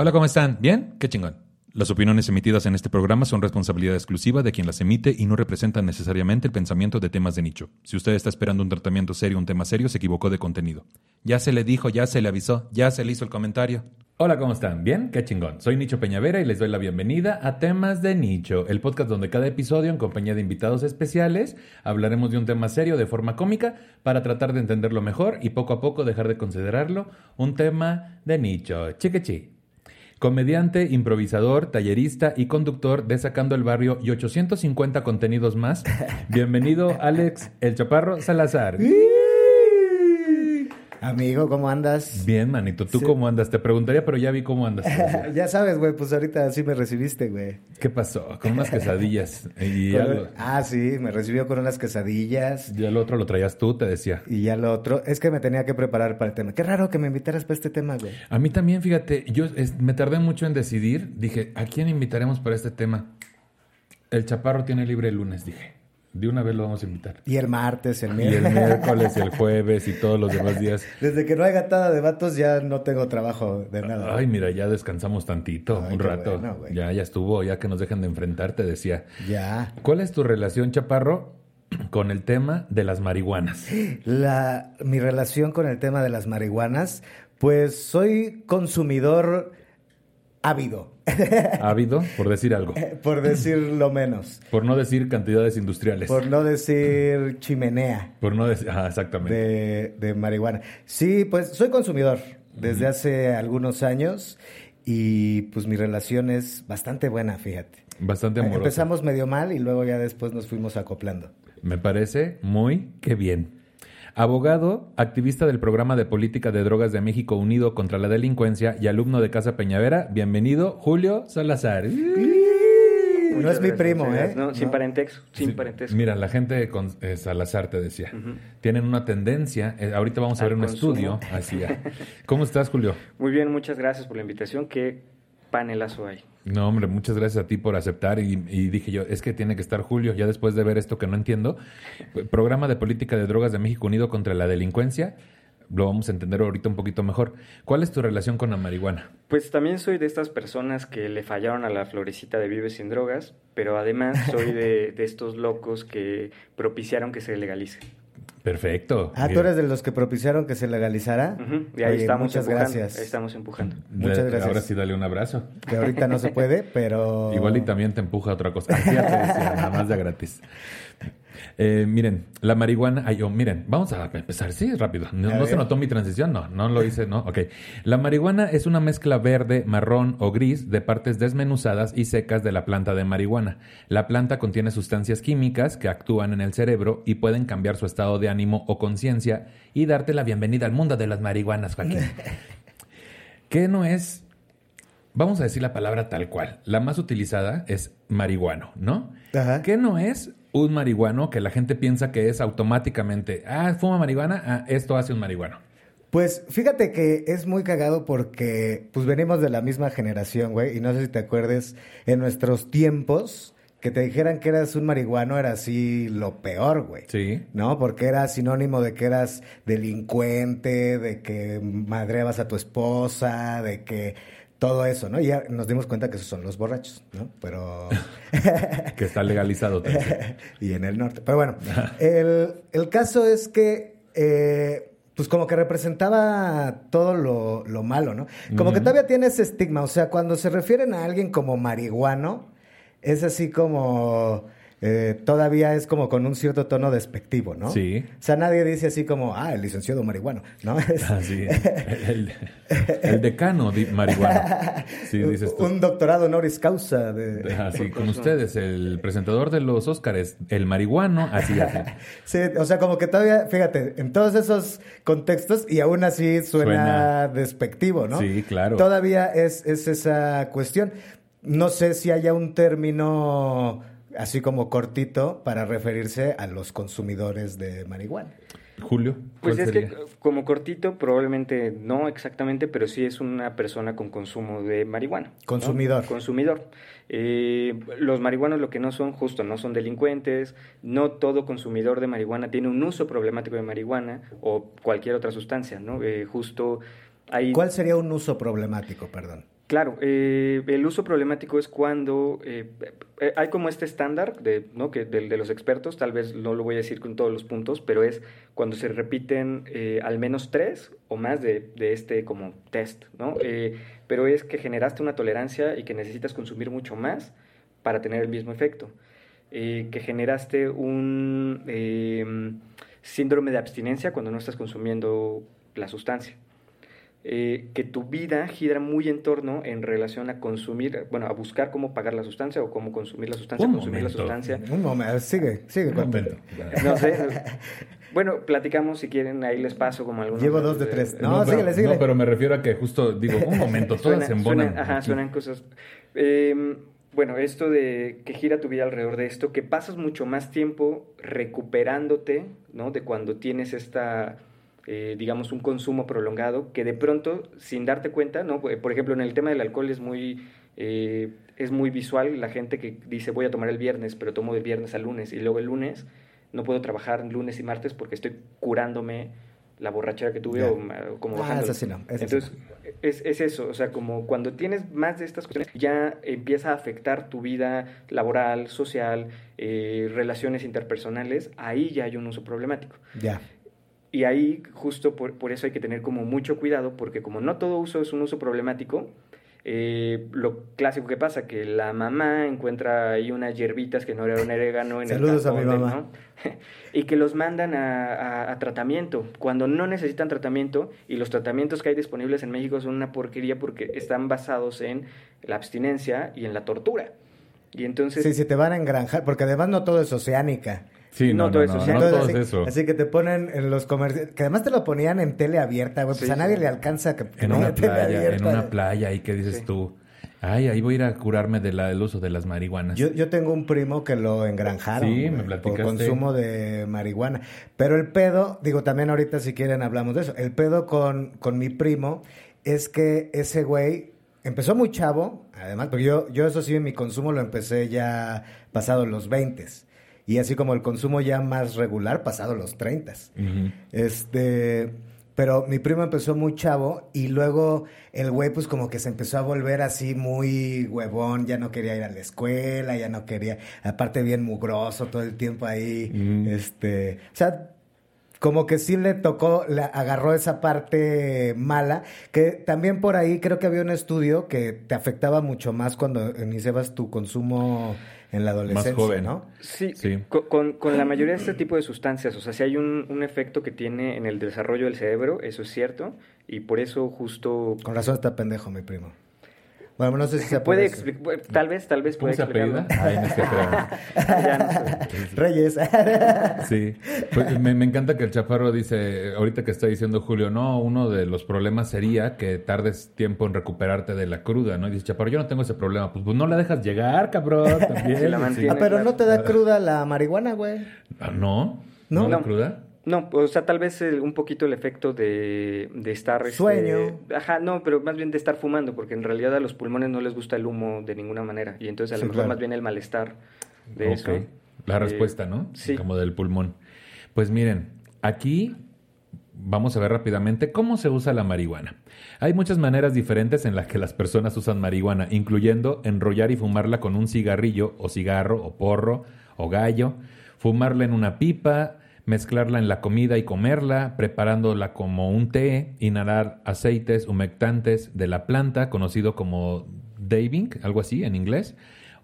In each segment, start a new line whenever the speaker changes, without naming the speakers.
Hola, ¿cómo están? ¿Bien? Qué chingón. Las opiniones emitidas en este programa son responsabilidad exclusiva de quien las emite y no representan necesariamente el pensamiento de temas de nicho. Si usted está esperando un tratamiento serio, un tema serio, se equivocó de contenido. Ya se le dijo, ya se le avisó, ya se le hizo el comentario. Hola, ¿cómo están? ¿Bien? Qué chingón. Soy Nicho Peñavera y les doy la bienvenida a Temas de Nicho, el podcast donde cada episodio, en compañía de invitados especiales, hablaremos de un tema serio de forma cómica para tratar de entenderlo mejor y poco a poco dejar de considerarlo un tema de nicho. Chiquechi. Comediante, improvisador, tallerista y conductor de Sacando el Barrio y 850 contenidos más. Bienvenido, Alex El Chaparro Salazar.
Amigo, ¿cómo andas?
Bien, manito. ¿Tú cómo andas? Te preguntaría, pero ya vi cómo andas.
ya sabes, güey, pues ahorita sí me recibiste, güey.
¿Qué pasó? Con unas quesadillas. Y
Con-. Ah, sí, me recibió con unas quesadillas.
Ya lo otro lo traías tú, te decía.
Y ya lo otro, es que me tenía que preparar para el tema. Qué raro que me invitaras para este tema, güey.
A mí también, fíjate, yo es- me tardé mucho en decidir. Dije, ¿a quién invitaremos para este tema? El Chaparro tiene libre el lunes, dije. De una vez lo vamos a invitar.
Y el martes, el
Y el
miércoles.
miércoles y el jueves y todos los demás días.
Desde que no hay gatada de vatos ya no tengo trabajo de nada.
Ay, mira, ya descansamos tantito,
Ay,
un rato.
bueno,
ya, ya estuvo, ya que nos dejan de enfrentar, te decía.
Ya.
¿Cuál es tu relación, Chaparro, con el tema de las marihuanas?
La, mi relación con el tema de las marihuanas, pues soy consumidor ávido,
Ávido, por decir algo.
por decir lo menos.
Por no decir cantidades industriales.
Por no decir chimenea.
Por no decir. Ah, exactamente.
de, de marihuana. Sí, pues soy consumidor desde hace algunos años y pues mi relación es bastante buena, fíjate.
Bastante amoroso.
Empezamos medio mal y luego ya después nos fuimos acoplando.
Me parece muy que bien. Abogado, activista del programa de política de drogas de México Unido contra la Delincuencia y alumno de Casa Peñavera, bienvenido Julio Salazar.
No es mi primo, ¿eh?
No, sin
No.
parentesco, sin
Sí,
parentesco.
Mira, la gente con eh, Salazar te decía, tienen una tendencia, eh, ahorita vamos a
Al
ver un
consumo.
estudio, así. ah. ¿Cómo estás, Julio?
Muy bien, muchas gracias por la invitación. Qué panelazo hay.
No, hombre, muchas gracias a ti por aceptar y, y dije yo, es que tiene que estar Julio, ya después de ver esto que no entiendo. Programa de Política de Drogas de México Unido contra la Delincuencia, lo vamos a entender ahorita un poquito mejor. ¿Cuál es tu relación con la marihuana?
Pues también soy de estas personas que le fallaron a la florecita de Vive sin drogas, pero además soy de, de estos locos que propiciaron que se legalice.
Perfecto.
Ah, ¿tú eres de los que propiciaron que se legalizara?
Ujú, Y ahí
Oye,
estamos
muchas
empujando,
gracias.
Ahí estamos empujando.
muchas gracias.
Ahora sí, dale un abrazo.
Que ahorita no se puede, pero...
Igual y también te empuja a otra cosa. Así ya te decía, nada más de gratis. Eh, miren, la marihuana, ay, oh, miren, vamos a empezar, sí, rápido. No, no se notó mi transición, no, no lo hice, no, ok. La marihuana es una mezcla verde, marrón o gris de partes desmenuzadas y secas de la planta de marihuana. La planta contiene sustancias químicas que actúan en el cerebro y pueden cambiar su estado de ánimo o conciencia y darte la bienvenida al mundo de las marihuanas, Joaquín. ¿Qué no es Vamos a decir la palabra tal cual. La más utilizada es marihuano, ¿no?
Ajá.
¿Qué no es un marihuano que la gente piensa que es automáticamente, ah, fuma marihuana, ah, esto hace un marihuano?
Pues fíjate que es muy cagado porque pues venimos de la misma generación, güey, y no sé si te acuerdes, en nuestros tiempos, que te dijeran que eras un marihuano era así lo peor, güey.
Sí.
¿No? Porque era sinónimo de que eras delincuente, de que madreabas a tu esposa, de que todo eso, ¿no? Y ya nos dimos cuenta que esos son los borrachos, ¿no? Pero...
Que está legalizado. decía.
y en el norte. Pero bueno, el, el caso es que, eh, pues como que representaba todo lo, lo malo, ¿no? Como que todavía tiene ese estigma, o sea, cuando se refieren a alguien como marihuano, es así como... eh, todavía es como con un cierto tono despectivo, ¿no?
Sí.
O sea, nadie dice así como, ah, el licenciado marihuano, ¿no? Es-
Ah, sí. El, el decano marihuano. Sí, dices tú.
Un doctorado honoris causa de...
Así, con ustedes, el presentador de los Óscares, el marihuano, así, así.
Sí, o sea, como que todavía, fíjate, en todos esos contextos y aún así suena,
Suena.
despectivo, ¿no?
Sí, claro.
Todavía es, es esa cuestión. No sé si haya un término así como cortito para referirse a los consumidores de marihuana.
Julio, ¿cuál
Pues es
sería?
que como cortito, probablemente no exactamente, pero sí es una persona con consumo de marihuana. ¿no?
Consumidor.
Consumidor. Eh, los marihuanos lo que no son, justo, no son delincuentes, no todo consumidor de marihuana tiene un uso problemático de marihuana o cualquier otra sustancia, ¿no? Eh, justo hay...
¿Cuál sería un uso problemático, perdón?
Claro, eh, el uso problemático es cuando eh, eh, hay como este estándar de, ¿no? que de, de, los expertos, tal vez no lo voy a decir con todos los puntos, pero es cuando se repiten al menos tres o más de, de este como test, ¿no? pero es que generaste una tolerancia y que necesitas consumir mucho más para tener el mismo efecto, que generaste un síndrome de abstinencia cuando no estás consumiendo la sustancia. Eh, que tu vida gira muy en torno en relación a consumir, bueno, a buscar cómo pagar la sustancia o cómo consumir la sustancia,
Un
consumir
momento.
la sustancia.
Un momento, sigue, sigue.
No sé. Bueno, platicamos si quieren, ahí les paso como algunos.
Llevo dos de tres. No,
pero,
síguele, síguele.
No, pero me refiero a que justo digo, un momento, todas
Suena-
se embonan.
suenan- ajá, suenan cosas. Eh, bueno, esto de que gira tu vida alrededor de esto, que pasas mucho más tiempo recuperándote, ¿no? De cuando tienes esta, eh, digamos, un consumo prolongado, que de pronto, sin darte cuenta, ¿no? Por ejemplo, en el tema del alcohol es muy, eh, es muy visual la gente que dice voy a tomar el viernes, pero tomo del viernes al lunes, y luego el lunes no puedo trabajar lunes y martes porque estoy curándome la borrachera que tuve o, como
Ah,
bajándola.
esa sí no, sí
Entonces, es, es eso, o sea, como cuando tienes más de estas cuestiones, ya empieza a afectar tu vida laboral, social, eh, relaciones interpersonales, ahí ya hay un uso problemático.
Ya.
Y ahí justo por, por eso hay que tener como mucho cuidado, porque como no todo uso es un uso problemático, eh, lo clásico que pasa, que la mamá encuentra ahí unas hierbitas que no era un orégano en
Saludos
el
a mi
cajón,
mamá.
¿no? y que los mandan a, a- a tratamiento, cuando no necesitan tratamiento, y los tratamientos que hay disponibles en México son una porquería porque están basados en la abstinencia y en la tortura. Y entonces...
Sí, sí, te van a engranjar, porque además no todo es oceánica.
Sí, no,
No,
no,
todo
no,
eso,
no, todo
así,
eso.
así que te ponen en los comerciales, que además te lo ponían en tele abierta, güey, pues
Sí,
a nadie
sí.
le alcanza que, que
en
no
una
haya tele
playa, en
abierta.
una playa, y que dices
Sí.
tú, ay, ahí voy a ir a curarme de del uso de las marihuanas.
Yo, yo tengo un primo que lo engranjaron
Sí, me
por consumo de marihuana. Pero el pedo, digo, también ahorita si quieren hablamos de eso. El pedo con, con mi primo es que ese güey empezó muy chavo, además, porque yo, yo eso sí, mi consumo lo empecé ya pasado los 20 y así como el consumo ya más regular, pasado los 30
Ujú.
este, pero mi primo empezó muy chavo y luego el güey pues como que se empezó a volver así muy huevón, ya no quería ir a la escuela, ya no quería, aparte bien mugroso todo el tiempo ahí, este, o sea, como que sí le tocó, le agarró esa parte mala, que también por ahí creo que había un estudio que te afectaba mucho más cuando iniciabas tu consumo en la adolescencia,
joven.
¿no?
Sí,
Sí.
co- Con, con la mayoría de este tipo de sustancias, o sea, si hay un, un efecto que tiene en el desarrollo del cerebro, eso es cierto, y por eso justo
Con razón está pendejo mi primo. Bueno, no sé si se
puede explicar, tal vez, tal vez
¿Cómo
puede
se apellida?
explicarlo.
Ay, no sé, pero-
Ya no sé.
Reyes.
Sí, Pues, me, me encanta que el chaparro dice, ahorita que está diciendo Julio, no, uno de los problemas sería que tardes tiempo en recuperarte de la cruda, ¿no? Y dice, chaparro, yo no tengo ese problema. Pues, pues no la dejas llegar, cabrón, también.
Sí, la
Sí.
mantiene.
Ah, pero no te da cruda la marihuana, güey.
Ah, ¿No?
No.
¿No, da
No.
cruda?
No, o sea, tal vez el- un poquito el efecto de, de estar... este,
Sueño.
Ajá, no, pero más bien de estar fumando, porque en realidad a los pulmones no les gusta el humo de ninguna manera, y entonces a lo
Sí,
mejor
claro.
más bien el malestar de
Ok.
eso.
La
Eh,
respuesta, ¿no?
sí.
Como del pulmón. Pues miren, aquí vamos a ver rápidamente cómo se usa la marihuana. Hay muchas maneras diferentes en las que las personas usan marihuana, incluyendo enrollar y fumarla con un cigarrillo o cigarro o porro o gallo, fumarla en una pipa, mezclarla en la comida y comerla, preparándola como un té, inhalar aceites humectantes de la planta, conocido como daving, algo así en inglés,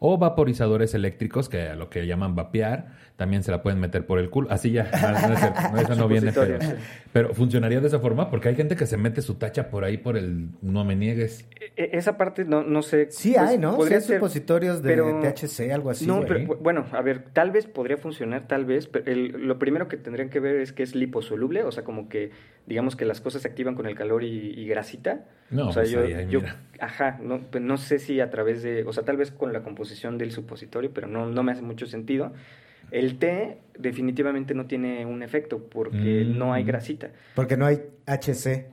o vaporizadores eléctricos, que a lo que llaman vapear, también se la pueden meter por el culo. Así ya, no, no es cierto, no, eso no viene, pero, pero funcionaría de esa forma, porque hay gente que se mete su tacha por ahí por el no me niegues.
E- Esa parte no, no sé.
Sí
pues,
hay, ¿no? Sí hay
ser,
supositorios de
pero-
THC, algo así.
no, pero bu- bueno, a ver, tal vez podría funcionar, tal vez, pero el- lo primero que tendrían que ver es que es liposoluble, o sea, como que digamos que las cosas se activan con el calor y, y grasita.
No,
o sea,
pues
yo,
ahí, ahí,
yo-
mira.
ajá, no, pues no sé si a través de, o sea, tal vez con la composición del supositorio, pero no, no me hace mucho sentido. El té definitivamente no tiene un efecto porque
Mm.
no hay grasita.
Porque no hay HC.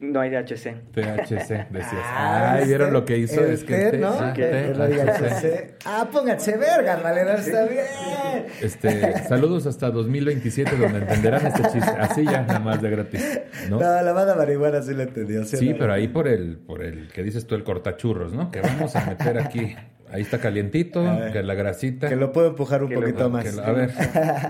No hay DHC.
THC, decías.
Ah,
Ay, ¿vieron
¿viste?
lo que hizo? Es que este-
¿no?
ah,
Que-
ah,
DHC. Ah, pónganse está bien.
Este, saludos hasta 2027 donde entenderán este chiste. Así ya, nada más de gratis. ¿no?
No, la banda marihuana sí lo entendió.
Sí,
no?
pero ahí por el, por el que dices tú, el cortachurros, ¿no? Que vamos a meter aquí. Ahí está calientito,
ver.
que la grasita.
Que lo puedo empujar un
lo-
poquito más.
que a ver,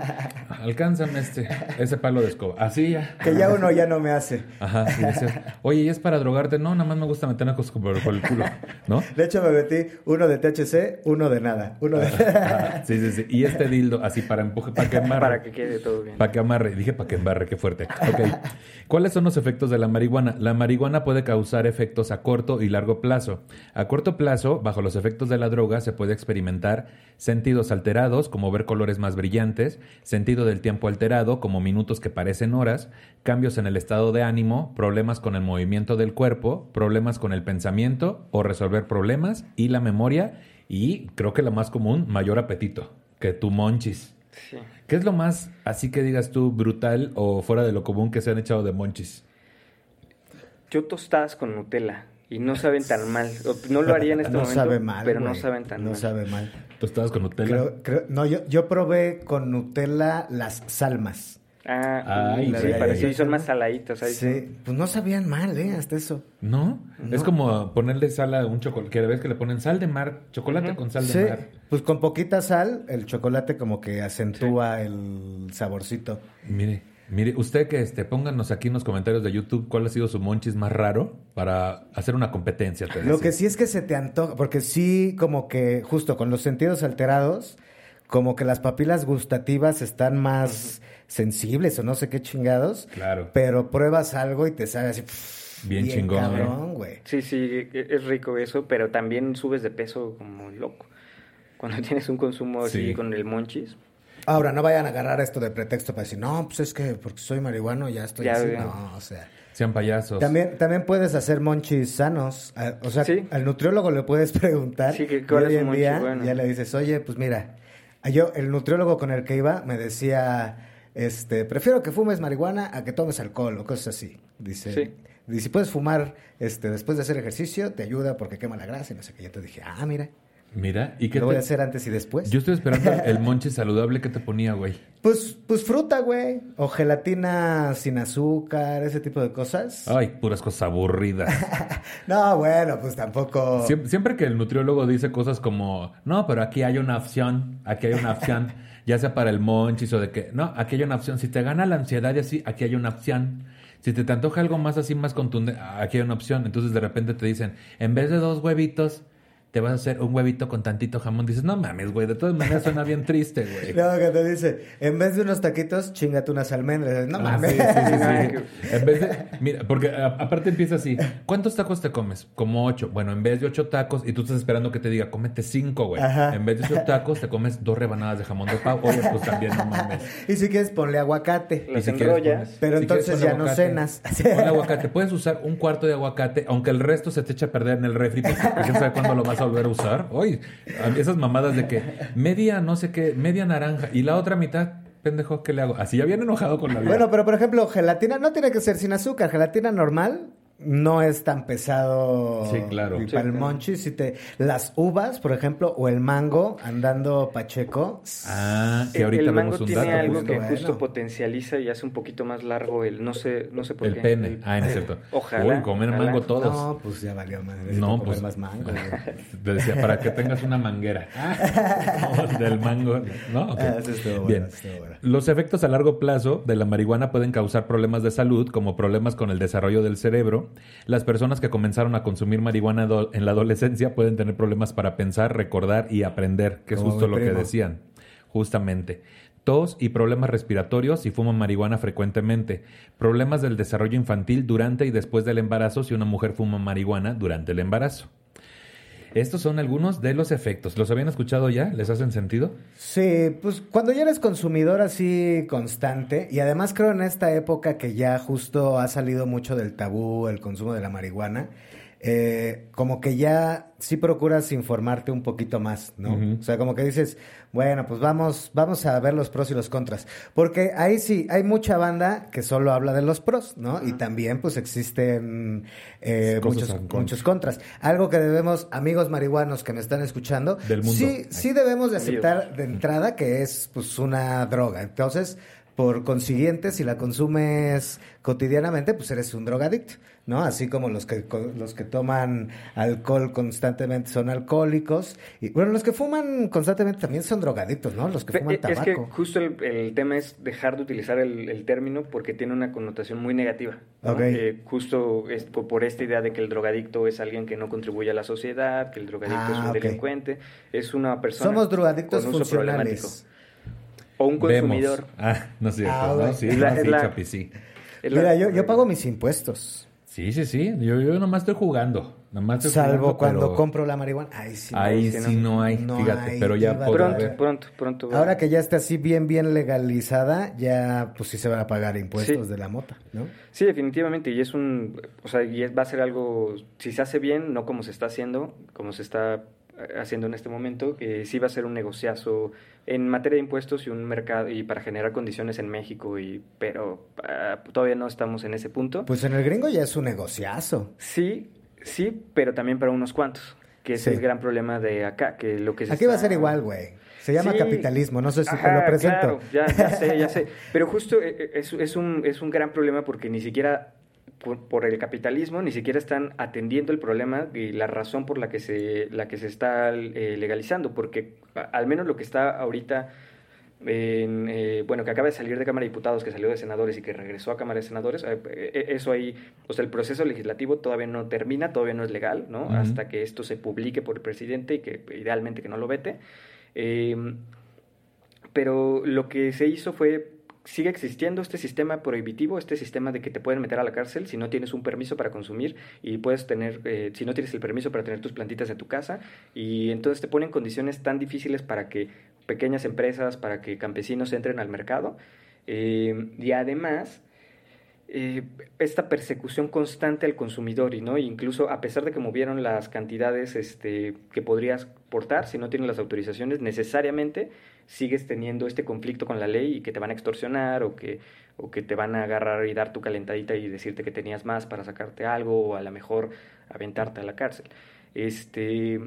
alcánzame este, ese palo de escoba. Así ya.
Que ya uno ya no me hace.
Ajá, y decías, oye, ¿y es para drogarte? No, nada más me gusta meter cosas por, por el culo, ¿no?
De hecho, me metí uno de THC, uno de nada. Uno de...
Ajá, sí, sí, sí. Y este dildo, así para empuje, para que embarre.
Para que quede todo bien.
Para que amarre. Dije para que embarre, qué fuerte. Ok. ¿Cuáles son los efectos de la marihuana? La marihuana puede causar efectos a corto y largo plazo. A corto plazo, bajo los efectos de la droga, se puede experimentar sentidos alterados, como ver colores más brillantes, sentido del tiempo alterado, como minutos que parecen horas, cambios en el estado de ánimo, problemas con el movimiento del cuerpo, problemas con el pensamiento o resolver problemas y la memoria y creo que la más común, mayor apetito, que tu monchis.
Sí.
¿Qué es lo más, así que digas tú, brutal o fuera de lo común que se han echado de monchis?
Yo tostadas con Nutella y no saben tan mal. O- No lo haría en este
no
momento,
sabe mal.
pero no
güey.
saben tan
No
mal.
sabe mal.
¿Tostadas con Nutella?
Creo- creo- no, yo, yo probé con Nutella las salmas.
Ah,
Ay,
sí,
la de-
parecido. Y son más saladitas. ahí
Sí, pues no sabían mal, ¿eh? Hasta eso.
¿No? Es como ponerle sal a un chocolate. Que ves que le ponen sal de mar, chocolate con sal de
Sí,
mar.
pues con poquita sal, el chocolate como que acentúa el saborcito.
Mire, mire, usted que este, pónganos aquí en los comentarios de YouTube cuál ha sido su monchis más raro para hacer una competencia. te
Lo que sí es que se te antoja, porque sí, como que justo con los sentidos alterados, como que las papilas gustativas están más sensibles o no sé qué chingados.
Claro.
Pero pruebas algo y te sabe así. pff,
Bien chingón,
cabrón, güey.
Sí, sí, e- es rico eso, pero también subes de peso como loco. Cuando tienes un consumo así
Sí.
con el monchis.
Ahora, no vayan a agarrar esto de pretexto para decir, no, pues es que porque soy marihuano ya estoy
Ya,
así. No, o sea.
Sean payasos.
También, también puedes hacer monchis sanos. Ah, O sea,
Sí.
al nutriólogo le puedes preguntar.
Sí, que
y
cuál es
hoy
un
en
monchi
día
bueno.
ya le dices, oye, pues mira, a yo, el nutriólogo con el que iba me decía, este, prefiero que fumes marihuana a que tomes alcohol o cosas así. Dice,
Sí.
y si puedes fumar este, después de hacer ejercicio, te ayuda porque quema la grasa y no sé qué. Yo te dije, ah, mira,
Mira, ¿y qué
lo voy a hacer antes y después.
Yo estoy esperando el monchis saludable que te ponía, güey.
Pues, pues fruta, güey. O gelatina sin azúcar, ese tipo de cosas.
Ay, puras cosas aburridas.
No, bueno, pues tampoco.
Siempre, siempre que el nutriólogo dice cosas como, no, pero aquí hay una opción, aquí hay una opción, ya sea para el monchis o de que, no, aquí hay una opción. Si te gana la ansiedad y así, aquí hay una opción. Si te, te antoja algo más así, más contundente, aquí hay una opción. Entonces de repente te dicen, en vez de dos huevitos, te vas a hacer un huevito con tantito jamón. Dices, no mames, güey, de todas maneras suena bien triste, güey.
Luego que te dice, en vez de unos taquitos, chingate unas almendras. No
Ah,
mames.
sí, sí, sí. En vez de, mira, porque a- aparte empieza así. ¿Cuántos tacos te comes? Como ocho. Bueno, en vez de ocho tacos, y tú estás esperando que te diga, cómete cinco, güey.
Ajá.
En vez de ocho tacos, te comes dos rebanadas de jamón de pavo. Oye, pues también no mames.
Y si quieres, ponle aguacate.
Las
Y si quieres, pones-
Pero
si
entonces ya no cenas.
Ponle aguacate. Puedes usar un cuarto de aguacate, aunque el resto se te eche a perder en el refri, porque quién sabe cuándo lo vas a volver a usar. Mí esas mamadas de que media, no sé qué, media naranja y la otra mitad, pendejo, ¿qué le hago? Así ya bien enojado con la vida.
Bueno, pero por ejemplo, gelatina no tiene que ser sin azúcar. Gelatina normal no es tan pesado.
Sí, claro.
Y
Sí,
para el monchi, si te. Las uvas, por ejemplo, o el mango andando pacheco.
Ah, que
El-
ahorita
el mango
vemos un
tiene
dato.
algo
justo.
que
Bueno.
justo potencializa y hace un poquito más largo el no sé no sé por
El
qué
pene.
El-
Ah, no es cierto.
Ojalá,
Uy, comer
ojalá.
mango todos.
No, pues ya valió madre.
No, pues.
más mango.
Te decía, para que tengas una manguera. Del mango. ¿No? Ok.
Ah, eso estuvo bueno,
Bien.
estuvo bueno.
Los efectos a largo plazo de la marihuana pueden causar problemas de salud, como problemas con el desarrollo del cerebro. Las personas que comenzaron a consumir marihuana en la adolescencia pueden tener problemas para pensar, recordar y aprender, que es
Como
justo lo que decían. Justamente. Tos y problemas respiratorios si fuman marihuana frecuentemente. Problemas del desarrollo infantil durante y después del embarazo si una mujer fuma marihuana durante el embarazo. Estos son algunos de los efectos. ¿Los habían escuchado ya? ¿Les hacen sentido?
Sí, pues cuando ya eres consumidor así constante, y además creo en esta época que ya justo ha salido mucho del tabú el consumo de la marihuana, eh, como que ya sí procuras informarte un poquito más, ¿no? O sea, como que dices, bueno, pues vamos, vamos a ver los pros y los contras. Porque ahí sí, hay mucha banda que solo habla de los pros, ¿no? Y también, pues, existen eh, muchos, muchos contras. Algo que debemos, amigos marihuanos que me están escuchando,
Del mundo.
sí, sí debemos de aceptar de entrada que es, pues, una droga. Entonces, por consiguiente, si la consumes cotidianamente, pues eres un drogadicto, ¿no? Así como los que los que toman alcohol constantemente son alcohólicos y bueno, los que fuman constantemente también son drogadictos, ¿no? Los que fuman
es
tabaco.
que justo el, el tema es dejar de utilizar el, el término porque tiene una connotación muy negativa. ¿no?
Ok.
Eh, justo es por, por esta idea de que el drogadicto es alguien que no contribuye a la sociedad, que el drogadicto
Ah,
es un
ok.
delincuente, es una persona
Somos drogadictos
con uso
funcionales.
O un consumidor.
Vemos. Ah, no es cierto,
Ah,
¿no? Sí,
Es la-
no,
es
sí,
la-
Chapi, sí.
Es la-
Mira, yo, yo pago mis impuestos,
Sí, sí, sí. Yo, yo nomás estoy jugando. Nomás estoy
salvo
jugando,
cuando
pero
compro la marihuana. Ahí sí. no.
Ahí
sí,
sí no hay,
No
fíjate.
hay,
pero ya podrá
Pronto, pronto, pronto.
Ahora que ya está así bien, bien legalizada, ya pues sí se van a pagar impuestos
Sí.
de la mota, ¿no?
Sí, definitivamente, y es un, o sea, y es- va a ser algo, si se hace bien, no como se está haciendo, como se está haciendo en este momento, que sí va a ser un negociazo en materia de impuestos y un mercado, y para generar condiciones en México, y, pero ah, todavía no estamos en ese punto.
Pues en el gringo ya es un negociazo.
Sí, sí, pero también para unos cuantos, que es
Sí.
el gran problema de acá, que lo que se
Aquí va a ser igual, güey. Se llama
Sí.
capitalismo, no sé si te lo presento.
Claro, ya, ya sé, ya sé. Pero justo eh, eh, es, es un, es un gran problema porque ni siquiera por, el capitalismo ni siquiera están atendiendo el problema y la razón por la que se, la que se está eh, legalizando. Porque al menos lo que está ahorita, en, eh, bueno, que acaba de salir de Cámara de Diputados, que salió de senadores y que regresó a Cámara de Senadores, eh, eso ahí, o sea, el proceso legislativo todavía no termina, todavía no es legal, ¿no? Hasta que esto se publique por el presidente y que idealmente que no lo vete. Eh, pero lo que se hizo fue, sigue existiendo este sistema prohibitivo, este sistema de que te pueden meter a la cárcel si no tienes un permiso para consumir y puedes tener, eh, si no tienes el permiso para tener tus plantitas en tu casa, y entonces te ponen condiciones tan difíciles para que pequeñas empresas, para que campesinos entren al mercado, eh, y además... eh, esta persecución constante al consumidor y no incluso a pesar de que movieron las cantidades este, que podrías portar si no tienes las autorizaciones necesariamente sigues teniendo este conflicto con la ley y que te van a extorsionar o que o que te van a agarrar y dar tu calentadita y decirte que tenías más para sacarte algo o a lo mejor aventarte a la cárcel. Este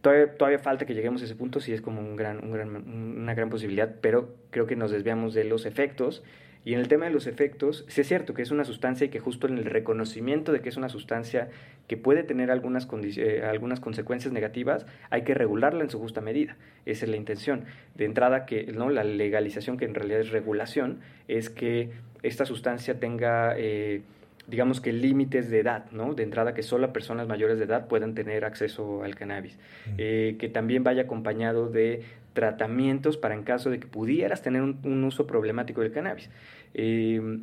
todavía, todavía falta que lleguemos a ese punto sí es como un gran, un gran una gran posibilidad pero creo que nos desviamos de los efectos y en el tema de los efectos, sí es cierto que es una sustancia y que justo en el reconocimiento de que es una sustancia que puede tener algunas, eh, algunas consecuencias negativas, hay que regularla en su justa medida. Esa es la intención. De entrada, que ¿no? la legalización, que en realidad es regulación, es que esta sustancia tenga, eh, digamos que límites de edad, ¿no? De entrada, que solo personas mayores de edad puedan tener acceso al cannabis. Eh, que también vaya acompañado de tratamientos para en caso de que pudieras tener un, uso problemático del cannabis. Eh,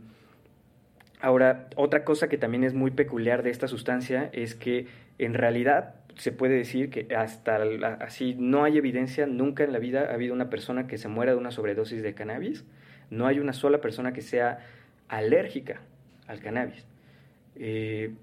ahora, otra cosa que también es muy peculiar de esta sustancia es que en realidad se puede decir que hasta así no hay evidencia, nunca en la vida ha habido una persona que se muera de una sobredosis de cannabis, no hay una sola persona que sea alérgica al cannabis. Eh,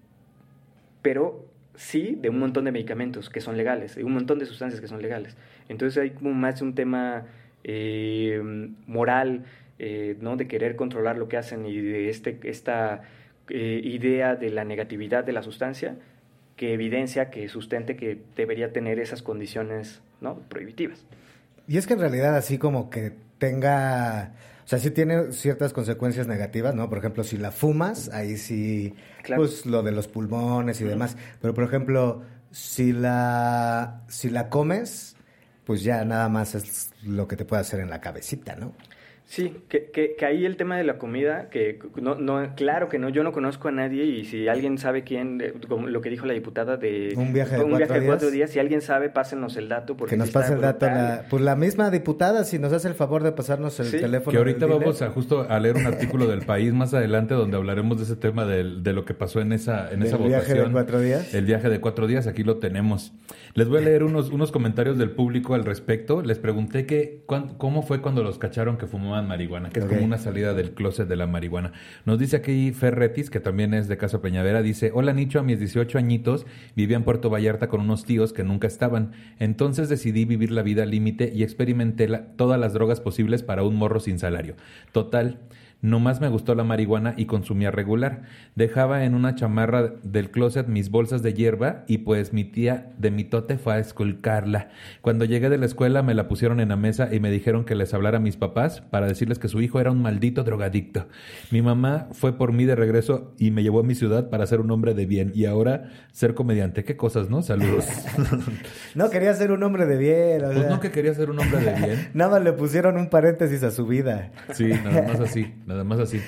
pero sí de un montón de medicamentos que son legales, de un montón de sustancias que son legales. Entonces hay como más un tema eh, moral, eh, ¿no? De querer controlar lo que hacen y de este, esta eh, idea de la negatividad de la sustancia que evidencia, que sustente que debería tener esas condiciones, ¿no? Prohibitivas.
Y es que en realidad así como que tenga, sea, sí tiene ciertas consecuencias negativas, ¿no? Por ejemplo, si la fumas, ahí sí,
Claro.
pues lo de los pulmones y demás. Pero por ejemplo, si la, si la comes, pues ya nada más es lo que te puede hacer en la cabecita, ¿no?
Sí, que, que, que ahí el tema de la comida, que no, no, claro que no, yo no conozco a nadie y si alguien sabe quién, como lo que dijo la diputada de
Un viaje de
un
cuatro
viaje de cuatro
días.
días, si alguien sabe, pásenos el dato. Porque
que nos pase el dato, la, pues la misma diputada, si nos hace el favor de pasarnos el
Sí.
teléfono.
Que ahorita vamos a justo a leer un artículo del país más adelante donde hablaremos de ese tema del- de, lo que pasó en esa, en
Del
esa
viaje de
votación.
cuatro días.
El viaje de cuatro días, aquí lo tenemos.
Les voy a leer unos, unos comentarios del público al respecto. Les pregunté que cómo fue cuando los cacharon que fumaban marihuana, que es como una salida del closet de la marihuana. Nos dice aquí Ferretis, que también es de Casa Peñavera, dice, hola Nicho, a mis 18 añitos vivía en Puerto Vallarta con unos tíos que nunca estaban. Entonces decidí vivir la vida al límite y experimenté todas las drogas posibles para un morro sin salario. Total, Nomás me gustó la marihuana y consumía regular. Dejaba en una chamarra del closet mis bolsas de hierba y pues mi tía de mi tote fue a esculcarla. Cuando llegué de la escuela me la pusieron en la mesa y me dijeron que les hablara a mis papás para decirles que su hijo era un maldito drogadicto. Mi mamá fue por mí de regreso y me llevó a mi ciudad para ser un hombre de bien y ahora ser comediante. Qué cosas, ¿no? Saludos.
no quería ser un hombre de bien.
pues no que quería ser un hombre de bien.
nada le pusieron un paréntesis a su vida.
Sí, nada más así nada más así.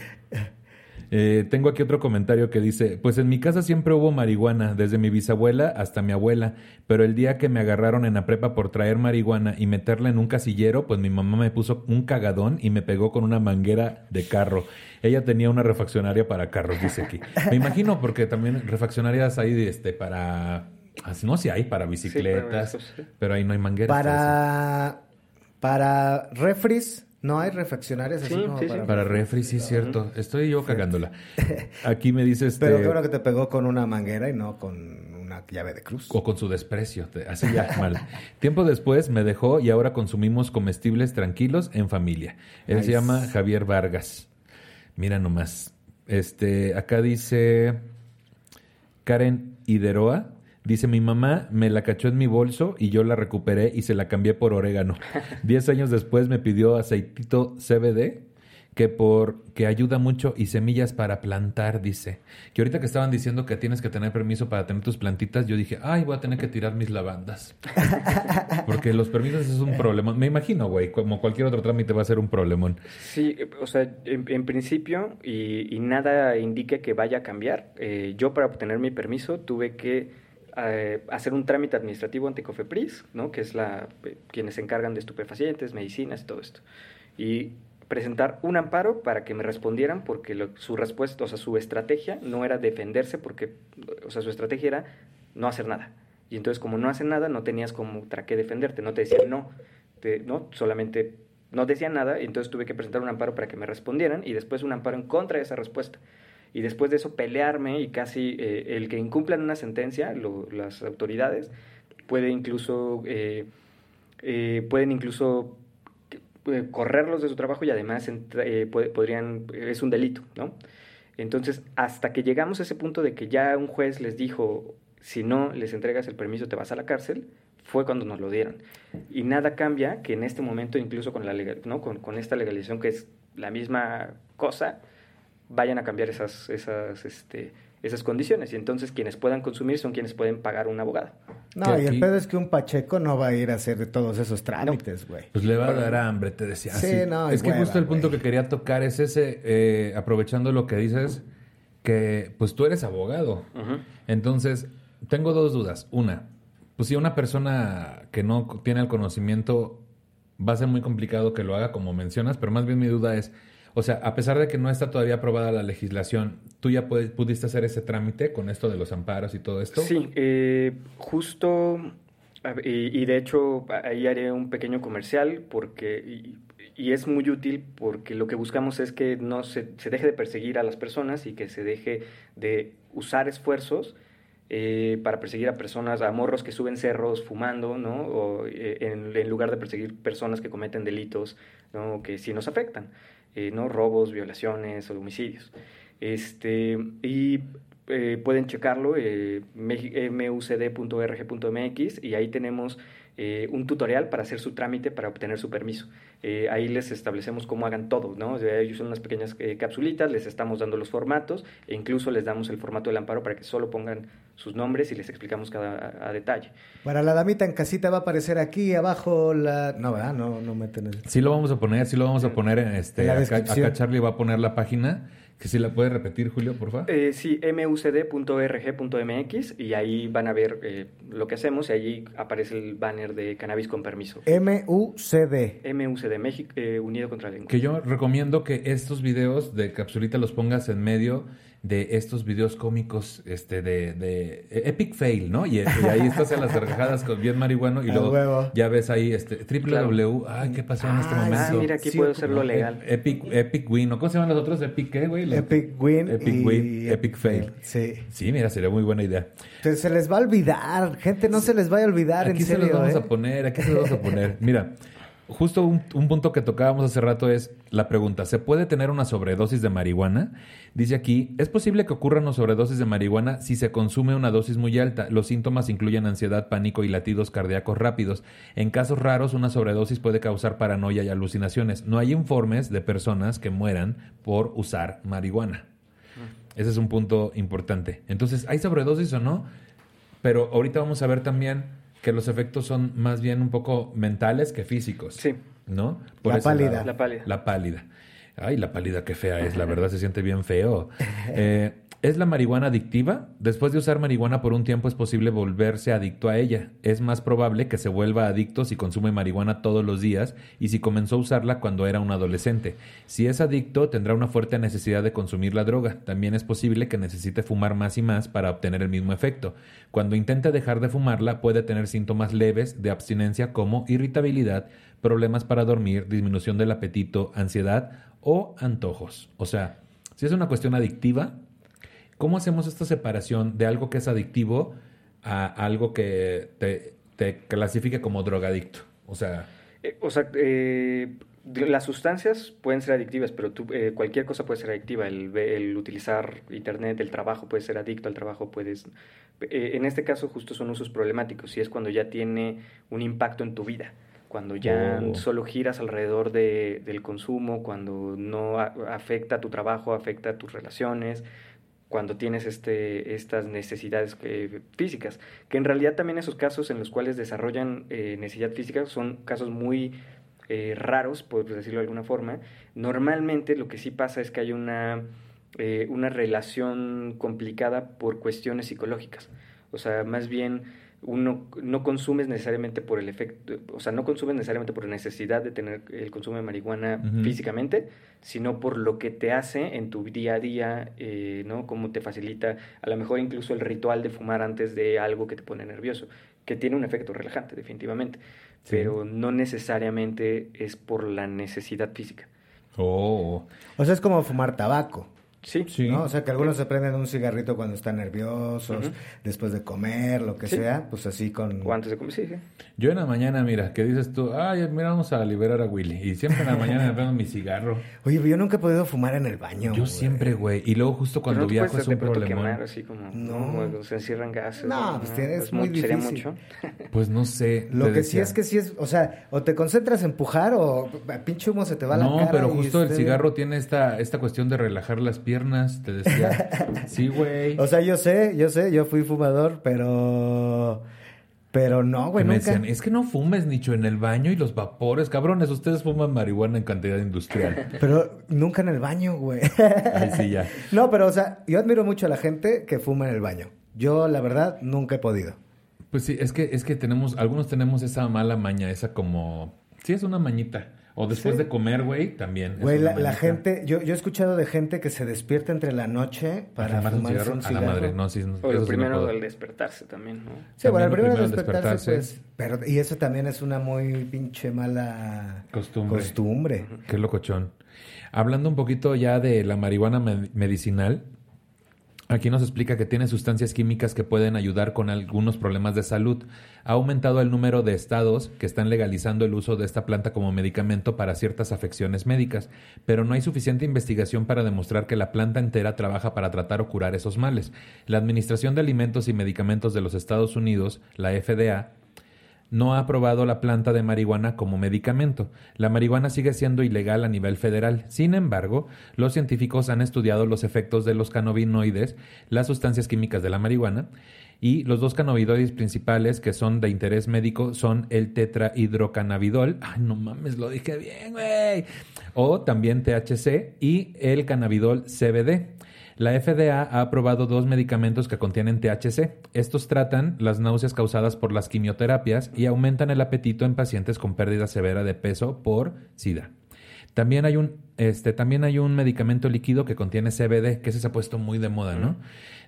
Eh, tengo aquí otro comentario que dice, pues en mi casa siempre hubo marihuana, desde mi bisabuela hasta mi abuela, pero el día que me agarraron en la prepa por traer marihuana y meterla en un casillero, pues mi mamá me puso un cagadón y me pegó con una manguera de carro. Ella tenía una refaccionaria para carros, dice aquí. Me imagino porque también refaccionarias hay este, para... No, si hay para bicicletas, pero, ahí no hay mangueras.
Para... Para refris no hay refaccionarias así
como para... Para refri, sí, es cierto. Estoy yo cagándola. Aquí me dices...
Pero qué bueno que te pegó con una manguera y no con una llave de cruz.
O con su desprecio. Así ya, mal. Tiempo después me dejó y ahora consumimos comestibles tranquilos en familia. Él se llama Javier Vargas. Mira nomás. Este, acá dice Karen Ideroa. Dice, mi mamá me la cachó en mi bolso y yo la recuperé y se la cambié por orégano. Diez años después me pidió aceitito CBD que por que ayuda mucho y semillas para plantar, dice. Que ahorita que estaban diciendo que tienes que tener permiso para tener tus plantitas, yo dije, ay, voy a tener que tirar mis lavandas. Porque los permisos es un problema. Me imagino, güey, como cualquier otro trámite va a ser un problemón.
Sí, o sea, en, principio, y, nada indica que vaya a cambiar, eh, yo para obtener mi permiso tuve que eh, hacer un trámite administrativo ante COFEPRIS, ¿no? que es la, quienes se encargan de estupefacientes, medicinas y todo esto. Y presentar un amparo para que me respondieran porque su respuesta, o sea, su estrategia no era defenderse porque, o sea, su estrategia era no hacer nada. Y entonces como no hacen nada, no tenías como para qué defenderte, no te decían no, no, solamente no decían nada, y entonces tuve que presentar un amparo para que me respondieran y después un amparo en contra de esa respuesta y después de eso pelearme y casi eh, el que incumplan una sentencia, las autoridades, puede incluso, eh, eh, pueden incluso correrlos de su trabajo y además podrían, es un delito, ¿no? Entonces, hasta que llegamos a ese punto de que ya un juez les dijo, si no les entregas el permiso te vas a la cárcel, fue cuando nos lo dieron. Y nada cambia que en este momento, incluso con, la legal, ¿no? con, con esta legalización que es la misma cosa, vayan a cambiar esas, esas, este, esas condiciones. Y entonces quienes puedan consumir son quienes pueden pagar un abogado.
No, y el pedo es que un Pacheco no va a ir a hacer todos esos trámites, güey.
Pues le va a dar hambre, te decía. Sí, no, es, que justo el punto que quería tocar es ese, eh, aprovechando lo que dices, que pues tú eres abogado. Entonces, tengo dos dudas. Una, pues si una persona que no tiene el conocimiento, va a ser muy complicado que lo haga como mencionas, pero más bien mi duda es o sea, a pesar de que no está todavía aprobada la legislación, ¿tú ya pudiste hacer ese trámite con esto de los amparos y todo esto?
Sí, eh, justo, y, de hecho ahí haré un pequeño comercial porque... Y, es muy útil porque lo que buscamos es que no se, deje de perseguir a las personas y que se deje de usar esfuerzos eh, para perseguir a personas, a morros que suben cerros fumando, ¿no? O eh, en, en, lugar de perseguir personas que cometen delitos, ¿no? Que sí nos afectan. Eh, ¿no? robos, violaciones o homicidios. Este, y eh, pueden checarlo, eh, mucd.org.mx, y ahí tenemos eh, un tutorial para hacer su trámite para obtener su permiso. Eh, ahí les establecemos cómo hagan todo, ¿no? ellos son unas pequeñas eh, capsulitas, les estamos dando los formatos e incluso les damos el formato del amparo para que solo pongan sus nombres y les explicamos cada a, detalle.
Para la damita en casita va a aparecer aquí abajo la... No, ¿verdad? No, no meten el...
Sí lo vamos a poner, sí lo vamos a poner en este... acá, Charlie va a poner la página Que si la puede repetir, Julio, por favor.
Eh, sí, mucd.org.mx y ahí van a ver eh, lo que hacemos y allí aparece el banner de cannabis con permiso.
MUCD.
MUCD, México eh, Unido contra la
Que yo recomiendo que estos videos de capsulita los pongas en medio de estos videos cómicos este de, de Epic Fail, ¿no? Y, ahí estás en las carcajadas con bien marihuano y luego ya ves ahí este www, ay, ¿qué pasó en este momento? Ah,
mira, aquí puedo hacerlo legal.
Epic Epic Win, ¿cómo se llaman los otros? Epic qué, güey?
Epic Win
Epic Win, Epic Fail.
Sí.
Sí, mira, sería muy buena idea.
Entonces, se les va a olvidar, gente, no se les vaya a olvidar,
aquí
en serio.
se los vamos
¿eh?
a poner, aquí se los vamos a poner. Mira, justo un, punto que tocábamos hace rato es la pregunta, ¿se puede tener una sobredosis de marihuana? Dice aquí, es posible que ocurra una sobredosis de marihuana si se consume una dosis muy alta. Los síntomas incluyen ansiedad, pánico y latidos cardíacos rápidos. En casos raros, una sobredosis puede causar paranoia y alucinaciones. No hay informes de personas que mueran por usar marihuana. Ese es un punto importante. Entonces, ¿hay sobredosis o no? Pero ahorita vamos a ver también que los efectos son más bien un poco mentales que físicos.
Sí.
¿No?
la pálida.
La pálida.
La pálida. Ay, la pálida, qué fea es, la verdad se siente bien feo. Eh, ¿Es la marihuana adictiva? Después de usar marihuana por un tiempo es posible volverse adicto a ella. Es más probable que se vuelva adicto si consume marihuana todos los días y si comenzó a usarla cuando era un adolescente. Si es adicto, tendrá una fuerte necesidad de consumir la droga. También es posible que necesite fumar más y más para obtener el mismo efecto. Cuando intente dejar de fumarla, puede tener síntomas leves de abstinencia como irritabilidad, problemas para dormir, disminución del apetito, ansiedad o antojos. O sea, si es una cuestión adictiva, ¿Cómo hacemos esta separación de algo que es adictivo a algo que te, te clasifique como drogadicto? O sea...
Eh, o sea, eh, las sustancias pueden ser adictivas, pero eh, cualquier cosa puede ser adictiva. El, el, utilizar Internet, el trabajo puede ser adicto al trabajo, puedes... en este caso justo son usos problemáticos y es cuando ya tiene un impacto en tu vida cuando ya oh. solo giras alrededor de, del consumo, cuando no afecta a tu trabajo, afecta a tus relaciones, cuando tienes este, estas necesidades eh, físicas, que en realidad también esos casos en los cuales desarrollan eh, necesidad física son casos muy eh, raros, por decirlo de alguna forma. Normalmente lo que sí pasa es que hay una, una relación complicada por cuestiones psicológicas. O sea, más bien uno no consumes necesariamente por el efecto, o sea, no consumes necesariamente por necesidad de tener el consumo de marihuana físicamente, sino por lo que te hace en tu día a día, eh, ¿no? Cómo te facilita, a lo mejor incluso el ritual de fumar antes de algo que te pone nervioso, que tiene un efecto relajante, definitivamente, pero no necesariamente es por la necesidad física.
Oh.
O sea, es como fumar tabaco.
Sí.
sí. ¿no? O sea, que algunos se prenden un cigarrito cuando están nerviosos, después de comer, lo que sea, pues así con...
O antes de comer, sí, sí.
Yo en la mañana, mira, que dices tú, ay, mira, vamos a liberar a Willy. Y siempre en la mañana me prendo mi cigarro.
Oye, yo nunca he podido fumar en el baño.
Yo siempre, güey. Y luego justo cuando viajo es un problema.
quemar así como, no. se encierran gases.
No, pues tienes muy difícil. ¿Sería mucho?
Pues no sé.
Lo que sí es que sí es, o sea, o te concentras en empujar o pinche humo se te va la
cara. No, pero justo el cigarro tiene esta, esta cuestión de relajar las piernas, te decía sí, güey.
O sea, yo sé, yo sé, yo fui fumador, pero... Pero no, güey, nunca. decían,
es que no fumes, Nicho, en el baño y los vapores. Cabrones, ustedes fuman marihuana en cantidad industrial.
Pero nunca en el baño, güey.
Ay, sí, ya.
No, pero, o sea, yo admiro mucho a la gente que fuma en el baño. Yo, la verdad, nunca he podido.
Pues sí, es que, es que tenemos, algunos tenemos esa mala maña, esa como... Sí, es una mañita. O después de comer, güey, también.
Güey, la, gente, yo, yo he escuchado de gente que se despierta entre la noche para fumar un cigarro.
A la madre, no, sí.
O el primero al despertarse también, ¿no?
Sí, bueno, el primero, al despertarse, pues, pero, y eso también es una muy pinche mala
costumbre.
costumbre.
Qué locochón. Hablando un poquito ya de la marihuana medicinal, Aquí nos explica que tiene sustancias químicas que pueden ayudar con algunos problemas de salud. Ha aumentado el número de estados que están legalizando el uso de esta planta como medicamento para ciertas afecciones médicas, pero no hay suficiente investigación para demostrar que la planta entera trabaja para tratar o curar esos males. La Administración de Alimentos y Medicamentos de los Estados Unidos, la FDA, no ha aprobado la planta de marihuana como medicamento. La marihuana sigue siendo ilegal a nivel federal. Sin embargo, los científicos han estudiado los efectos de los cannabinoides, las sustancias químicas de la marihuana, y los dos cannabinoides principales que son de interés médico son el tetrahidrocannabidol. Ay, no mames, lo dije bien, güey. O también THC y el cannabidol CBD. La FDA ha aprobado dos medicamentos que contienen THC. Estos tratan las náuseas causadas por las quimioterapias y aumentan el apetito en pacientes con pérdida severa de peso por SIDA. También hay un, este, también hay un medicamento líquido que contiene CBD, que ese se ha puesto muy de moda, ¿no?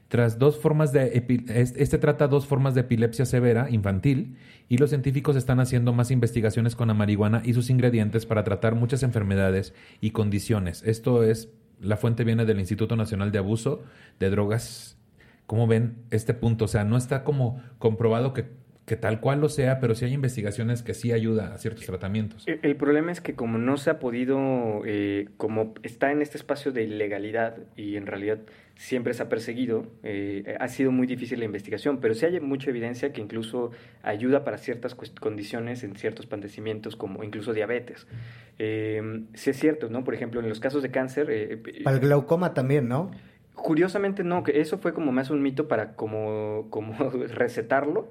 Tras dos formas de este trata dos formas de epilepsia severa infantil y los científicos están haciendo más investigaciones con la marihuana y sus ingredientes para tratar muchas enfermedades y condiciones. Esto es la fuente viene del Instituto Nacional de Abuso de Drogas. ¿Cómo ven este punto? O sea, no está como comprobado que que tal cual lo sea, pero sí hay investigaciones que sí ayuda a ciertos tratamientos.
El, problema es que como no se ha podido, eh, como está en este espacio de ilegalidad y en realidad siempre se ha perseguido, eh, ha sido muy difícil la investigación, pero sí hay mucha evidencia que incluso ayuda para ciertas condiciones en ciertos padecimientos como incluso diabetes. Eh, sí es cierto, ¿no? Por ejemplo, en los casos de cáncer...
para el glaucoma también, ¿no?
Curiosamente no, que eso fue como más un mito para como, como recetarlo,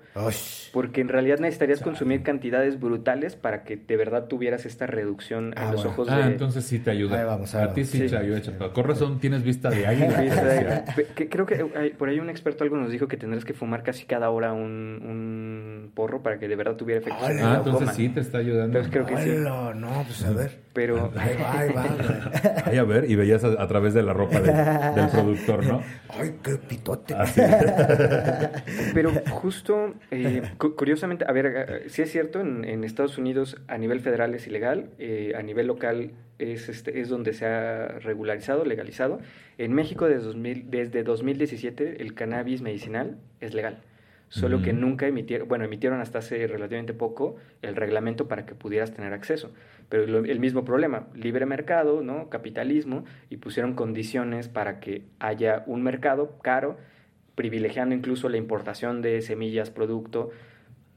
porque en realidad necesitarías consumir cantidades brutales para que de verdad tuvieras esta reducción en ah, los ojos
ah, entonces sí te ayuda. Ahí vamos, a ti sí, te ayuda. Con razón tienes vista de águila.
creo que por ahí un experto algo nos dijo que tendrás que fumar casi cada hora un, un porro para que de verdad tuviera efectos.
Ah, entonces sí te está ayudando.
Entonces creo que sí.
No, pues a ver.
Pero...
Ahí va, ahí va.
Ahí a ver, y veías a, través de la ropa del productor, ¿no?
Ay, qué pitote.
Pero justo, eh, curiosamente, a ver, eh, sí es cierto, en, Estados Unidos a nivel federal es ilegal, eh, a nivel local es, este, es donde se ha regularizado, legalizado. En México desde, 2000, desde 2017 el cannabis medicinal es legal solo que nunca emitieron, bueno, emitieron hasta hace relativamente poco el reglamento para que pudieras tener acceso. Pero el mismo problema, libre mercado, ¿no? Capitalismo, y pusieron condiciones para que haya un mercado caro, privilegiando incluso la importación de semillas, producto,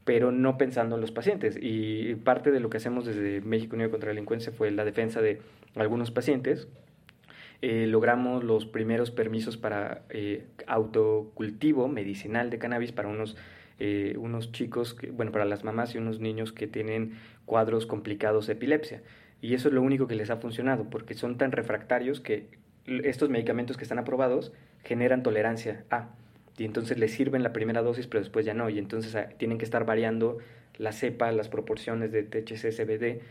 pero no pensando en los pacientes. Y parte de lo que hacemos desde México Unido contra la Delincuencia fue la defensa de algunos pacientes eh, logramos los primeros permisos para eh, autocultivo medicinal de cannabis para unos, eh, unos chicos, bueno, para las mamás y unos niños que tienen cuadros complicados de epilepsia. Y eso es lo único que les ha funcionado, porque son tan refractarios que estos medicamentos que están aprobados generan tolerancia a. Y entonces les sirven la primera dosis, pero después ya no. Y entonces ah, tienen que estar variando la cepa, las proporciones de THC, CBD,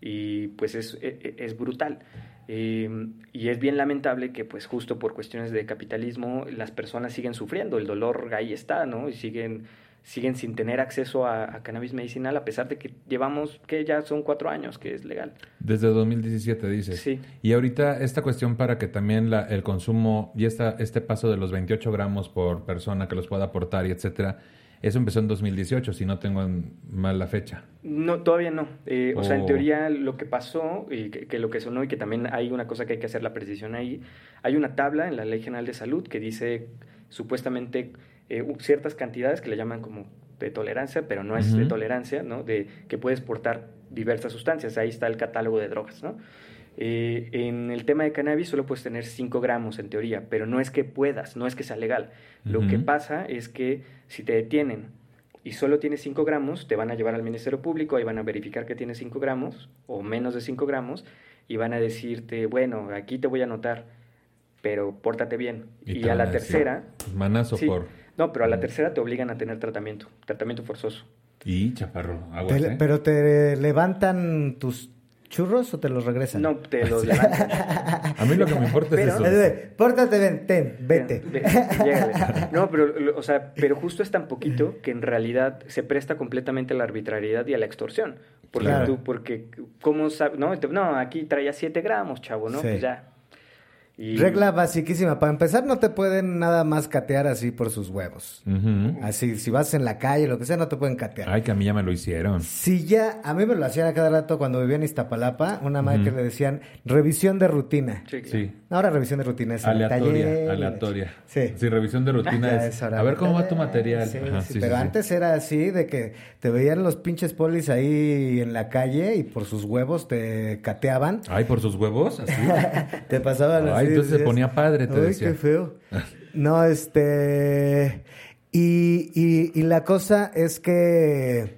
y pues es, e, e, es brutal. Em, y es bien lamentable que, pues, justo por cuestiones de capitalismo, las personas siguen sufriendo, el dolor ahí está, ¿no? Y siguen, siguen sin tener acceso a, cannabis medicinal, a pesar de que llevamos, que ya son cuatro años que es legal.
Desde 2017, dices.
Sí.
Y ahorita esta cuestión para que también la, el consumo y esta, este paso de los 28 gramos por persona que los pueda aportar y etcétera, eso empezó en 2018, si no tengo mal la fecha.
No, todavía no. Eh, o sea, en oh. teoría lo que pasó, y que, lo que sonó, y que también hay una cosa que hay que hacer la precisión ahí, hay una tabla en la Ley General de Salud que dice supuestamente eh, ciertas cantidades que le llaman como de tolerancia, pero no es de tolerancia, ¿no? De que puedes portar diversas sustancias. Ahí está el catálogo de drogas, ¿no? Eh, en el tema de cannabis solo puedes tener 5 gramos en teoría, pero no es que puedas, no es que sea legal. Lo que pasa es que si te detienen y solo tienes 5 gramos, te van a llevar al Ministerio Público, ahí van a verificar que tienes 5 gramos o menos de 5 gramos y van a decirte, bueno, aquí te voy a anotar, pero pórtate bien. Y, a la tercera...
Manazo por...
No, pero a la tercera te obligan a tener tratamiento, tratamiento forzoso.
Y chaparro,
¿eh? Pero te levantan tus churros o te los regresan?
No, te los levantan.
a mí lo que me importa es eso.
pórtate bien, ten, vete.
no, pero, o sea, pero justo es tan poquito que en realidad se presta completamente a la arbitrariedad y a la extorsión. Porque tú, porque, ¿cómo sabes? No, no, aquí traía 7 gramos, chavo, ¿no? Pues ya. Y-
Regla basiquísima. Para empezar, no te pueden nada más catear así por sus huevos. Así, si vas en la calle, lo que sea, no te pueden catear.
Ay, que a mí ya me lo hicieron.
Si ya, a mí me lo hacían a cada rato cuando vivía en Iztapalapa, una madre que le decían revisión de rutina.
Sí.
Ahora revisión de rutina es
Aleatoria,
taller.
aleatoria.
Sí.
Sí, revisión de rutina es. A ver cómo va tu material.
Sí,
Ajá,
sí,
sí,
pero
sí, sí.
antes era así, de que te veían los pinches polis ahí en la calle y por sus huevos te cateaban.
Ay, por sus huevos, así.
Te pasaban
Ay, entonces se ponía padre, te
Ay,
decía".
qué feo. No, este... Y, y, y la cosa es que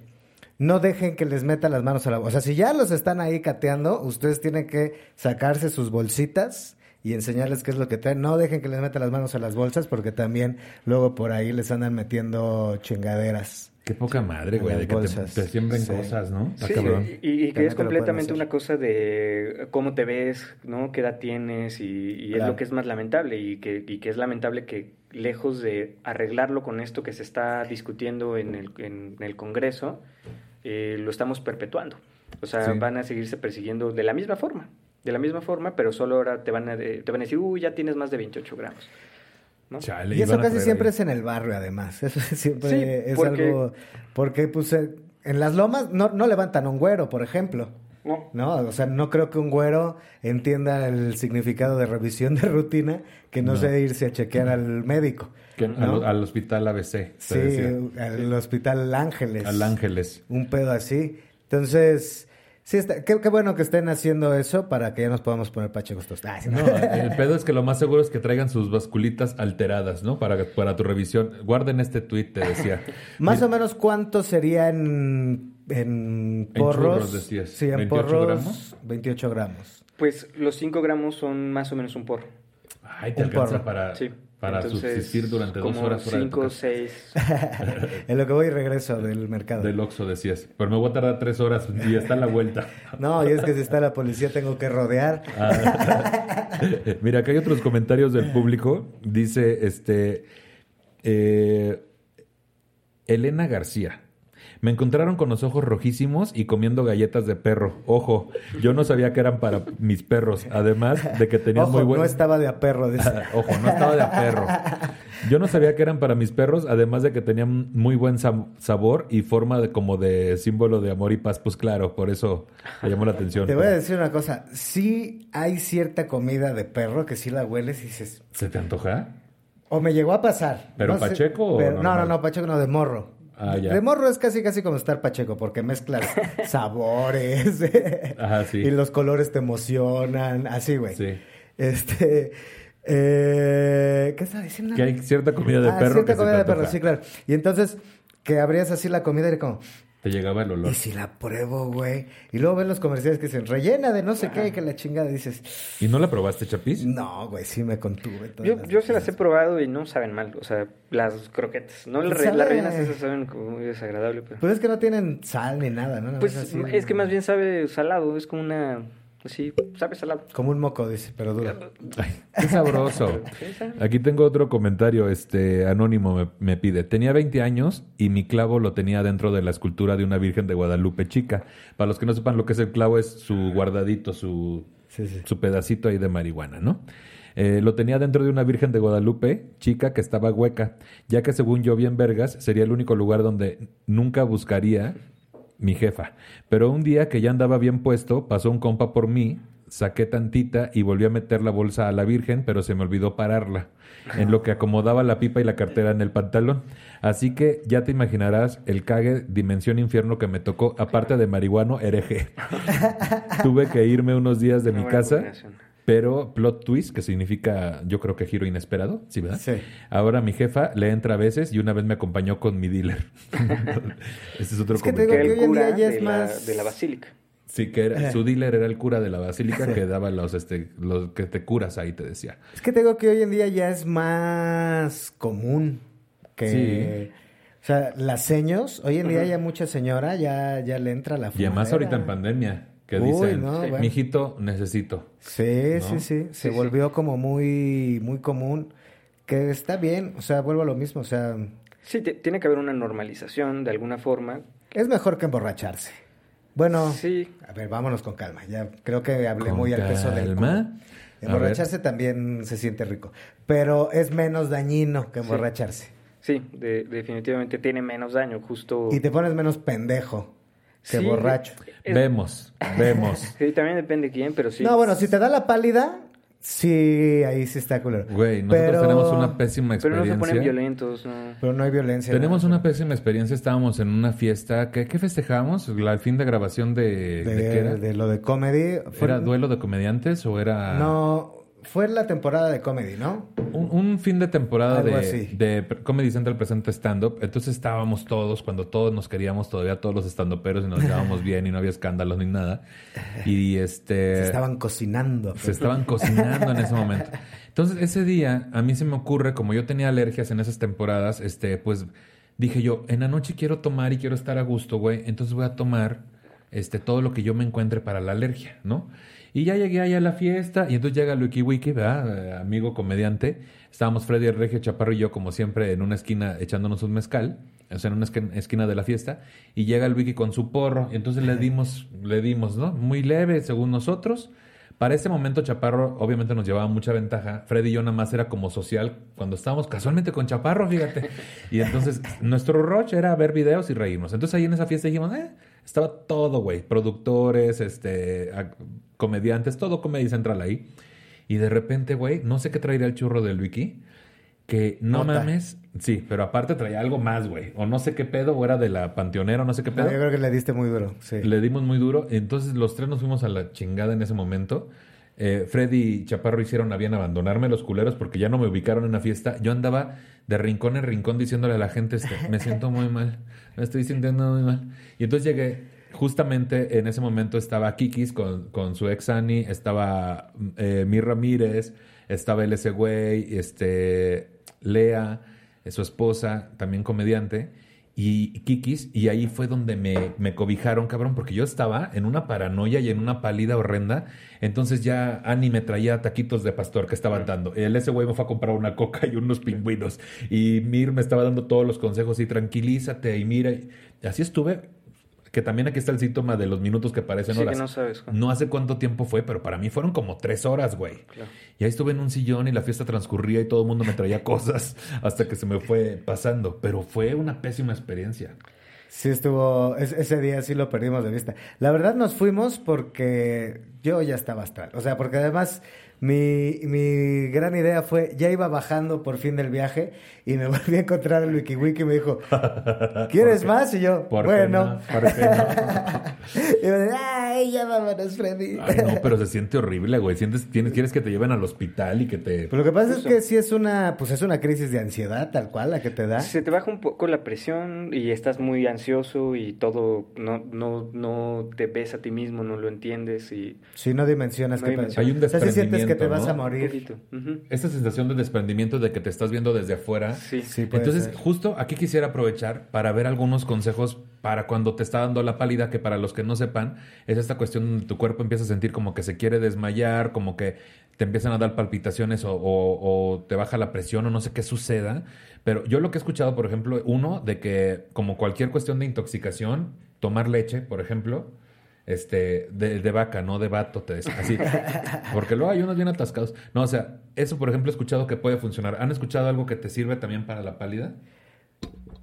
no dejen que les metan las manos a la... O sea, si ya los están ahí cateando, ustedes tienen que sacarse sus bolsitas y enseñarles qué es lo que traen. No dejen que les metan las manos a las bolsas porque también luego por ahí les andan metiendo chingaderas.
Qué poca madre, güey, de que te, te siembren
Sí.
cosas, ¿no? Está
Sí,
cabrón.
y, y que es completamente una cosa de cómo te ves, ¿no? ¿Qué edad tienes? Y, y es lo que es más lamentable y que, y que es lamentable que lejos de arreglarlo con esto que se está discutiendo en el, en el Congreso, eh, lo estamos perpetuando. O sea,
Sí.
van a seguirse persiguiendo de la misma forma, de la misma forma, pero solo ahora te van a, de- te van a decir, uy, ya tienes más de 28 gramos. ¿No?
Chale,
Y eso casi siempre
ahí.
es en el barrio, además. Eso siempre
Sí,
es
porque-
algo... Porque, pues, eh, en las lomas no, no levantan un güero, por ejemplo.
No.
No, o sea, no creo que un güero entienda el significado de revisión de rutina que no,
No.
sea irse a chequear al médico.
Que
¿no?
al, al hospital ABC.
Sí,
decía.
al hospital Ángeles.
Al Ángeles.
Un pedo así. Entonces, sí, está, qué, qué bueno que estén haciendo eso para que ya nos podamos poner pachecos todos. Ah, sí,
No, el pedo es que lo más seguro es que traigan sus basculitas alteradas, ¿no? Para, para tu revisión. Guarden este tweet, te decía.
Más o menos cuánto sería en, en porros.
churros, decías.
Sí, en
28
porros.
gramos.
28 gramos.
Pues los 5 gramos son más o menos un porro.
Ay, te
Un
alcanza
porro.
para,
Sí.
Para
Entonces,
subsistir durante dos
como
horas tu
cinco,
casa.
seis.
en lo que voy y regreso del mercado.
Del Oxxo decías. Pero me voy a tardar tres horas y está la vuelta.
No, y es que si está la policía tengo que rodear.
Ah. Mira, acá hay otros comentarios del público. Dice, este, eh, Elena García. Me encontraron con los ojos rojísimos y comiendo galletas de perro. Ojo, yo no sabía que eran para mis perros. Además de que tenían
Ojo,
muy buen...
no estaba de a perro. dice.
Ojo, no estaba de a perro. Yo no sabía que eran para mis perros, además de que tenían muy buen sabor y forma de como de símbolo de amor y paz. Pues claro, por eso me llamó la atención.
Te voy a decir una cosa. Sí hay cierta comida de perro que sí la hueles y dices...
¿Se te antoja?
O me llegó a pasar.
¿Pero
No sé,
Pacheco o
pero- no, no, no, Pacheco no, de morro.
Ah, ya.
De morro es casi, casi como estar Pacheco, porque mezclas sabores.
Ajá, sí.
Y los colores te emocionan. Así, güey.
Sí.
Este. eh, ¿Qué estaba diciendo?
Que hay cierta comida de
Ah,
perro
cierta
que
comida de perro, sí, claro. Y entonces, que abrías así la comida y era como,
Te llegaba el olor.
¿y si la pruebo, güey? Y luego ves los comerciales que dicen, rellena de no sé qué, que la chingada. Y dices,
¿Y no la probaste, Chapis?
no, güey, sí me contuve. todas
Yo, yo se las he probado y no saben mal. O sea, las croquetas. No, re- las rellenas esas saben como muy desagradable. Pero...
Pues es que no tienen sal ni nada, ¿no?
Pues
así,
es que más bien sabe salado. Es como una. Así, sabe salado.
Como un moco, dice, pero duro.
Qué sabroso. Aquí tengo otro comentario, este anónimo me, me pide. Tenía 20 años y mi clavo lo tenía dentro de la escultura de una Virgen de Guadalupe chica. Para los que no sepan lo que es el clavo, es su guardadito, su,
Sí, sí.
su pedacito ahí de marihuana, ¿no? Eh, lo tenía dentro de una Virgen de Guadalupe chica que estaba hueca, ya que según yo bien vergas sería el único lugar donde nunca buscaría mi jefa. Pero un día que ya andaba bien puesto, pasó un compa por mí, saqué tantita y volví a meter la bolsa a la Virgen, pero se me olvidó pararla, en lo que acomodaba la pipa y la cartera en el pantalón. Así que ya te imaginarás el cague dimensión infierno que me tocó, aparte de marihuano hereje. Tuve que irme unos días de mi casa.
combinación.
Pero plot twist, que significa, yo creo que giro inesperado, ¿sí, verdad?
Sí.
Ahora mi jefa le entra a veces y una vez me acompañó con mi dealer. este es otro
Es que te digo
Que
hoy en
cura
día ya
de,
es
la,
más-
de la basílica.
Sí, que era- su dealer era el cura de la basílica que daba los, este, los que te curas ahí, te decía.
Es que te digo que hoy en día ya es más común que... O sea, las seños, hoy en día ya mucha señora ya, ya le entra la
Y además
fumadera.
ahorita en pandemia, que
Uy,
dicen,
no,
Sí.
bueno.
mijito, necesito.
Sí,
¿no?
sí, sí. Se
Sí, sí.
volvió como muy, muy común. Que está bien, o sea, vuelvo a lo mismo. O sea,
Sí, tiene que haber una normalización de alguna forma.
es mejor que emborracharse. Bueno,
Sí.
a ver, vámonos con calma. Ya creo que hablé
Con
muy al peso del
calma.
Emborracharse también se siente rico, pero es menos dañino que emborracharse.
Sí, de- definitivamente tiene menos daño, justo.
Y te pones menos pendejo que
Sí,
borracho.
es-
Vemos, vemos.
Sí, también depende de quién, pero sí.
No, bueno, si te da la pálida, sí, ahí sí está culero.
Güey, nosotros
Pero-
tenemos una pésima
Pero no
experiencia.
se ponen violentos, ¿no?
Pero no hay violencia.
Tenemos
¿no?
una pésima experiencia. Estábamos en una fiesta. ¿Qué, qué festejábamos? ¿La, ¿El fin de grabación de,
de,
de qué era?
de lo de comedy. Fue-
¿Era duelo de comediantes o era
No, fue la temporada de comedy, ¿no?
un, un fin de temporada
Algo
de,
así.
de Comedy Central presente stand-up? Entonces estábamos todos, cuando todos nos queríamos, todavía todos los stand-uperos y nos llevábamos bien y no había escándalos ni nada. Y este...
Se estaban cocinando.
Se estaban cocinando en ese momento. Entonces, ese día, a mí se me ocurre, como yo tenía alergias en esas temporadas, este, pues dije yo, en la noche quiero tomar y quiero estar a gusto, güey. Entonces voy a tomar este, todo lo que yo me encuentre para la alergia, ¿no? Y ya llegué ahí a la fiesta, y entonces llega Luiki Wiki, ¿verdad? Eh, amigo comediante. Estábamos Freddy Regio Chaparro y yo, como siempre, en una esquina echándonos un mezcal, o sea, en una esqui- esquina de la fiesta, y llega el Wiki con su porro, y entonces le dimos, le dimos, ¿no? Muy leve, según nosotros. Para ese momento Chaparro obviamente nos llevaba mucha ventaja. Freddy y yo nada más era como social cuando estábamos casualmente con Chaparro, fíjate. Y entonces nuestro rush era ver videos y reírnos. Entonces ahí en esa fiesta dijimos, eh, estaba todo, güey. Productores, este, comediantes, todo Comedy Central ahí. Y de repente, güey, no sé qué traería el churro del Wiki. Que no
Nota.
mames. Sí, pero aparte traía algo más, güey. O no sé qué pedo, o era de la panteonera, o no sé qué
No,
pedo.
yo creo que le diste muy duro. Sí.
Le dimos muy duro. Entonces los tres nos fuimos a la chingada en ese momento. Eh, Freddy y Chaparro hicieron a bien abandonarme los culeros porque ya no me ubicaron en la fiesta. Yo andaba de rincón en rincón diciéndole a la gente, este, me siento muy mal, me estoy sintiendo muy mal. Y entonces llegué, justamente en ese momento estaba Kikis con, con su ex Ani, estaba eh, Mir Ramírez, estaba el ese güey, este, Lea, eh, su esposa, también comediante y Kikis, y ahí fue donde me, me cobijaron, cabrón, porque yo estaba en una paranoia y en una pálida horrenda. Entonces ya Ani me traía taquitos de pastor que estaban dando. El ese güey me fue a comprar una coca y unos pingüinos. Y Mir me estaba dando todos los consejos y tranquilízate y mira. y así estuve. Que también aquí está el síntoma de los minutos que parecen
Sí, que
horas.
no sabes, Juan.
No hace cuánto tiempo fue, pero para mí fueron como tres horas, güey.
Claro.
Y ahí estuve en un sillón y la fiesta transcurría y todo el mundo me traía cosas hasta que se me fue pasando. Pero fue una pésima experiencia.
Sí estuvo, es- ese día sí lo perdimos de vista. La verdad nos fuimos porque yo ya estaba astral. O sea, porque además mi, mi gran idea fue, ya iba bajando por fin del viaje y me volví a encontrar el WikiWiki y me dijo, ¿quieres más? Y yo,
¿Por qué
bueno.
no? ¿Por qué no?
y me dice, ay, ya vámonos, Freddy.
Ay, no, pero se siente horrible, güey. Sientes, tienes, quieres que te lleven al hospital y que te...
Pero lo que pasa es que sí es una, pues es una crisis de ansiedad tal cual la que te da.
Se te baja un poco la presión y estás muy ansioso y todo, no, no, no te ves a ti mismo, no lo entiendes y
Si no dimensionas
No
qué
dimensionas.
Hay un
O sea, sí sientes que te vas a morir.
poquito. Ujú.
Esta sensación de desprendimiento de que te estás viendo desde afuera.
Sí.
Sí, puede
Entonces,
ser.
justo aquí quisiera aprovechar para ver algunos consejos para cuando te está dando la pálida, que para los que no sepan, es esta cuestión donde tu cuerpo empieza a sentir como que se quiere desmayar, como que te empiezan a dar palpitaciones o, o- o te baja la presión o no sé qué suceda. Pero yo lo que he escuchado, por ejemplo, uno, de que como cualquier cuestión de intoxicación, tomar leche, por ejemplo, este, de, de vaca, no de vato, te decía, así. Porque luego hay unos bien atascados. No, o sea, eso, por ejemplo, he escuchado que puede funcionar. ¿Han escuchado algo que te sirve también para la pálida?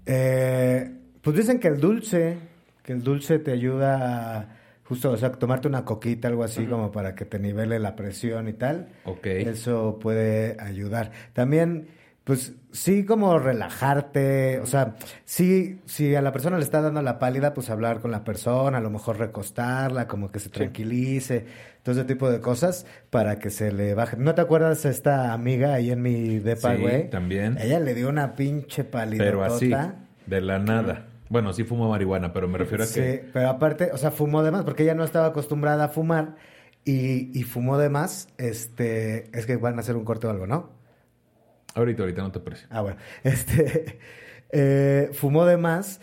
Eh, pues dicen que el dulce, que el dulce te ayuda a, justo, o sea, tomarte una coquita, algo así, como para que te nivele la presión y tal.
Ok.
Eso puede ayudar. También, pues sí, como relajarte, o sea, sí, si a la persona le está dando la pálida, pues hablar con la persona, a lo mejor recostarla, como que se tranquilice, todo ese tipo de cosas para que se le baje. ¿No te acuerdas esta amiga ahí en mi depa,
Sí,
güey?
también.
Ella le dio una pinche pálida.
Pero así, de la nada. Bueno, sí fumo marihuana, pero me refiero a
Sí,
que...
pero aparte, o sea, fumó de más, porque ella no estaba acostumbrada a fumar y, y fumó de más. Este, es que van a hacer un corte o algo, ¿no?
Ahorita, ahorita no te aprecio.
Ah, bueno. Este, eh, fumó de más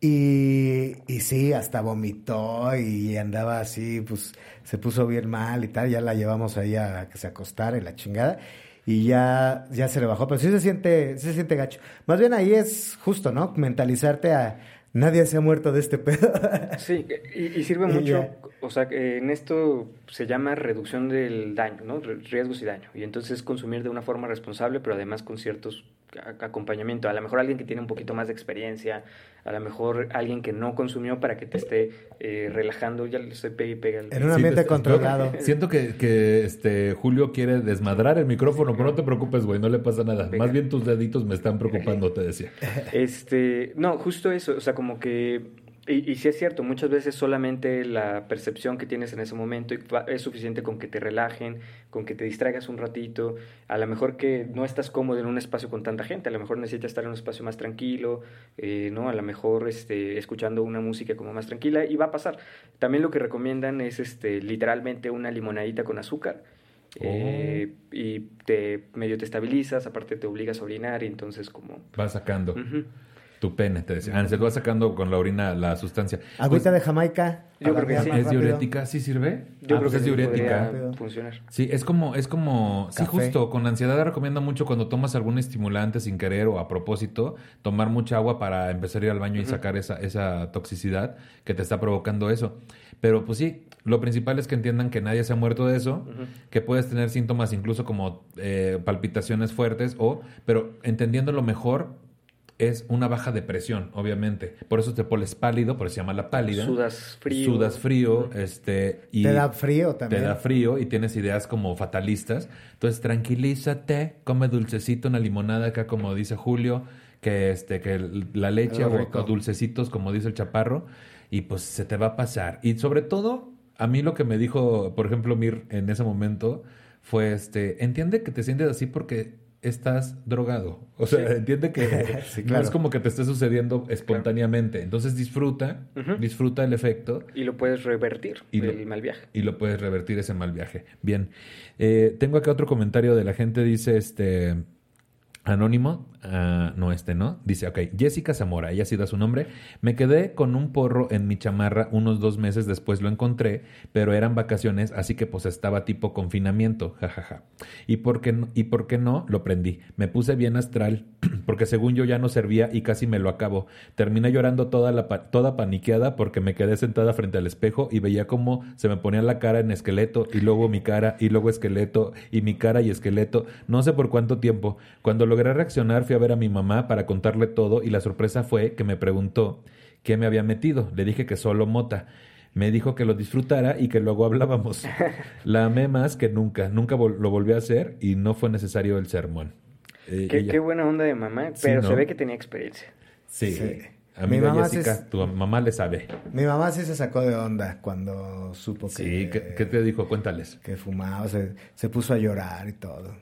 y, y sí, hasta vomitó y andaba así, pues se puso bien mal y tal. Ya la llevamos ahí a que se acostara y la chingada. y ya, ya se le bajó, pero sí se siente, sí se siente gacho. Más bien ahí es justo, ¿no? Mentalizarte a nadie se ha muerto de este pedo.
Sí, y, y sirve
Y
mucho,
ya.
o sea, que en esto se llama reducción del daño, ¿no? Riesgos y daño. Y entonces consumir de una forma responsable, pero además con ciertos acompañamiento. A lo mejor alguien que tiene un poquito más de experiencia, a lo mejor alguien que no consumió para que te esté eh, relajando, ya le estoy pegue y pega.
En un ambiente
te-
controlado.
Siento que, que este Julio quiere desmadrar el micrófono, pero no te preocupes, güey, no le pasa nada.
Venga.
Más bien tus deditos me están preocupando, te decía.
Este, no, justo eso, o sea, como que, y, y sí es cierto, muchas veces solamente la percepción que tienes en ese momento es suficiente con que te relajen, con que te distraigas un ratito, a lo mejor que no estás cómodo en un espacio con tanta gente, a lo mejor necesitas estar en un espacio más tranquilo, eh, ¿no? A lo mejor este, escuchando una música como más tranquila y va a pasar. También lo que recomiendan es este, literalmente una limonadita con azúcar. eh, y te medio te estabilizas, aparte te obligas a orinar y entonces como...
Va sacando. Tu pene, te decía. Ah, se va sacando con la orina la sustancia.
Agüita de Jamaica.
Yo creo que sí.
¿Es diurética? ¿Sí sirve?
Yo
Ah,
creo
pues
que
es
sí
diurética.
funcionar.
Sí, es como, es como, sí,
Café.
justo, con ansiedad recomiendo mucho cuando tomas algún estimulante sin querer o a propósito, tomar mucha agua para empezar a ir al baño y sacar esa, esa toxicidad que te está provocando eso. Pero pues sí, lo principal es que entiendan que nadie se ha muerto de eso, que puedes tener síntomas incluso como eh, palpitaciones fuertes o, pero entendiendo lo mejor es una baja de presión, obviamente. Por eso te pones pálido, por eso se llama la pálida.
Sudas frío.
Sudas frío, este, y
Te da frío también.
te da frío y tienes ideas como fatalistas. Entonces, tranquilízate, come dulcecito, una limonada acá, como dice Julio, que este, que la leche o, o dulcecitos, como dice el chaparro, y pues se te va a pasar. Y sobre todo, a mí lo que me dijo, por ejemplo, Mir en ese momento, fue este, entiende que te sientes así porque estás drogado. O sea, entiende que
Sí,
no es como que te esté sucediendo espontáneamente. Entonces disfruta, disfruta el efecto
Y lo puedes revertir,
Y lo-
el mal viaje.
y lo puedes revertir ese mal viaje. Bien. Eh, tengo acá otro comentario de la gente. Dice este. Anónimo, ah, no este, ¿no? Dice, ok, Jessica Zamora, ella sí da su nombre. Me quedé con un porro en mi chamarra unos dos meses después lo encontré, pero eran vacaciones, así que pues estaba tipo confinamiento, jajaja. ¿Y por no, y por qué no? Lo prendí. Me puse bien astral, porque según yo ya no servía y casi me lo acabo. Terminé llorando toda, la pa- toda paniqueada porque me quedé sentada frente al espejo y veía cómo se me ponía la cara en esqueleto y luego mi cara y luego esqueleto y mi cara y esqueleto. No sé por cuánto tiempo. Cuando logré reaccionar fui a ver a mi mamá para contarle todo y la sorpresa fue que me preguntó qué me había metido. Le dije que solo mota. Me dijo que lo disfrutara y que luego hablábamos. La amé más que nunca. Nunca vol- lo volví a hacer y no fue necesario el sermón. Eh,
Qué,
ella-
qué buena onda de mamá,
Sí,
pero
¿no?
se ve que tenía experiencia.
Sí.
Sí.
Amiga
Mi mamá sí
Jessica,
es-
tu mamá le sabe.
Mi mamá sí se sacó de onda cuando supo que,
Sí, ¿qué, qué te dijo? Cuéntales.
que fumaba, se, se puso a llorar y todo.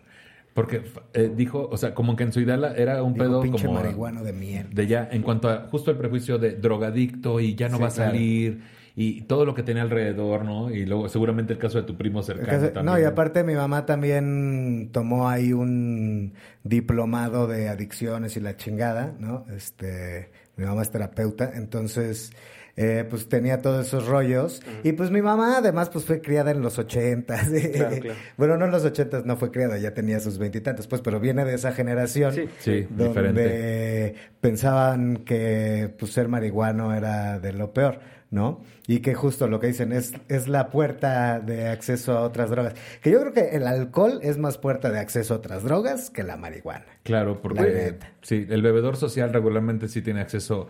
Porque eh, dijo, o sea, como que en su idea era un
Dijo,
pedo
pinche
como...
marihuano de mierda.
De ya, en cuanto a justo el prejuicio de drogadicto y ya no
Sí,
va a
claro.
salir y todo lo que tenía alrededor, ¿no? Y luego seguramente el caso de tu primo cercano
caso-
también.
no, y aparte mi mamá también tomó ahí un diplomado de adicciones y la chingada, ¿no? Este, mi mamá es terapeuta, entonces, eh, pues tenía todos esos rollos. Y pues mi mamá además pues fue criada en los ochentas.
Claro, claro.
Bueno, no en los ochentas, no fue criada, ya tenía sus veintitantos, pues, pero viene de esa generación.
Sí.
Sí,
donde
diferente.
pensaban que pues, ser marihuano era de lo peor, ¿no? Y que justo lo que dicen es, es la puerta de acceso a otras drogas. Que yo creo que el alcohol es más puerta de acceso a otras drogas que la marihuana.
Claro,
La
porque sí, el bebedor social regularmente sí tiene acceso.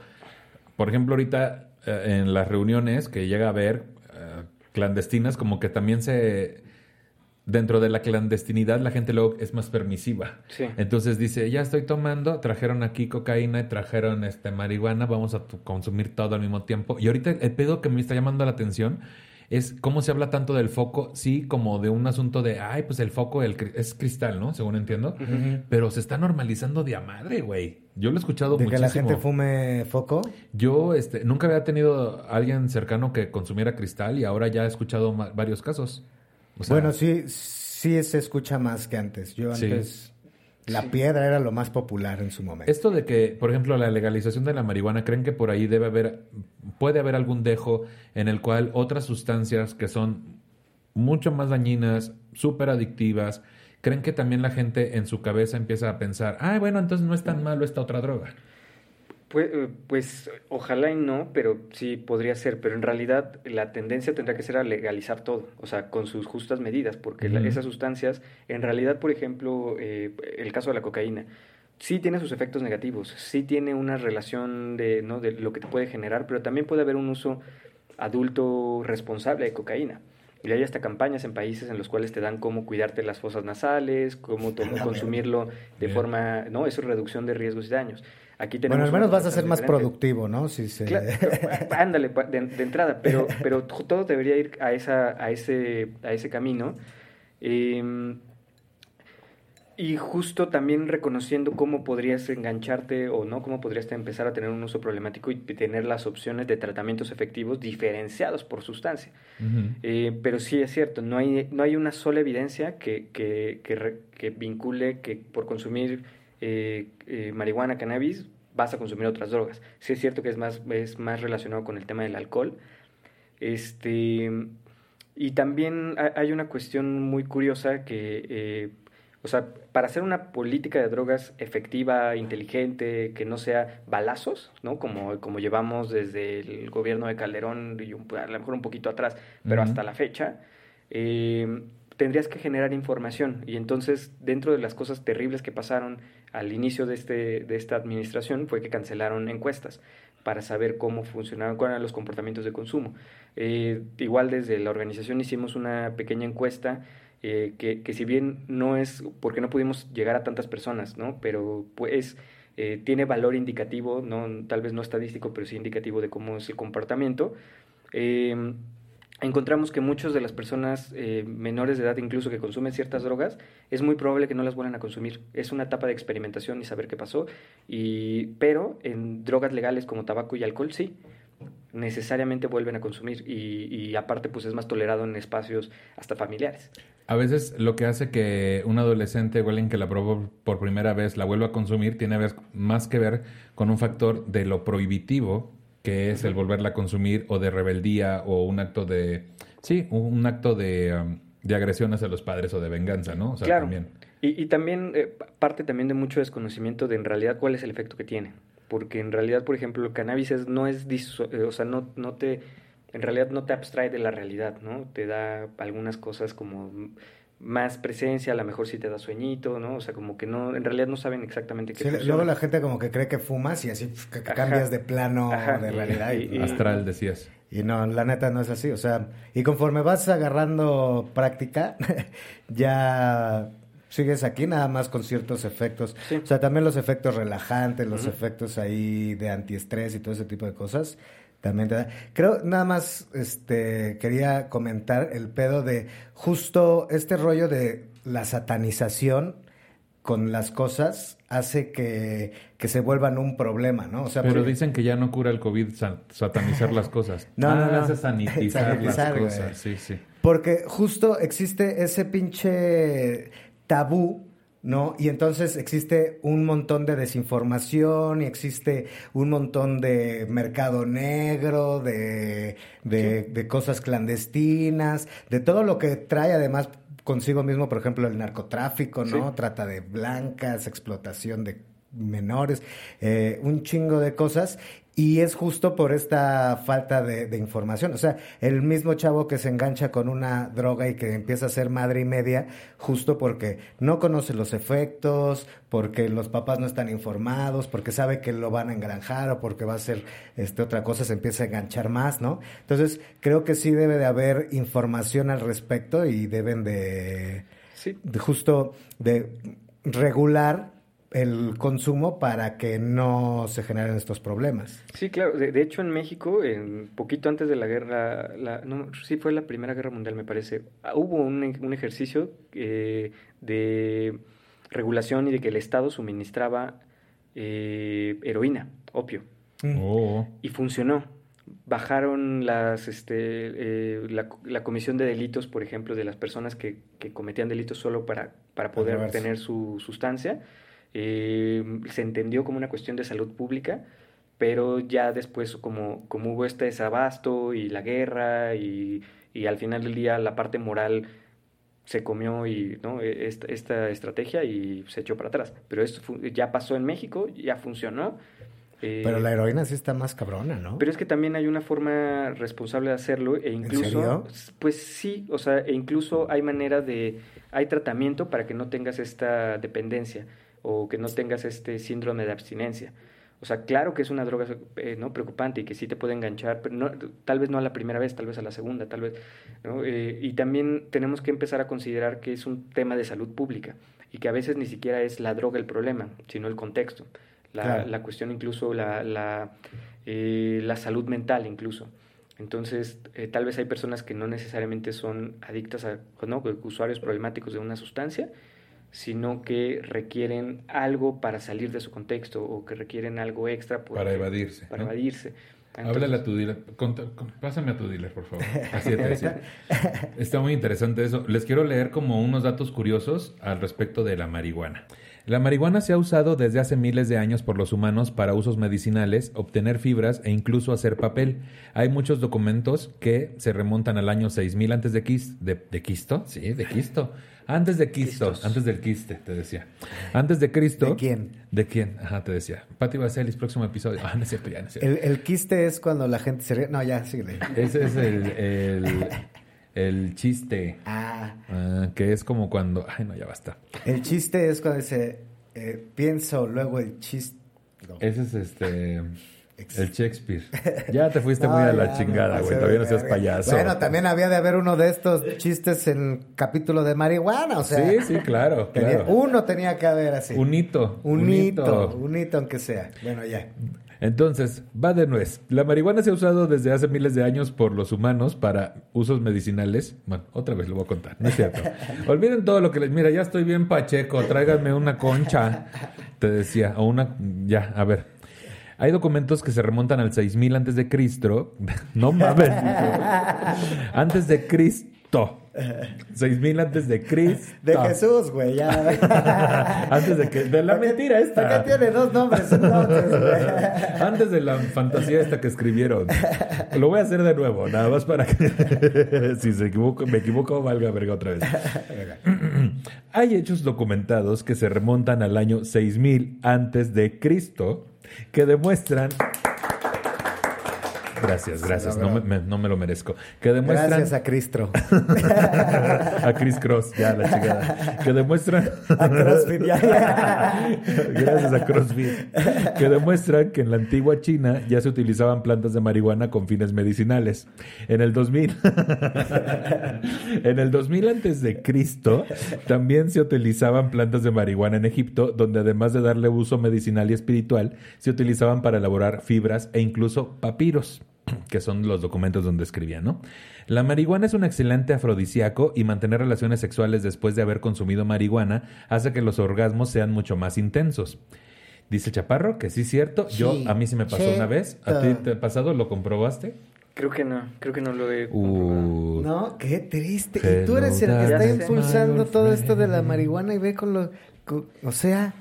Por ejemplo, ahorita en las reuniones que llega a haber eh, clandestinas, como que también se dentro de la clandestinidad la gente luego es más permisiva.
Sí.
Entonces dice, ya estoy tomando, trajeron aquí cocaína y trajeron este marihuana, vamos a consumir todo al mismo tiempo. Y ahorita el pedo que me está llamando la atención es cómo se habla tanto del foco, sí, como de un asunto de, ay, pues el foco el es cristal, ¿no? Según entiendo. Pero se está normalizando de a madre, güey. Yo lo he escuchado
De que la gente fume foco.
Yo este, nunca había tenido a alguien cercano que consumiera cristal y ahora ya he escuchado varios casos. O sea,
bueno, sí, sí se escucha más que antes. Yo
Sí.
antes, la piedra era lo más popular en su momento.
Esto de que, por ejemplo, la legalización de la marihuana, ¿creen que por ahí debe haber, puede haber algún dejo en el cual otras sustancias que son mucho más dañinas, súper adictivas, ¿creen que también la gente en su cabeza empieza a pensar, ah, bueno, entonces no es tan malo esta otra droga?
Pues, pues, ojalá y no, pero sí podría ser. Pero en realidad la tendencia tendrá que ser a legalizar todo, o sea, con sus justas medidas, porque esas sustancias, en realidad, por ejemplo, eh, el caso de la cocaína, sí tiene sus efectos negativos, sí tiene una relación de, ¿no? de lo que te puede generar, pero también puede haber un uso adulto responsable de cocaína. Y hay hasta campañas en países en los cuales te dan cómo cuidarte las fosas nasales, cómo consumirlo de forma, ¿no? Eso es reducción de riesgos y daños. Aquí
bueno, al menos vas a ser más productivo, ¿no? Si se...
ándale, de, entrada, pero, pero todo debería ir a, esa, a, ese, a ese camino. Eh, y justo también reconociendo cómo podrías engancharte o no, cómo podrías empezar a tener un uso problemático y tener las opciones de tratamientos efectivos diferenciados por sustancia. Eh, pero sí es cierto, no hay, no hay una sola evidencia que, que, que, vincule que por consumir eh, eh, marihuana, cannabis, vas a consumir otras drogas. Sí es cierto que es más, es más relacionado con el tema del alcohol. Este, y también hay una cuestión muy curiosa que o sea, para hacer una política de drogas efectiva, inteligente, que no sea balazos, ¿no? Como, como llevamos desde el gobierno de Calderón y un, a lo mejor un poquito atrás, pero hasta la fecha, eh, tendrías que generar información. Y entonces, dentro de las cosas terribles que pasaron al inicio de, este, de esta administración, fue que cancelaron encuestas para saber cómo funcionaban, cuáles eran los comportamientos de consumo. Eh, igual desde la organización hicimos una pequeña encuesta eh, que, que, si bien no es porque no pudimos llegar a tantas personas, ¿no? Pero pues eh, tiene valor indicativo, no, tal vez no estadístico, pero sí indicativo de cómo es el comportamiento. Eh, encontramos que muchas de las personas menores de edad, incluso que consumen ciertas drogas, es muy probable que no las vuelvan a consumir. Es una etapa de experimentación y saber qué pasó. Y, pero en drogas legales como tabaco y alcohol, sí necesariamente vuelven a consumir y, y, aparte pues es más tolerado en espacios hasta familiares.
A veces lo que hace que un adolescente o alguien que la probó por primera vez la vuelva a consumir tiene más que ver con un factor de lo prohibitivo que es el volverla a consumir o de rebeldía o un acto de sí un acto de, um, de agresión hacia los padres o de venganza no
o sea, claro. también y, y también eh, parte también de mucho desconocimiento de en realidad cuál es el efecto que tiene porque en realidad por ejemplo el cannabis es, no es eh, o sea no no te en realidad no te abstrae de la realidad, ¿no? Te da algunas cosas como más presencia, a lo mejor sí te da sueñito, ¿no? O sea, como que no, en realidad no saben exactamente qué
sí, Luego la gente como que cree que fumas y así cambias de plano de realidad.
Y, Astral, decías.
Y no, la neta no es así. O sea, y conforme vas agarrando práctica, ya sigues aquí nada más con ciertos efectos. O sea, también los efectos relajantes, los efectos ahí de antiestrés y todo ese tipo de cosas también Creo, nada más, este, quería comentar el pedo de justo este rollo de la satanización con las cosas hace que, que se vuelvan un problema, ¿no? O
sea, Pero dicen que ya no cura el COVID satanizar las cosas. No, no, no. sanitizar, las cosas, sí, sí.
Porque justo existe ese pinche tabú ¿no? Y entonces existe un montón de desinformación y existe un montón de mercado negro, de, de, cosas clandestinas, de todo lo que trae además consigo mismo, por ejemplo, el narcotráfico, ¿no? Trata de blancas, explotación de menores, eh, un chingo de cosas. Y es justo por esta falta de, información. O sea, el mismo chavo que se engancha con una droga y que empieza a ser madre y media, justo porque no conoce los efectos, porque los papás no están informados, porque sabe que lo van a engranjar o porque va a ser este, otra cosa, se empieza a enganchar más, ¿no? Entonces, creo que sí debe de haber información al respecto y deben de, de justo de regular el consumo para que no se generen estos problemas.
Sí, claro. De, hecho, en México, en poquito antes de la guerra, la, no, sí fue la Primera Guerra Mundial, me parece, ah, hubo un, un ejercicio eh, de regulación y de que el Estado suministraba eh, heroína, opio. Mm. Oh. Y funcionó. Bajaron las, este, eh, la, la, comisión de delitos, por ejemplo, de las personas que, que cometían delitos solo para, para poder obtener su sustancia eh, se entendió como una cuestión de salud pública, pero ya después como, como hubo este desabasto y la guerra y, y al final del día la parte moral se comió y, ¿no? E, esta, esta estrategia y se echó para atrás. Pero esto ya pasó en México, ya funcionó. eh,
Pero la heroína sí está más cabrona, ¿no?
pero es que también hay una forma responsable de hacerlo e incluso,
serio?
pues sí, o sea, e incluso hay manera de, hay tratamiento para que no tengas esta dependencia o que no tengas este síndrome de abstinencia. O sea, claro que es una droga eh, no preocupante y que sí te puede enganchar, pero no, tal vez no a la primera vez, tal vez a la segunda, tal vez. ¿no? Eh, y también tenemos que empezar a considerar que es un tema de salud pública y que a veces ni siquiera es la droga el problema, sino el contexto. La,
Claro.
la cuestión incluso, la, la, eh, la salud mental incluso. Entonces, eh, tal vez hay personas que no necesariamente son adictas a, ¿no? usuarios problemáticos de una sustancia, sino que requieren algo para salir de su contexto o que requieren algo extra
Para evadirse,
Para
¿no?
evadirse.
Háblale a tu dealer. Con- pásame a tu dealer, por favor. Así decía. Está muy interesante eso. Les quiero leer como unos datos curiosos al respecto de la marihuana. La marihuana se ha usado desde hace miles de años por los humanos para usos medicinales, obtener fibras e incluso hacer papel. Hay muchos documentos que se remontan al año 6000 antes de Quis- de, de Cristo, sí, de Cristo. Antes de Cristo, antes del quiste, te decía. Antes de Cristo.
¿De quién?
¿De quién? Ajá, te decía. Pati Vaselis, próximo episodio. Ah, no es cierto, ya no es cierto.
El, el quiste es cuando la gente se ríe. No, ya, síguele.
Ese es el, el, el chiste.
Ah,
Ah, que es como cuando. Ay, no, ya basta.
el chiste es cuando dice, eh, pienso, luego el chiste. No.
Ese es este. El Shakespeare. Ya te fuiste
No,
muy a la
ya,
chingada, güey. Todavía no seas payaso.
Bueno, también había de haber uno de estos chistes en el capítulo de marihuana, o sea.
Sí, sí, claro, claro.
uno tenía que haber así.
Un hito.
Un hito, un hito aunque sea. Bueno, ya.
Entonces, va de nuez. La marihuana se ha usado desde hace miles de años por los humanos para usos medicinales. Bueno, otra vez lo voy a contar, no es cierto. Olviden todo lo que les... Mira, ya estoy bien pacheco, tráiganme una concha, te decía, o una... Ya, a ver. Hay documentos que se remontan al 6000 antes de Cristo. No mames. antes de Cristo. 6000 antes de Cristo.
De Jesús, güey, ya.
Antes de que... De la
¿Por qué-
mentira esta.
¿Por qué tiene dos nombres güey?
Antes de la fantasía esta que escribieron. Lo voy a hacer de nuevo, nada más para que si se equivoco, me equivoco, valga verga otra vez. Hay hechos documentados que se remontan al año 6000 antes de Cristo que demuestran Gracias, gracias. No me, me- no me lo merezco. Que demuestran
Gracias a Cristro.
a Chris Cross, ya la chingada. Que demuestran
A CrossFit, ya.
Gracias a CrossFit. Que demuestran que en la antigua China ya se utilizaban plantas de marihuana con fines medicinales. En el 2000, en el 2000 antes de Cristo, también se utilizaban plantas de marihuana en Egipto, donde además de darle uso medicinal y espiritual, se utilizaban para elaborar fibras e incluso papiros que son los documentos donde escribían, ¿no? La marihuana es un excelente afrodisíaco y mantener relaciones sexuales después de haber consumido marihuana hace que los orgasmos sean mucho más intensos. Dice Chaparro que sí es cierto. Yo,
Sí,
a mí sí me pasó una vez. ¿A ti te ha pasado? ¿Lo comprobaste?
Creo que no, creo que no lo he comprobado.
Uh,
No, qué triste. Y tú eres el que está impulsando todo esto de la marihuana y ve con lo... con- o sea,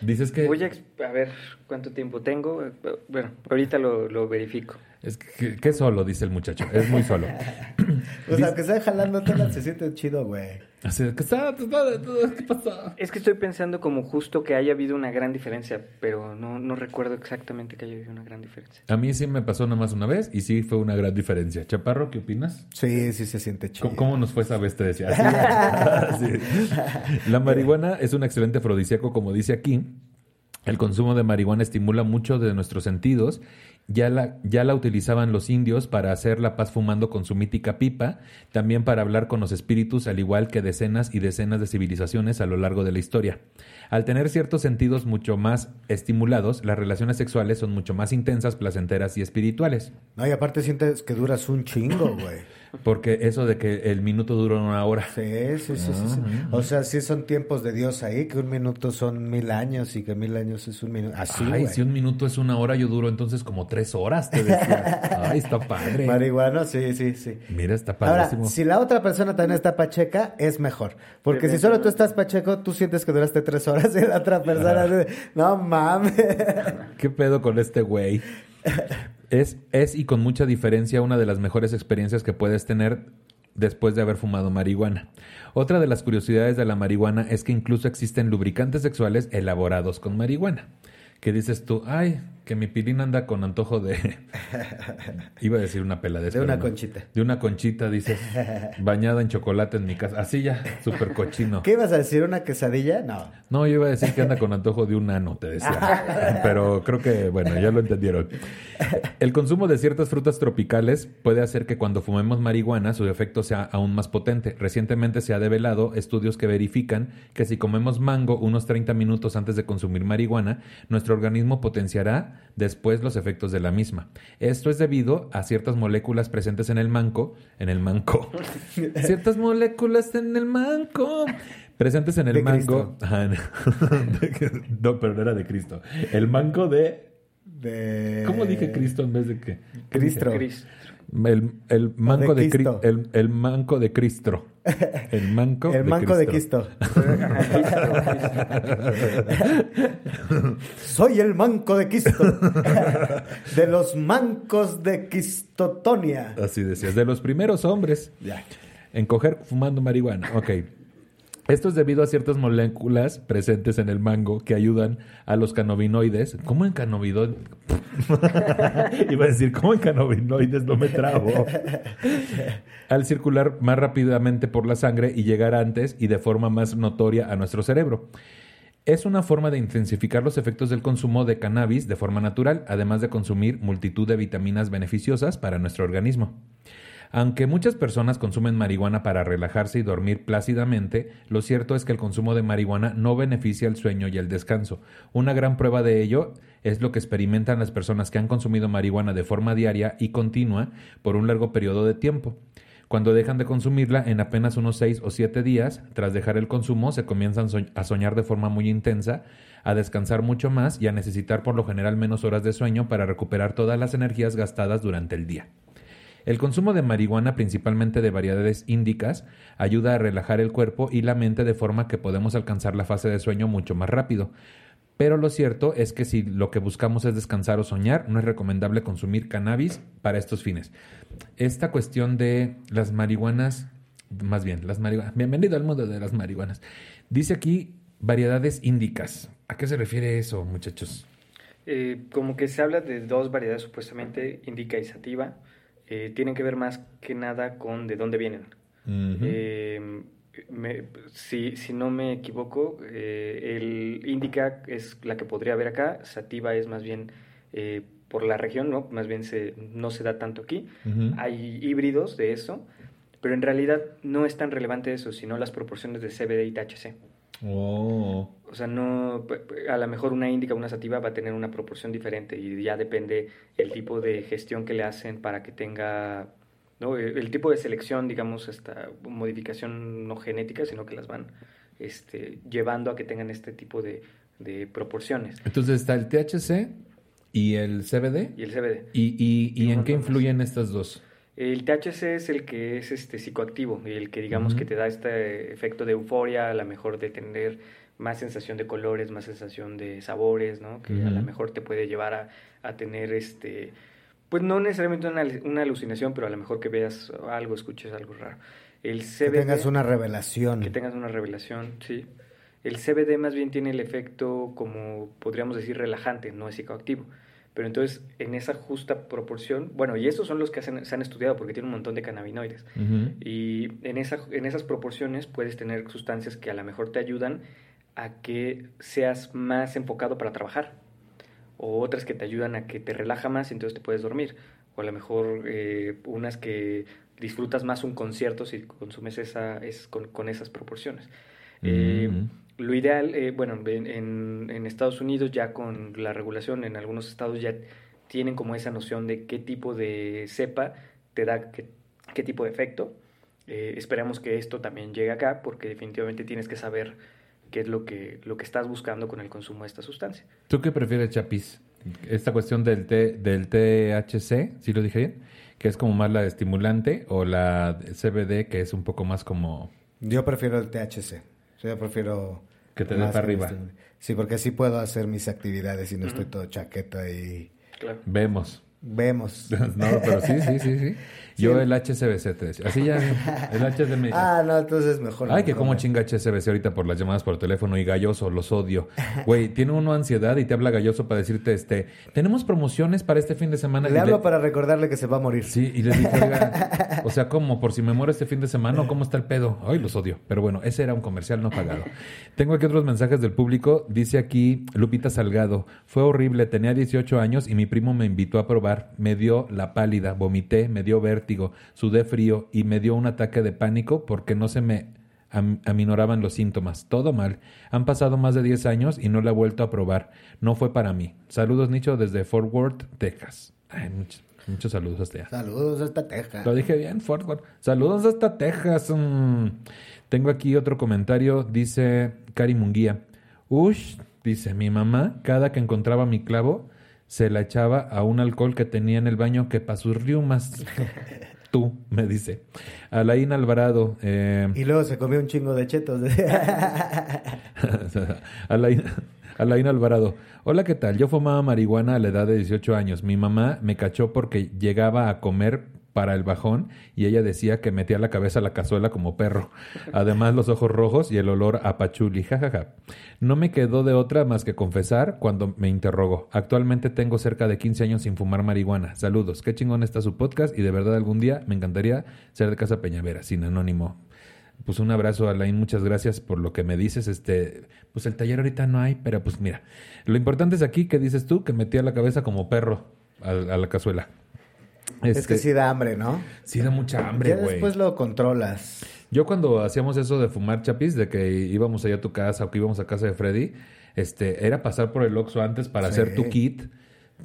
Dices que...
Voy a, a ver cuánto tiempo tengo. Bueno, ahorita lo, lo verifico.
Es que, que solo, dice el muchacho. Es muy solo.
pues aunque sea jalando tela, se siente chido, güey.
Así, ¿qué, está- está- ¿Qué pasó?
Es que estoy pensando como justo que haya habido una gran diferencia, pero no, no recuerdo exactamente que haya habido una gran diferencia.
A mí sí me pasó nada más una vez y sí fue una gran diferencia. Chaparro, ¿qué opinas?
Sí, sí se siente chido.
¿Cómo, cómo nos fue esa vez? Te decía. Así, así. La marihuana es un excelente afrodisíaco, como dice aquí. El consumo de marihuana estimula mucho de nuestros sentidos. Ya la, ya la utilizaban los indios para hacer la paz fumando con su mítica pipa, también para hablar con los espíritus, al igual que decenas y decenas de civilizaciones a lo largo de la historia. Al tener ciertos sentidos mucho más estimulados, las relaciones sexuales son mucho más intensas, placenteras y espirituales.
No, y aparte sientes que duras un chingo, güey.
Porque eso de que el minuto dura una hora.
Sí, sí, sí, sí, sí. O sea, sí son tiempos de Dios ahí, que un minuto son mil años y que mil años es un minuto. Así,
Ay, si un minuto es una hora, yo duro entonces como tres horas, te decía. Ay, está padre.
Marihuana, sí, sí, sí.
Mira, está
Ahora,
padrísimo.
si la otra persona también está pacheca, es mejor. Porque si solo tú estás pacheco, tú sientes que duraste tres horas y la otra persona... dice, No mames.
¿Qué pedo con este güey? Es, es y con mucha diferencia una de las mejores experiencias que puedes tener después de haber fumado marihuana. Otra de las curiosidades de la marihuana es que incluso existen lubricantes sexuales elaborados con marihuana. Que dices tú, ay, que mi pilín anda con antojo de. Iba a decir una peladez.
De una
no.
conchita.
De una conchita, dices, bañada en chocolate en mi casa. Así ya, súper cochino.
¿Qué ibas a decir? ¿Una quesadilla? No.
No, yo iba a decir que anda con antojo de un ano, te decía. Pero creo que, bueno, ya lo entendieron. El consumo de ciertas frutas tropicales puede hacer que cuando fumemos marihuana su efecto sea aún más potente. Recientemente se ha develado estudios que verifican que si comemos mango unos 30 minutos antes de consumir marihuana, nuestro organismo potenciará después los efectos de la misma. Esto es debido a ciertas moléculas presentes en el manco, en el manco. ciertas moléculas en el manco presentes en el
De
mango. Ajá, no, pero no era de Cristo. El mango de.
De...
¿Cómo dije Cristo en vez de dije?
Cristo.
El, el manco
de
de, Cri-
Cristo.
el, el manco de Cristo. El manco
El manco de
Cristo.
Soy el manco de Cristo. De los mancos de Quistotonia.
Así decías, de los primeros hombres
Ya.
en coger fumando marihuana. Ok. Esto es debido a ciertas moléculas presentes en el mango que ayudan a los cannabinoides. ¿Cómo en cannabinoides? Iba a decir, ¿cómo en cannabinoides? No me trabo. Al circular más rápidamente por la sangre y llegar antes y de forma más notoria a nuestro cerebro. Es una forma de intensificar los efectos del consumo de cannabis de forma natural, además de consumir multitud de vitaminas beneficiosas para nuestro organismo. Aunque muchas personas consumen marihuana para relajarse y dormir plácidamente, lo cierto es que el consumo de marihuana no beneficia el sueño y el descanso. Una gran prueba de ello es lo que experimentan las personas que han consumido marihuana de forma diaria y continua por un largo periodo de tiempo. Cuando dejan de consumirla, en apenas unos 6 o 7 días, tras dejar el consumo, se comienzan a soñar de forma muy intensa, a descansar mucho más y a necesitar por lo general menos horas de sueño para recuperar todas las energías gastadas durante el día. El consumo de marihuana, principalmente de variedades índicas, ayuda a relajar el cuerpo y la mente de forma que podemos alcanzar la fase de sueño mucho más rápido. Pero lo cierto es que si lo que buscamos es descansar o soñar, no es recomendable consumir cannabis para estos fines. Esta cuestión de las marihuanas, más bien, las marihuanas. Bienvenido al mundo de las marihuanas. Dice aquí variedades índicas. ¿A qué se refiere eso, muchachos?
Eh, como que se habla de dos variedades supuestamente, indica y sativa. Eh, tienen que ver más que nada con de dónde vienen. Eh, me- si, si no me equivoco, eh, el indica es la que podría haber acá, sativa es más bien eh, por la región, ¿no? Más bien se, no se da tanto aquí. Hay híbridos de eso, pero en realidad no es tan relevante eso, sino las proporciones de CBD y THC.
Oh.
O sea, no, a lo mejor una índica o una sativa va a tener una proporción diferente y ya depende el tipo de gestión que le hacen para que tenga, ¿no? El, el tipo de selección, digamos, esta modificación no genética, sino que las van este, llevando a que tengan este tipo de, de proporciones.
Entonces está el THC y el CBD.
Y el CBD.
¿Y, y, y en qué influyen estas dos?
El THC es el que es este psicoactivo, el que digamos que te da este efecto de euforia, a lo mejor de tener más sensación de colores, más sensación de sabores, ¿no? Que a lo mejor te puede llevar a, a tener este, pues no necesariamente una, una alucinación, pero a lo mejor que veas algo, escuches algo raro. El
Que
CBD,
tengas una revelación.
que tengas una revelación, sí. El CBD más bien tiene el efecto como podríamos decir relajante, no es psicoactivo. Pero entonces en esa justa proporción, bueno, y estos son los que hacen- se han estudiado porque tienen un montón de cannabinoides. Y en, esa, en esas proporciones puedes tener sustancias que a lo mejor te ayudan a que seas más enfocado para trabajar. O otras que te ayudan a que te relaja más y entonces te puedes dormir. O a lo mejor eh, unas que disfrutas más un concierto si consumes esa, es, con, con esas proporciones. Eh,
Mm.
Lo ideal, eh, bueno, en, en- Estados Unidos ya con la regulación, en algunos estados ya tienen como esa noción de qué tipo de cepa te da qué, qué tipo de efecto. Eh, esperamos que esto también llegue acá porque definitivamente tienes que saber qué es lo que, lo que estás buscando con el consumo de esta sustancia.
¿Tú qué prefieres, Chapis? Esta cuestión del, T, del THC, ¿sí lo dije bien? Que es como más la estimulante, o la CBD, que es un poco más como...
Yo prefiero el THC. Yo prefiero...
Que te dé para arriba.
este- Sí, porque así puedo hacer mis actividades y no estoy todo chaqueta y...
Claro.
Vemos.
vemos.
no, pero sí, sí, sí, sí. Yo el HCBC te decía. Así ya, el HCBC.
Ah, no, entonces mejor.
Ay,
no,
que
no,
como
no.
chinga HCBC ahorita por las llamadas por teléfono y galloso, los odio. Güey, tiene uno ansiedad y te habla galloso para decirte, este, tenemos promociones para este fin de semana.
Le
Y
hablo para recordarle que se va a morir.
Sí, y le dije, oiga, o sea, ¿cómo? ¿Por si me muero este fin de semana o cómo está el pedo? Ay, los odio. Pero bueno, ese era un comercial no pagado. Tengo aquí otros mensajes del público. Dice aquí Lupita Salgado. Fue horrible, tenía 18 años y mi primo me invitó a probar. Me dio la pálida, vomité, me dio vértigo, sudé frío y me dio un ataque de pánico porque no se me am- aminoraban los síntomas. Todo mal. Han pasado más de 10 años y no la he vuelto a probar. No fue para mí. Saludos, Nicho, desde Fort Worth, Texas. Ay, muchos, muchos saludos hasta allá.
Saludos a esta teja.
Lo dije bien, Fort Worth. Saludos hasta Texas. Mm. Tengo aquí otro comentario. Dice Cari Munguía. Ush, dice, mi mamá, cada que encontraba mi clavo, se la echaba a un alcohol que tenía en el baño que para sus riumas. Tú, me dice. Alain Alvarado. Eh,
Y luego se comió un chingo de chetos.
Alain, Alain Alvarado. Hola, ¿qué tal? Yo fumaba marihuana a la edad de 18 años. Mi mamá me cachó porque llegaba a comer para el bajón y ella decía que metía la cabeza a la cazuela como perro. Además, los ojos rojos y el olor a pachuli. Jajaja. No me quedó de otra más que confesar cuando me interrogó. Actualmente tengo cerca de 15 años sin fumar marihuana. Saludos. Qué chingón está su podcast y de verdad algún día me encantaría ser de Casa Peñavera, sin anónimo. Pues un abrazo, Alain, muchas gracias por lo que me dices. Este, pues el taller ahorita no hay, pero pues mira, lo importante es aquí que dices tú que metía la cabeza como perro a, a la cazuela.
Es
Este,
que sí da hambre, ¿no?
sí da mucha hambre,
ya
güey.
después lo controlas.
Yo cuando hacíamos eso de fumar chapis, de que íbamos allá a tu casa o que íbamos a casa de Freddy, este, era pasar por el Oxxo antes para
Sí.
hacer tu kit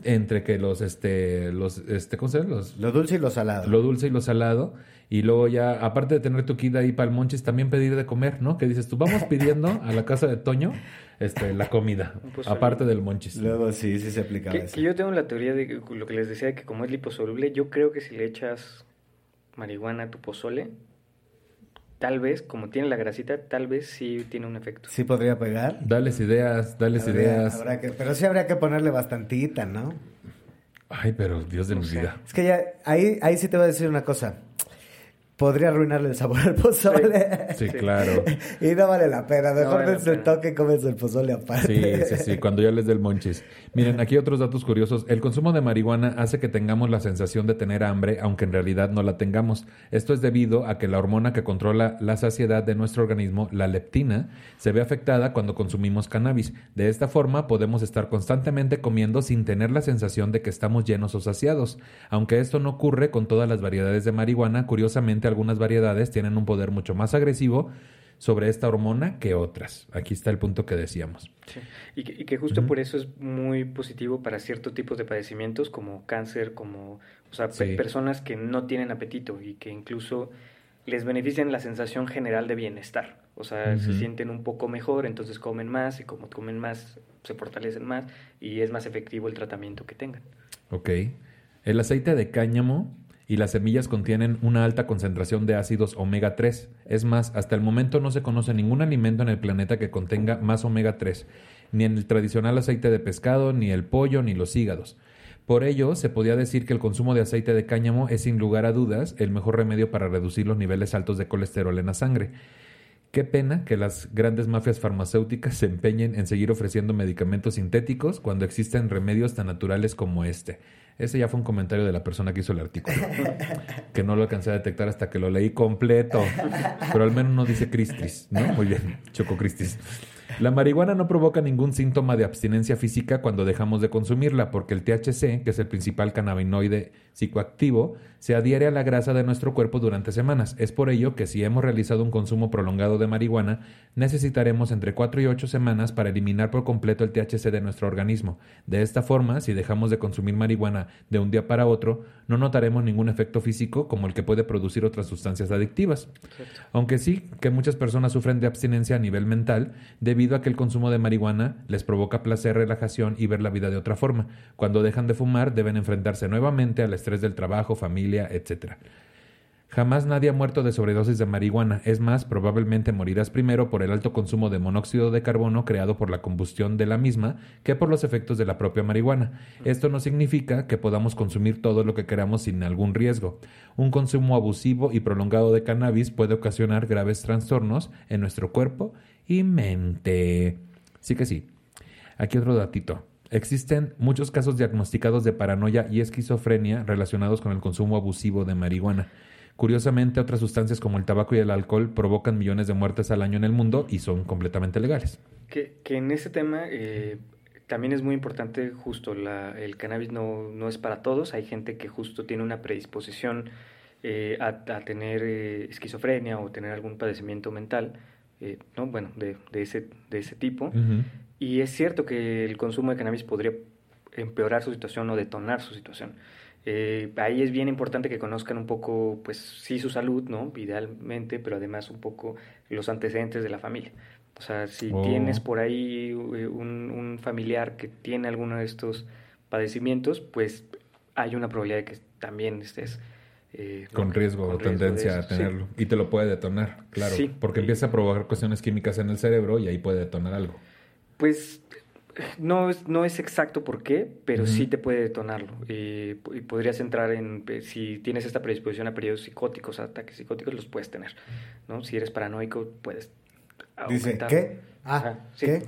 entre que los, este, los, este, ¿cómo se llama? Los,
Lo dulce y lo salado.
lo dulce y lo salado. Y luego ya, aparte de tener tu kit ahí para el monchis, también pedir de comer, ¿no? Que dices tú, vamos pidiendo a la casa de Toño este, la comida,
pozole.
aparte del monchis.
Luego sí, sí se aplicaba
Que,
eso.
que yo tengo la teoría de que, lo que les decía, de que como es liposoluble, yo creo que si le echas marihuana a tu pozole, tal vez, como tiene la grasita, tal vez sí tiene un efecto.
Sí podría pegar.
Dales ideas, dales
Habría-
ideas.
habrá que- pero sí habría que ponerle bastantita, ¿no?
Ay, pero Dios de
No
mi
sé.
vida.
Es que ya, ahí, ahí sí te voy a decir una cosa. Podría arruinarle el sabor al pozole.
Sí, claro.
y no vale la pena.
No
Mejor
vale
dense el toque y comes el pozole aparte.
Sí, sí, sí, cuando ya les dé el monchis. Miren, aquí otros datos curiosos. El consumo de marihuana hace que tengamos la sensación de tener hambre, aunque en realidad no la tengamos. Esto es debido a que la hormona que controla la saciedad de nuestro organismo, la leptina, se ve afectada cuando consumimos cannabis. De esta forma podemos estar constantemente comiendo sin tener la sensación de que estamos llenos o saciados. Aunque esto no ocurre con todas las variedades de marihuana, curiosamente algunas variedades tienen un poder mucho más agresivo sobre esta hormona que otras. Aquí está el punto que decíamos.
Sí. Y, que, y que justo por eso es muy positivo para ciertos tipos de padecimientos como cáncer, como o sea,
Sí.
personas que no tienen apetito y que incluso les benefician la sensación general de bienestar. O sea, se sienten un poco mejor, entonces comen más y como comen más, se fortalecen más y es más efectivo el tratamiento que tengan.
Ok. El aceite de cáñamo y las semillas contienen una alta concentración de ácidos omega 3. Es más, hasta el momento no se conoce ningún alimento en el planeta que contenga más omega 3, ni en el tradicional aceite de pescado, ni el pollo, ni los hígados. Por ello, se podía decir que el consumo de aceite de cáñamo es sin lugar a dudas el mejor remedio para reducir los niveles altos de colesterol en la sangre. Qué pena que las grandes mafias farmacéuticas se empeñen en seguir ofreciendo medicamentos sintéticos cuando existen remedios tan naturales como este. Ese ya fue un comentario de la persona que hizo el artículo, que no lo alcancé a detectar hasta que lo leí completo, pero al menos no dice Cristis, ¿no? Muy bien, Choco Cristis. La marihuana no provoca ningún síntoma de abstinencia física cuando dejamos de consumirla, porque el THC, que es el principal cannabinoide psicoactivo, se adhiere a la grasa de nuestro cuerpo durante semanas. Es por ello que si hemos realizado un consumo prolongado de marihuana, necesitaremos entre 4 y 8 semanas para eliminar por completo el THC de nuestro organismo. De esta forma, si dejamos de consumir marihuana de un día para otro, no notaremos ningún efecto físico como el que puede producir otras sustancias adictivas. Aunque sí que muchas personas sufren de abstinencia a nivel mental debido a que el consumo de marihuana les provoca placer, relajación y ver la vida de otra forma. Cuando dejan de fumar deben enfrentarse nuevamente al estrés del trabajo, familia, etc. Jamás nadie ha muerto de sobredosis de marihuana. Es más, probablemente morirás primero por el alto consumo de monóxido de carbono creado por la combustión de la misma que por los efectos de la propia marihuana. Esto no significa que podamos consumir todo lo que queramos sin algún riesgo. Un consumo abusivo y prolongado de cannabis puede ocasionar graves trastornos en nuestro cuerpo y mente. Sí que sí. Aquí otro datito. Existen muchos casos diagnosticados de paranoia y esquizofrenia relacionados con el consumo abusivo de marihuana. Curiosamente, otras sustancias como el tabaco y el alcohol provocan millones de muertes al año en el mundo y son completamente legales.
Que, en ese tema eh, también es muy importante justo, el cannabis no, no, es para todos, hay gente que justo tiene una predisposición eh, a, tener eh, esquizofrenia o tener algún padecimiento mental, ¿no? bueno, de, de, ese, de ese tipo. Y es cierto que el consumo de cannabis podría empeorar su situación o detonar su situación. Eh, ahí es bien importante que conozcan un poco, pues sí, su salud, ¿no? Idealmente, pero además un poco los antecedentes de la familia. O sea, si oh. tienes por ahí eh, un, familiar que tiene alguno de estos padecimientos, pues hay una probabilidad de que también estés...
Eh, con riesgo o tendencia a tenerlo. Y te lo puede detonar, claro. porque empieza a provocar cuestiones químicas en el cerebro y ahí puede detonar algo.
Pues no es, no es exacto por qué, pero sí te puede detonarlo. y podrías entrar en, si tienes esta predisposición a periodos psicóticos, a ataques psicóticos, los puedes tener. ¿no? Si eres paranoico, puedes...
Dice, ¿qué? Ah, sí. ¿qué?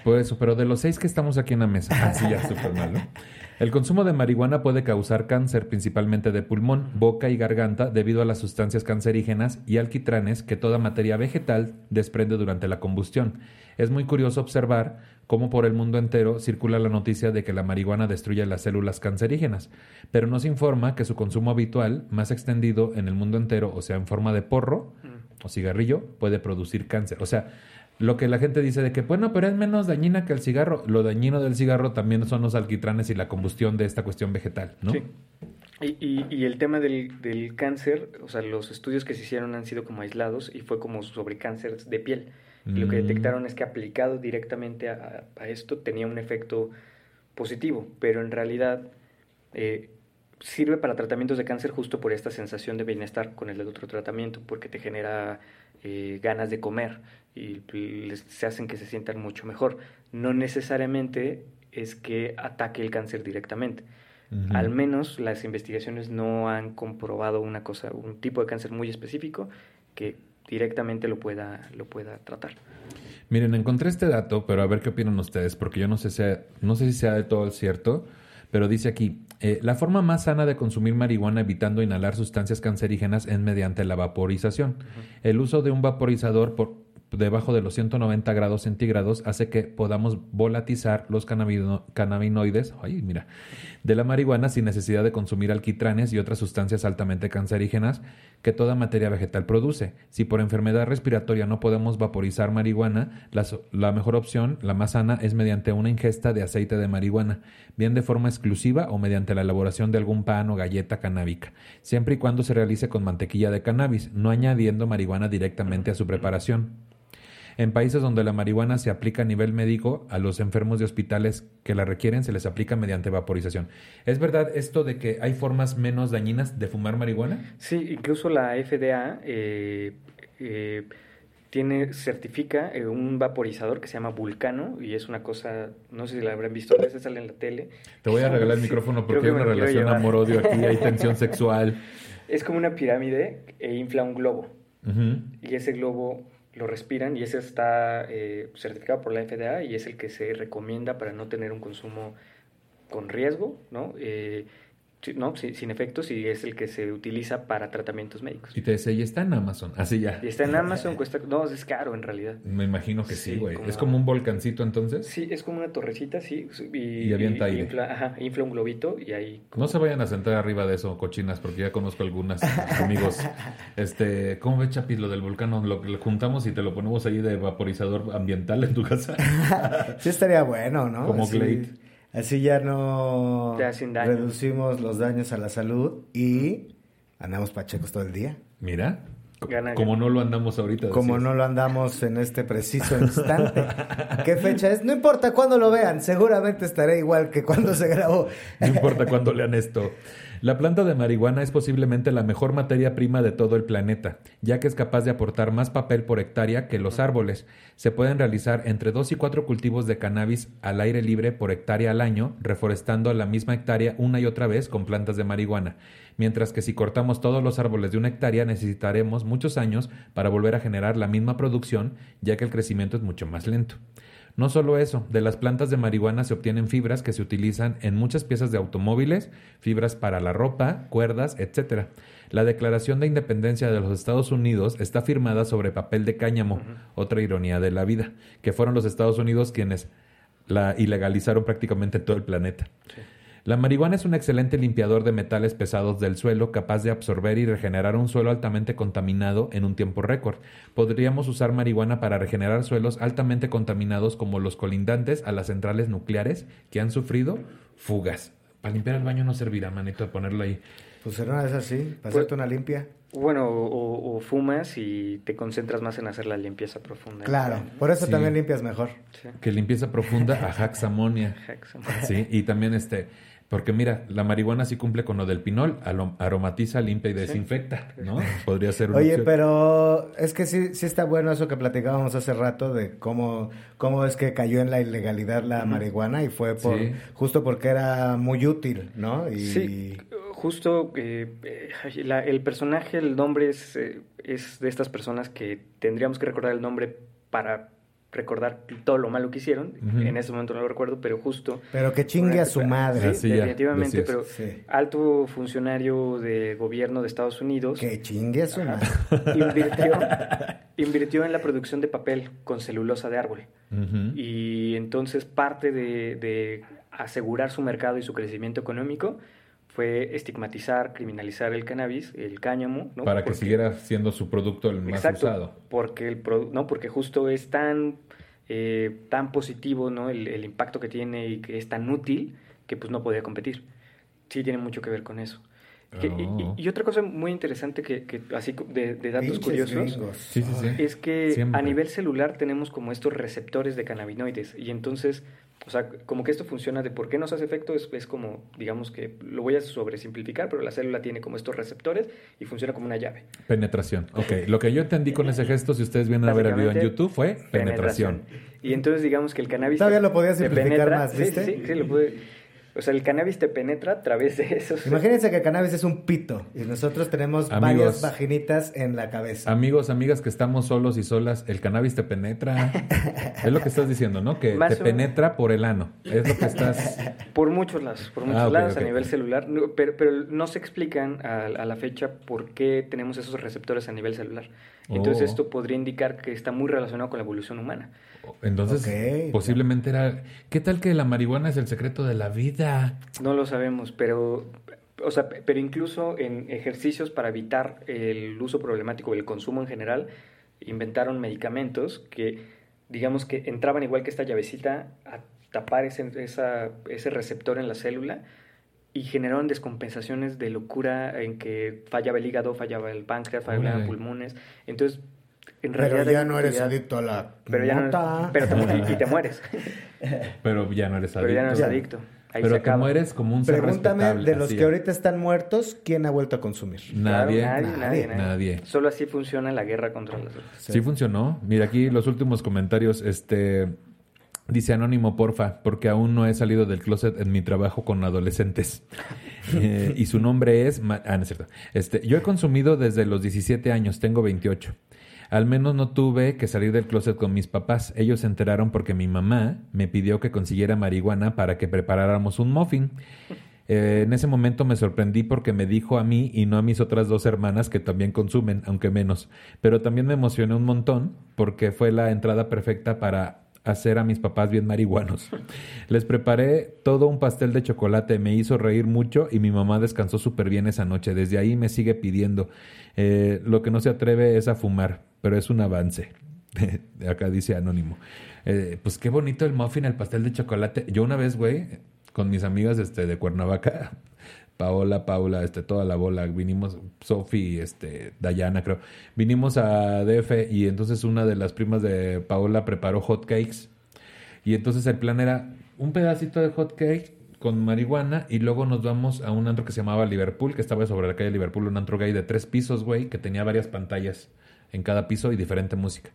Pues eso, pero de los seis que estamos aquí en la mesa, así ya súper mal, ¿no? El consumo de marihuana puede causar cáncer principalmente de pulmón, boca y garganta debido a las sustancias cancerígenas y alquitranes que toda materia vegetal desprende durante la combustión. Es muy curioso observar cómo por el mundo entero circula la noticia de que la marihuana destruye las células cancerígenas, pero no se informa que su consumo habitual, más extendido en el mundo entero, o sea, en forma de porro mm. o cigarrillo, puede producir cáncer. O sea, lo que la gente dice de que, bueno, pero es menos dañina que el cigarro. Lo dañino del cigarro también son los alquitranes y la combustión de esta cuestión vegetal, ¿no? Sí.
Y, y, el tema del, del, cáncer, o sea, los estudios que se hicieron han sido como aislados y fue como sobre cáncer de piel. Y lo que mm. detectaron es que aplicado directamente a, a, esto tenía un efecto positivo, pero en realidad eh, sirve para tratamientos de cáncer justo por esta sensación de bienestar con el otro tratamiento, porque te genera eh, ganas de comer y se hacen que se sientan mucho mejor. No necesariamente es que ataque el cáncer directamente. Al menos las investigaciones no han comprobado una cosa, un tipo de cáncer muy específico que directamente lo pueda, lo pueda tratar.
Miren, encontré este dato, pero a ver qué opinan ustedes, porque yo no sé si, no sé si sea de todo cierto, pero dice aquí, eh, la forma más sana de consumir marihuana evitando inhalar sustancias cancerígenas es mediante la vaporización. El uso de un vaporizador por, debajo de los 190 grados centígrados hace que podamos volatizar los cannabinoides ay, mira, de la marihuana sin necesidad de consumir alquitranes y otras sustancias altamente cancerígenas que toda materia vegetal produce. Si por enfermedad respiratoria no podemos vaporizar marihuana, la, la mejor opción, la más sana, es mediante una ingesta de aceite de marihuana, bien de forma exclusiva o mediante la elaboración de algún pan o galleta canábica, siempre y cuando se realice con mantequilla de cannabis, no añadiendo marihuana directamente a su preparación. En países donde la marihuana se aplica a nivel médico, a los enfermos de hospitales que la requieren se les aplica mediante vaporización. ¿Es verdad esto de que hay formas menos dañinas de fumar marihuana?
Sí, incluso la FDA eh, eh, tiene, certifica eh, un vaporizador que se llama Vulcano y es una cosa, no sé si la habrán visto, a veces sale en la tele.
Te voy a regalar el micrófono porque hay una relación amor-odio aquí, hay tensión sexual.
Es como una pirámide e infla un globo. Y ese globo lo respiran y ese está eh, certificado por la FDA y es el que se recomienda para no tener un consumo con riesgo, ¿no? Eh, no, sin efectos y es el que se utiliza para tratamientos médicos.
Y te decía, y está en Amazon, así ya.
Y está en Amazon, cuesta, no, es caro en realidad.
Me imagino que sí, güey. ¿Es como un volcancito entonces?
Sí, es como una torrecita, sí. Y,
y avienta aire.
Infla, ajá, infla un globito y ahí...
No se vayan a sentar arriba de eso, cochinas, porque ya conozco algunas amigos. Este, ¿cómo ves, Chapi, lo del volcán? Lo, lo juntamos y te lo ponemos ahí de vaporizador ambiental en tu casa.
sí estaría bueno, ¿no?
Como Glade.
Así ya no reducimos los daños a la salud y andamos pachecos todo el día.
Mira, como no lo andamos ahorita.
Como no lo andamos en este preciso instante. ¿Qué fecha es? No importa cuándo lo vean, seguramente estaré igual que cuando se grabó.
no importa cuándo lean esto. La planta de marihuana es posiblemente la mejor materia prima de todo el planeta, ya que es capaz de aportar más papel por hectárea que los árboles. Se pueden realizar entre 2 y 4 cultivos de cannabis al aire libre por hectárea al año, reforestando la misma hectárea una y otra vez con plantas de marihuana. Mientras que si cortamos todos los árboles de una hectárea necesitaremos muchos años para volver a generar la misma producción, ya que el crecimiento es mucho más lento. No solo eso, de las plantas de marihuana se obtienen fibras que se utilizan en muchas piezas de automóviles, fibras para la ropa, cuerdas, etc. La Declaración de Independencia de los Estados Unidos está firmada sobre papel de cáñamo, otra ironía de la vida, que fueron los Estados Unidos quienes la ilegalizaron prácticamente todo el planeta. La marihuana es un excelente limpiador de metales pesados del suelo, capaz de absorber y regenerar un suelo altamente contaminado en un tiempo récord. Podríamos usar marihuana para regenerar suelos altamente contaminados como los colindantes a las centrales nucleares que han sufrido fugas. Para limpiar el baño no servirá, manito, de ponerlo ahí.
Pues no es así, para
Pues-
hacerte una limpia.
Bueno, o, o fumas y te concentras más en hacer la limpieza profunda.
Claro, por eso
Sí.
también limpias mejor.
Sí.
Que limpieza profunda a Haxamonia.
Hexam.
Sí, y también este, porque mira, la marihuana sí cumple con lo del pinol, aromatiza, limpia y desinfecta, ¿no? Podría ser una
Oye,
opción.
pero es que sí, sí está bueno eso que platicábamos hace rato de cómo, cómo es que cayó en la ilegalidad la marihuana y fue por
Sí.
justo porque era muy útil, ¿no? Y
Sí, justo eh, eh, la- el personaje, el nombre es, eh, es de estas personas que tendríamos que recordar el nombre para recordar todo lo malo que hicieron. En ese momento no lo recuerdo, pero justo...
pero que chingue a su madre.
Definitivamente,
decías.
pero
Sí.
alto funcionario de gobierno de Estados Unidos.
Que chingue a su
Ajá.
madre.
invirtió, invirtió en la producción de papel con celulosa de árbol. Y entonces parte de, de asegurar su mercado y su crecimiento económico fue estigmatizar, criminalizar el cannabis, el cáñamo, ¿no?
Para que siguiera siendo su producto el más
Exacto,
usado.
porque el no, porque justo es tan eh, tan positivo, ¿no? El, el impacto que tiene y que es tan útil que pues no podía competir. Sí tiene mucho que ver con eso. Que-
Oh.
y, y otra cosa muy interesante que, que así de, de datos
Pinches
curiosos.
Sí, sí, sí.
es que
Siempre.
a nivel celular tenemos como estos receptores de cannabinoides y entonces, o sea, como que esto funciona de por qué nos hace efecto es, es como, digamos que lo voy a sobresimplificar, pero la célula tiene como estos receptores y funciona como una llave.
Penetración. Ok, lo que yo entendí con ese gesto, si ustedes vienen a ver el video en YouTube, fue penetración.
Y entonces digamos que el cannabis...
Todavía lo podías
te
simplificar
penetra-
más,
sí,
¿viste?
Sí, sí, sí, lo pude... O sea, el cannabis te penetra a través de esos...
Imagínense que el cannabis es un pito y nosotros tenemos
Amigos.
varias vaginitas en la cabeza.
Amigos, amigas que estamos solos y solas, el cannabis te penetra. es lo que estás diciendo, ¿no? Que
Más
te
o-
penetra por el ano. Es lo que estás.
Por muchos lados, por muchos
Ah,
lados a nivel celular, no, pero, pero no se explican a, a la fecha por qué tenemos esos receptores a nivel celular. Entonces
Oh.
esto podría indicar que está muy relacionado con la evolución humana.
Entonces, posiblemente era. ¿Qué tal que la marihuana es el secreto de la vida?
No lo sabemos, pero, o sea, pe- pero incluso en ejercicios para evitar el uso problemático el consumo en general, inventaron medicamentos que, digamos que entraban igual que esta llavecita a tapar ese, esa- ese receptor en la célula y generaron descompensaciones de locura en que fallaba el hígado, fallaba el páncreas, fallaban los pulmones. Entonces, en
Pero
realidad...
ya
hay
no eres adicto a la
Pero ya no, pero te y, te mueres.
Pero ya no eres adicto.
pero ya no eres
Ya.
adicto. Ahí
Pero
acaba.
mueres como un ser
Pregúntame de los
así
que ahorita están muertos, ¿quién ha vuelto a consumir?
Claro,
Nadie.
nadie, nadie,
Nadie.
Nadie.
Solo así funciona la guerra contra las drogas.
Sí. funcionó. Mira aquí los últimos comentarios. Este dice Anónimo, porfa, porque aún no he salido del closet en mi trabajo con adolescentes. Eh, y su nombre es. Ma- ah, no es cierto. Este, yo he consumido desde los 17 años, tengo 28. Al menos no tuve que salir del closet con mis papás. Ellos se enteraron porque mi mamá me pidió que consiguiera marihuana para que preparáramos un muffin. Eh, en ese momento me sorprendí porque me dijo a mí y no a mis otras dos hermanas que también consumen, aunque menos. Pero también me emocioné un montón porque fue la entrada perfecta para hacer a mis papás bien marihuanos. Les preparé todo un pastel de chocolate, me hizo reír mucho y mi mamá descansó súper bien esa noche. Desde ahí me sigue pidiendo. Eh, lo que no se atreve es a fumar, pero es un avance. Acá dice Anónimo. Eh, pues qué bonito el muffin, el pastel de chocolate. Yo una vez, güey, con mis amigas este, de Cuernavaca, Paola, Paula, este, toda la bola, vinimos, Sofi, este, Dayana, creo, vinimos a DF y entonces una de las primas de Paola preparó hot cakes y entonces el plan era un pedacito de hot cake con marihuana y luego nos vamos a un antro que se llamaba Liverpool, que estaba sobre la calle Liverpool, un antro gay de tres pisos, güey, que tenía varias pantallas en cada piso y diferente música.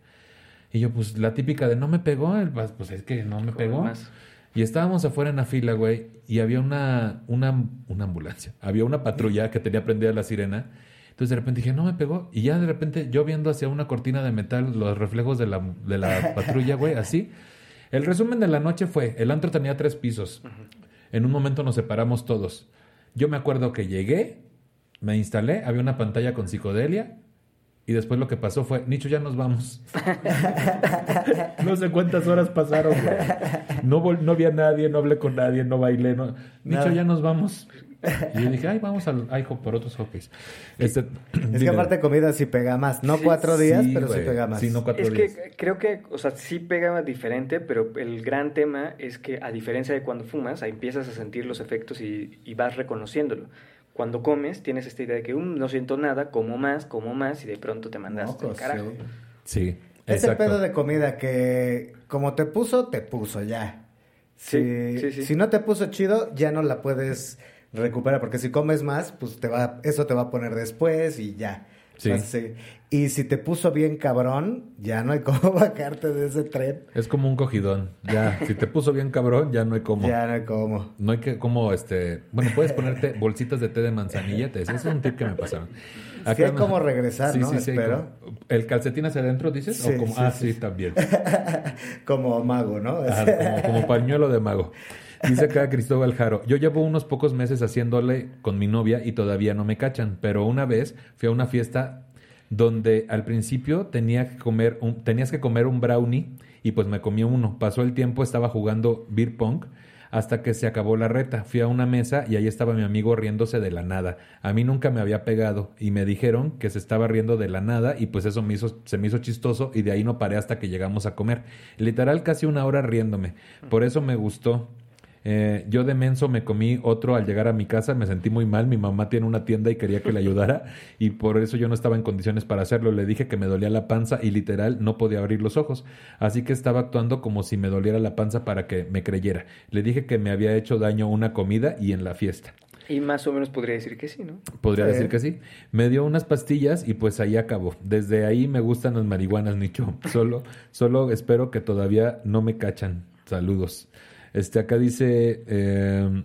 Y yo, pues la típica de no me pegó, pues es que no me pegó.
más.
Y estábamos afuera en la fila, güey, y había una, una, una ambulancia, había una patrulla que tenía prendida la sirena. Entonces de repente dije, no me pegó. Y ya de repente yo viendo hacia una cortina de metal los reflejos de la, de la patrulla, güey, así. El resumen de la noche fue, el antro tenía tres pisos. En un momento nos separamos todos. Yo me acuerdo que llegué, me instalé, había una pantalla con psicodelia. Y después lo que pasó fue, Nicho, ya nos vamos. no sé cuántas horas pasaron, güey. No, vol- no vi a nadie, no hablé con nadie, no bailé. No... Nicho, ya nos vamos. Y yo dije, ay, vamos al IHOP por otros hockeys. Este,
Es que
diga-
aparte comida sí pega más. No
Sí,
cuatro días,
Sí,
pero sí
güey.
pega más.
Sí, no cuatro
Es
días.
que creo que, o sea, sí pega diferente, pero el gran tema es que a diferencia de cuando fumas, ahí empiezas a sentir los efectos y, y vas reconociéndolo. Cuando comes, tienes esta idea de que "Um, no siento nada, como más, como más, y de pronto te mandaste
Mocos,
al carajo.
sí.
Sí,
Ese
exacto.
pedo de comida que como te puso, te puso ya. Si,
Sí, sí, sí.
si no te puso chido, ya no la puedes recuperar, porque si comes más, pues te va, eso te va a poner después y ya.
Sí.
Y si te puso bien cabrón, ya no hay cómo bajarte de ese tren.
Es como un cogidón. Ya, si te puso bien cabrón, ya no hay cómo.
Ya no hay cómo.
No hay que, como, este... Bueno, puedes ponerte bolsitas de té de manzanilla. te- es un tip que me pasaron.
Sí hay cómo regresar, ¿no?
hay
Espero.
como- ¿El calcetín hacia adentro, dices?
Sí,
o como,
sí,
ah,
sí.
sí, también.
como mago, ¿no?
Como, como pañuelo de mago. Dice acá Cristóbal Jaro, yo llevo unos pocos meses haciéndole con mi novia y todavía no me cachan, pero una vez fui a una fiesta donde al principio tenía que comer un, tenías que comer un brownie y pues me comí uno. Pasó el tiempo, estaba jugando beer pong hasta que se acabó la reta. Fui a una mesa y ahí estaba mi amigo riéndose de la nada. A mí nunca me había pegado y me dijeron que se estaba riendo de la nada y pues eso me hizo, se me hizo chistoso y de ahí no paré hasta que llegamos a comer. Literal casi una hora riéndome. Por eso me gustó. Eh, yo de menso me comí otro al llegar a mi casa, me sentí muy mal, mi mamá tiene una tienda y quería que le ayudara y por eso yo no estaba en condiciones para hacerlo. Le dije que me dolía la panza y literal no podía abrir los ojos, así que estaba actuando como si me doliera la panza para que me creyera. Le dije que me había hecho daño una comida y en la fiesta.
Y más o menos podría decir que sí, ¿no?
Podría
Sí.
decir que sí. Me dio unas pastillas y pues ahí acabó. Desde ahí me gustan las marihuanas, Nicho. Solo, solo espero que todavía no me cachan. Saludos. Este acá dice eh,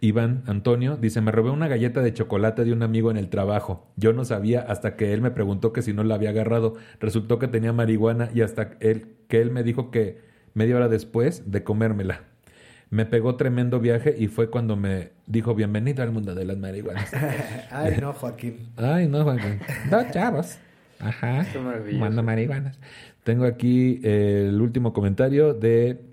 Iván Antonio, dice, me robé una galleta de chocolate de un amigo en el trabajo. Yo no sabía hasta que él me preguntó que si no la había agarrado. Resultó que tenía marihuana y hasta él, que él me dijo que media hora después de comérmela. Me pegó tremendo viaje y fue cuando me dijo bienvenido al mundo de las marihuanas.
Ay, no, Joaquín.
Ay, no, Joaquín. Dos chavos. Ajá. Manda marihuanas. Tengo aquí eh, el último comentario de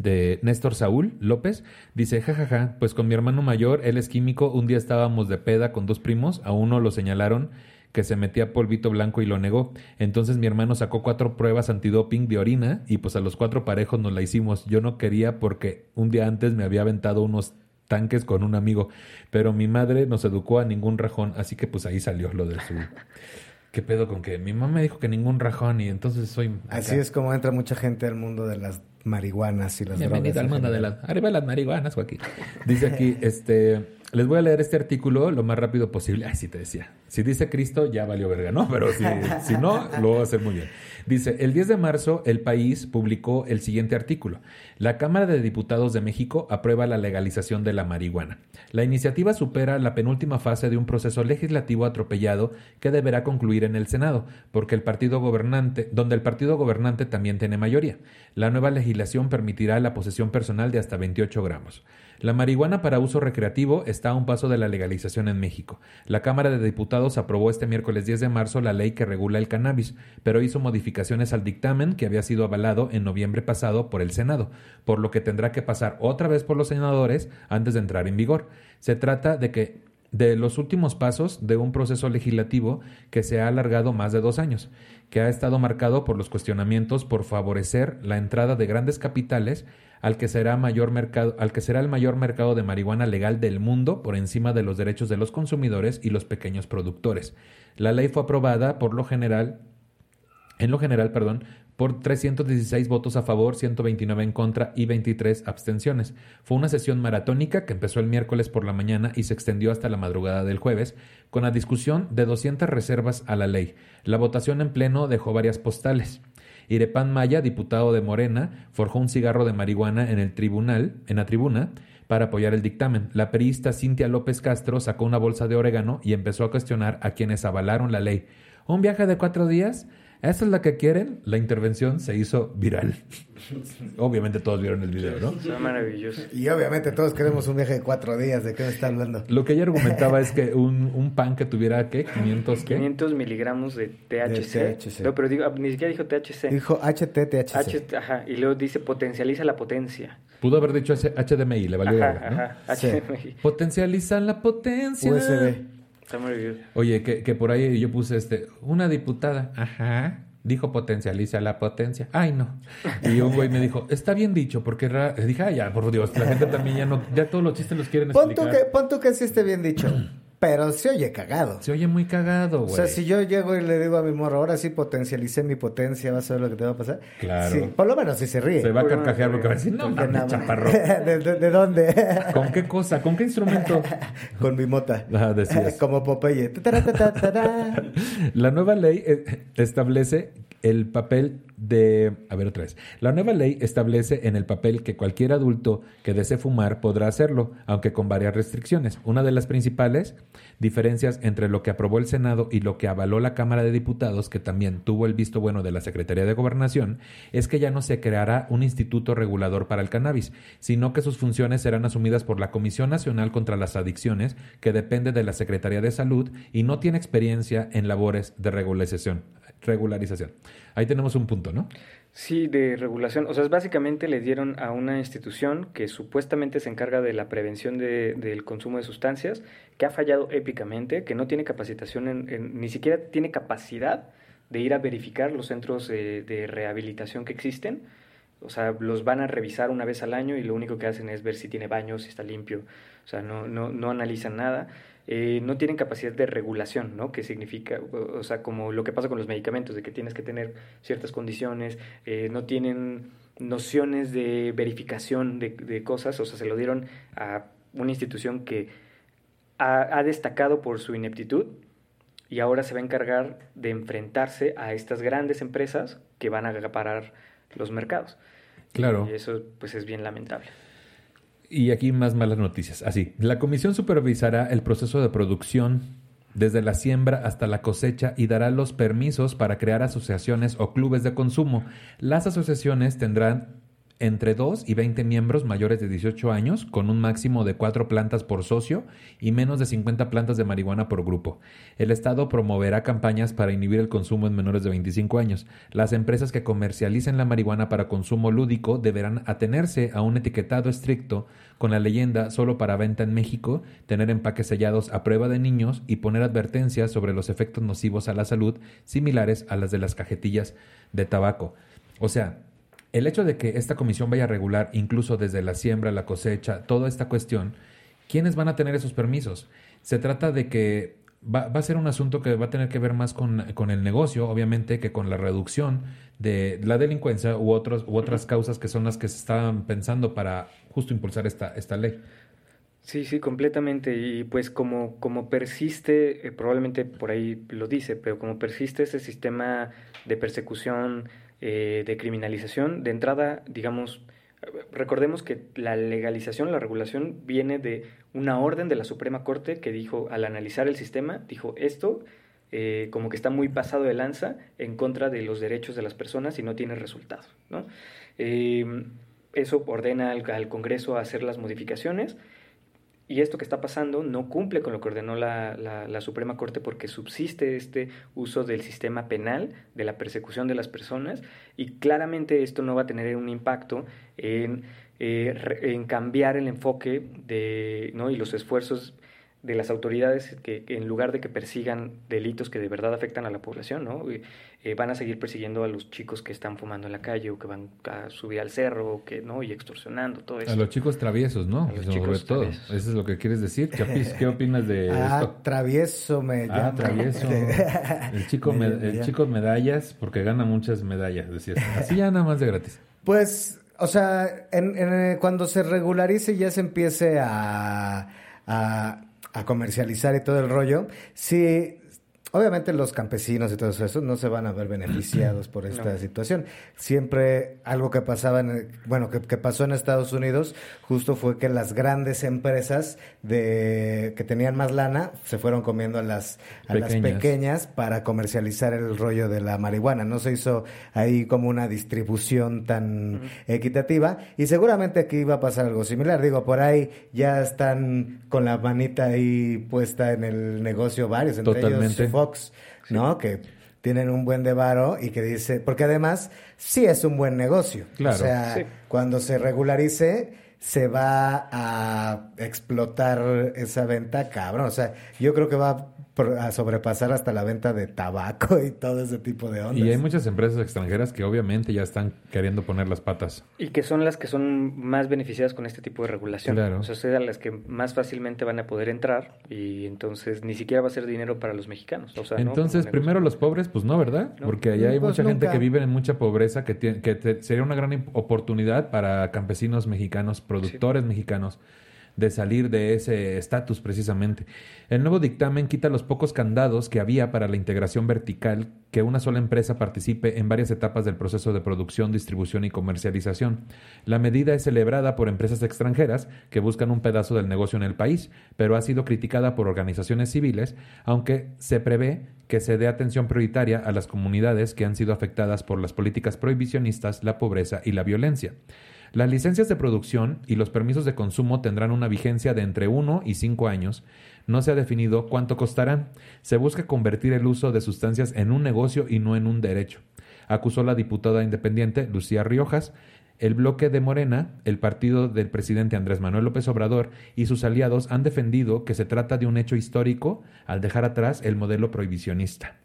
de Néstor Saúl López. Dice, jajaja, pues con mi hermano mayor, él es químico, un día estábamos de peda con dos primos, a uno lo señalaron que se metía polvito blanco y lo negó. Entonces mi hermano sacó cuatro pruebas antidoping de orina y pues a los cuatro parejos nos la hicimos. Yo no quería porque un día antes me había aventado unos tanques con un amigo, pero mi madre nos educó a ningún rajón, así que pues ahí salió lo de su... ¿Qué pedo con que mi mamá me dijo que ningún rajón y entonces soy...
Así es como entra mucha gente al mundo de las marihuanas y las
Bienvenido
drogas.
al mundo de las... Arriba las marihuanas, Joaquín. Dice aquí, este... Les voy a leer este artículo lo más rápido posible. Ay, sí te decía. Si dice Cristo, ya valió verga, ¿no? Pero si, si no, lo voy a hacer muy bien. Dice, el 10 de marzo, El País publicó el siguiente artículo. La Cámara de Diputados de México aprueba la legalización de la marihuana. La iniciativa supera la penúltima fase de un proceso legislativo atropellado que deberá concluir en el Senado, porque el partido gobernante, donde el partido gobernante también tiene mayoría. La nueva legislación permitirá la posesión personal de hasta 28 gramos. La marihuana para uso recreativo está a un paso de la legalización en México. La Cámara de Diputados aprobó este miércoles 10 de marzo la ley que regula el cannabis, pero hizo modificaciones al dictamen que había sido avalado en noviembre pasado por el Senado, por lo que tendrá que pasar otra vez por los senadores antes de entrar en vigor. Se trata de que de los últimos pasos de un proceso legislativo que se ha alargado más de dos años, que ha estado marcado por los cuestionamientos por favorecer la entrada de grandes capitales al que será mayor mercado, al que será el mayor mercado de marihuana legal del mundo por encima de los derechos de los consumidores y los pequeños productores. La ley fue aprobada por lo general en lo general, perdón, por 316 votos a favor, 129 en contra y 23 abstenciones. Fue una sesión maratónica que empezó el miércoles por la mañana y se extendió hasta la madrugada del jueves, con la discusión de 200 reservas a la ley. La votación en pleno dejó varias postales. Irepan Maya, diputado de Morena, forjó un cigarro de marihuana en el tribunal, en la tribuna, para apoyar el dictamen. La periodista Cintia López Castro sacó una bolsa de orégano y empezó a cuestionar a quienes avalaron la ley. ¿Un viaje de cuatro días? ¿Esa es la que quieren? La intervención se hizo viral. obviamente todos vieron el video, ¿no?
Fue maravilloso.
Y obviamente todos queremos un viaje de cuatro días. ¿De qué me está hablando?
Lo que ella argumentaba es que un, un pan que tuviera, ¿qué? 500, ¿qué?
500 miligramos de THC.
De THC.
No, pero digo, ni siquiera dijo THC.
Dijo HTTHC.
H, ajá, y luego dice potencializa la potencia.
Pudo haber dicho H- HDMI, le valió
Ajá,
verga, ¿no?
ajá,
Sí.
HDMI.
Potencializa la potencia.
USB.
Está maravilloso.
Oye, que, que por ahí yo puse este, una diputada, ajá, dijo potencializa la potencia. Ay, no. Y un güey me dijo, está bien dicho, porque ra-". Le dije, ay, ya, por Dios, la gente también ya no, ya todos los chistes los quieren
Pon tú,
explicar.
que, pon tú que sí esté bien dicho. Pero se oye cagado.
Se oye muy cagado,
O
güey.
sea, si yo llego y le digo a mi morro, ahora sí potencialicé mi potencia, vas a ver lo que te va a pasar.
Claro.
Sí, por lo menos si se ríe.
Se va a carcajear porque va a decir, no,
nada más.
chaparro.
¿De, de, de dónde?
¿Con qué cosa? ¿Con qué instrumento?
Con mi mota.
Ah, decías.
Como Popeye.
La nueva ley eh, establece el papel de... A ver otra vez. La nueva ley establece en el papel que cualquier adulto que desee fumar podrá hacerlo, aunque con varias restricciones. Una de las principales diferencias entre lo que aprobó el Senado y lo que avaló la Cámara de Diputados, que también tuvo el visto bueno de la Secretaría de Gobernación, es que ya no se creará un instituto regulador para el cannabis, sino que sus funciones serán asumidas por la Comisión Nacional contra las Adicciones, que depende de la Secretaría de Salud y no tiene experiencia en labores de regularización. Regularización. Ahí tenemos un punto, ¿no?
Sí, de regulación. O sea, básicamente le dieron a una institución que supuestamente se encarga de la prevención de- del consumo de sustancias, que ha fallado épicamente, que no tiene capacitación, en, en- ni siquiera tiene capacidad de ir a verificar los centros eh, de rehabilitación que existen. O sea, los van a revisar una vez al año y lo único que hacen es ver si tiene baños, si está limpio. O sea, no, no, no analizan nada. Eh, no tienen capacidad de regulación, ¿no? Que significa, o sea, como lo que pasa con los medicamentos, de que tienes que tener ciertas condiciones, eh, no tienen nociones de verificación de, de cosas, o sea, se lo dieron a una institución que ha, ha destacado por su ineptitud y ahora se va a encargar de enfrentarse a estas grandes empresas que van a acaparar los mercados.
Claro.
Y eso, pues, es bien lamentable.
Y aquí más malas noticias. Así, la comisión supervisará el proceso de producción desde la siembra hasta la cosecha y dará los permisos para crear asociaciones o clubes de consumo. Las asociaciones tendrán entre 2 y 20 miembros mayores de 18 años, con un máximo de 4 plantas por socio y menos de 50 plantas de marihuana por grupo. El Estado promoverá campañas para inhibir el consumo en menores de 25 años. Las empresas que comercialicen la marihuana para consumo lúdico deberán atenerse a un etiquetado estricto con la leyenda solo para venta en México, tener empaques sellados a prueba de niños y poner advertencias sobre los efectos nocivos a la salud similares a las de las cajetillas de tabaco. O sea, el hecho de que esta comisión vaya a regular incluso desde la siembra, la cosecha, toda esta cuestión, ¿quiénes van a tener esos permisos? Se trata de que va, va a ser un asunto que va a tener que ver más con, con el negocio, obviamente, que con la reducción de la delincuencia u, otros, u otras causas que son las que se estaban pensando para justo impulsar esta, esta ley.
Sí, sí, completamente. Y pues como, como persiste, eh, probablemente por ahí lo dice, pero como persiste ese sistema de persecución, eh, de criminalización, de entrada, digamos, recordemos que la legalización, la regulación viene de una orden de la Suprema Corte que dijo, al analizar el sistema, dijo esto eh, como que está muy pasado de lanza en contra de los derechos de las personas y no tiene resultado, ¿no? Eh, eso ordena al, al Congreso a hacer las modificaciones y esto que está pasando no cumple con lo que ordenó la, la- Suprema Corte porque subsiste este uso del sistema penal, de la persecución de las personas, y claramente esto no va a tener un impacto en, eh, en cambiar el enfoque de, ¿no? y los esfuerzos de las autoridades que, que en lugar de que persigan delitos que de verdad afectan a la población, ¿no? Eh, van a seguir persiguiendo a los chicos que están fumando en la calle o que van a subir al cerro o que, ¿no? Y extorsionando, todo eso.
A los chicos traviesos, ¿no?
A los
Sobre
chicos
todo.
traviesos.
Eso es lo que quieres decir. Chapis, ¿qué opinas de
Ah,
esto?
travieso me
Ah, travieso. El chico, me- el chico medallas porque gana muchas medallas, decías. Así ya nada más de gratis.
Pues, o sea, en- en- cuando se regularice ya se empiece a, a, a comercializar y todo el rollo, sí, obviamente los campesinos y todo eso no se van a ver beneficiados por esta
No.
situación. Siempre algo que pasaba, en, bueno, que, que pasó en Estados Unidos, justo fue que las grandes empresas de que tenían más lana se fueron comiendo a las, a las
Pequeñas.
para comercializar el rollo de la marihuana. No se hizo ahí como una distribución tan equitativa y seguramente aquí iba a pasar algo similar. Digo, por ahí ya están con la manita ahí puesta en el negocio varios, entre
Totalmente.
ellos Fox, ¿no? Que tienen un buen de varo y que dice, porque además sí es un buen negocio.
Claro.
O sea,
Sí.
cuando se regularice se va a explotar esa venta, cabrón. O sea, yo creo que va a sobrepasar hasta la venta de tabaco y todo ese tipo de ondas.
Y hay muchas empresas extranjeras que obviamente ya están queriendo poner las patas.
Y que son las que son más beneficiadas con este tipo de regulación.
Claro.
O sea, son las que más fácilmente van a poder entrar y entonces ni siquiera va a ser dinero para los mexicanos. O sea, ¿no?
Entonces, primero los pobres, pues no, ¿verdad?
No.
Porque allá hay
Pues
mucha gente que vive en mucha pobreza, que, tiene- que te- sería una gran oportunidad para campesinos mexicanos, productores mexicanos, de salir de ese estatus precisamente. El nuevo dictamen quita los pocos candados que había para la integración vertical, que una sola empresa participe en varias etapas del proceso de producción, distribución y comercialización. La medida es celebrada por empresas extranjeras que buscan un pedazo del negocio en el país, pero ha sido criticada por organizaciones civiles, aunque se prevé que se dé atención prioritaria a las comunidades que han sido afectadas por las políticas prohibicionistas, la pobreza y la violencia. Las licencias de producción y los permisos de consumo tendrán una vigencia de entre 1 y 5 años. No se ha definido cuánto costarán. Se busca convertir el uso de sustancias en un negocio y no en un derecho, acusó la diputada independiente Lucía Riojas. El bloque de Morena, el partido del presidente Andrés Manuel López Obrador y sus aliados han defendido que se trata de un hecho histórico al dejar atrás el modelo prohibicionista.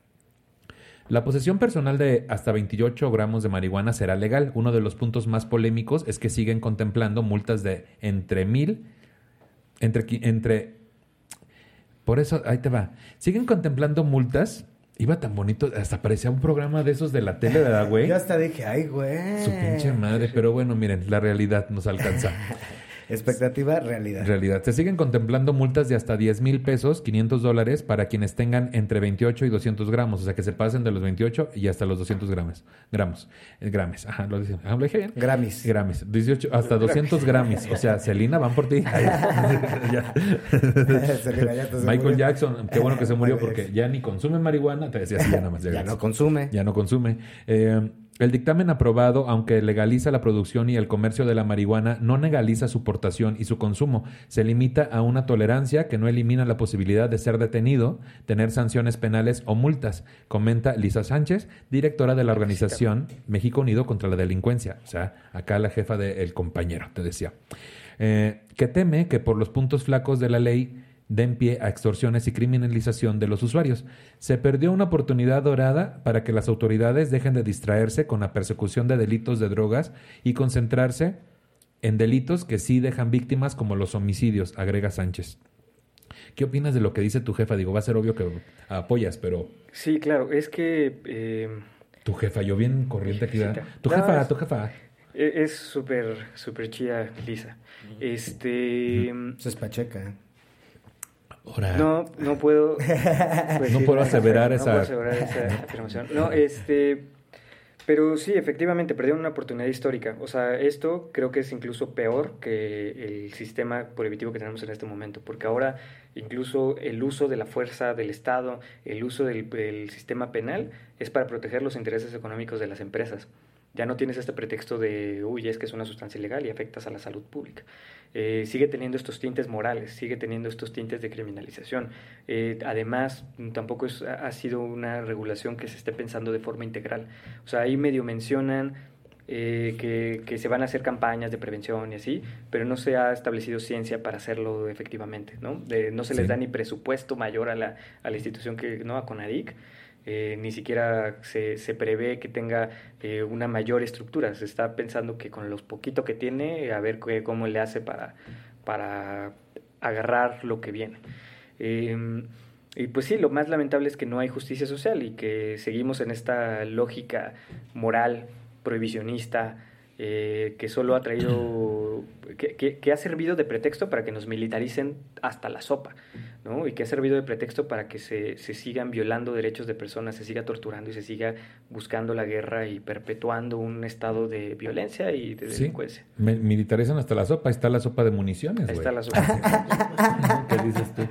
La posesión personal de hasta 28 gramos de marihuana será legal. Uno de los puntos más polémicos es que siguen contemplando multas de entre mil, entre, por eso, ahí te va. Siguen contemplando multas. Iba tan bonito, hasta parecía un programa de esos de la tele, ¿verdad, güey?
Yo hasta dije, ay, güey.
Su pinche madre, pero bueno, miren, la realidad nos alcanza.
Expectativa, realidad.
realidad. Se siguen contemplando multas de hasta 10 mil pesos, 500 dólares, para quienes tengan entre 28 y 200 gramos. O sea, que se pasen de los 28 y hasta los 200 gramos. Gramos. Eh, Grames. Ajá, lo dije, ah, ¿lo dije bien.
Grammys.
Gramis. 18, hasta 200 gramis. O sea, Celina, van por ti. Michael. Jackson, qué bueno que se murió porque ya ni consume marihuana. Te decía así, ya nada más.
Ya no consume.
Ya no consume. Eh, el dictamen aprobado, aunque legaliza la producción y el comercio de la marihuana, no legaliza su portación y su consumo. Se limita a una tolerancia que no elimina la posibilidad de ser detenido, tener sanciones penales o multas, comenta Lisa Sánchez, directora de la organización México Unido contra la Delincuencia. O sea, acá la jefa del compañero, te decía. Eh, que teme que por los puntos flacos de la ley den pie a extorsiones y criminalización de los usuarios. Se perdió una oportunidad dorada para que las autoridades dejen de distraerse con la persecución de delitos de drogas y concentrarse en delitos que sí dejan víctimas como los homicidios, agrega Sánchez. ¿Qué opinas de lo que dice tu jefa? Digo, va a ser obvio que apoyas, pero
Sí, claro, es que eh,
tu jefa, yo bien corriente aquí. Tu
No,
jefa,
es-
tu jefa.
e- es súper, súper chida, Lisa. Este...
Es Pacheca.
Ahora,
No, no puedo. pues,
No puedo aseverar
no
esa-
puedo aseverar esa afirmación. No, este. Pero sí, efectivamente, perdieron una oportunidad histórica. O sea, esto creo que es incluso peor que el sistema prohibitivo que tenemos en este momento, porque ahora incluso el uso de la fuerza del Estado, el uso del, del sistema penal, es para proteger los intereses económicos de las empresas. Ya no tienes este pretexto de, uy, es que es una sustancia ilegal y afectas a la salud pública. Eh, sigue teniendo estos tintes morales, sigue teniendo estos tintes de criminalización. Eh, además, tampoco es- ha sido una regulación que se esté pensando de forma integral. O sea, ahí medio mencionan eh, que, que, se van a hacer campañas de prevención y así, pero no se ha establecido ciencia para hacerlo efectivamente, ¿no? De, no se les da ni presupuesto mayor a la, a la institución que, ¿no? A CONADIC, eh, ni siquiera se, se, prevé que tenga eh, una mayor estructura, se está pensando que con los poquito que tiene, a ver qué, cómo le hace para, para agarrar lo que viene. Em, y pues sí, lo más lamentable es que no hay justicia social y que seguimos en esta lógica moral prohibicionista, eh, que solo ha traído, que, que, ha servido de pretexto para que nos militaricen hasta la sopa, ¿no? Y que ha servido de pretexto para que se, se, sigan violando derechos de personas, se siga torturando y se siga buscando la guerra y perpetuando un estado de violencia y de delincuencia.
militarizan hasta la sopa, está la sopa de municiones,
Ahí está la sopa.
¿Qué dices tú?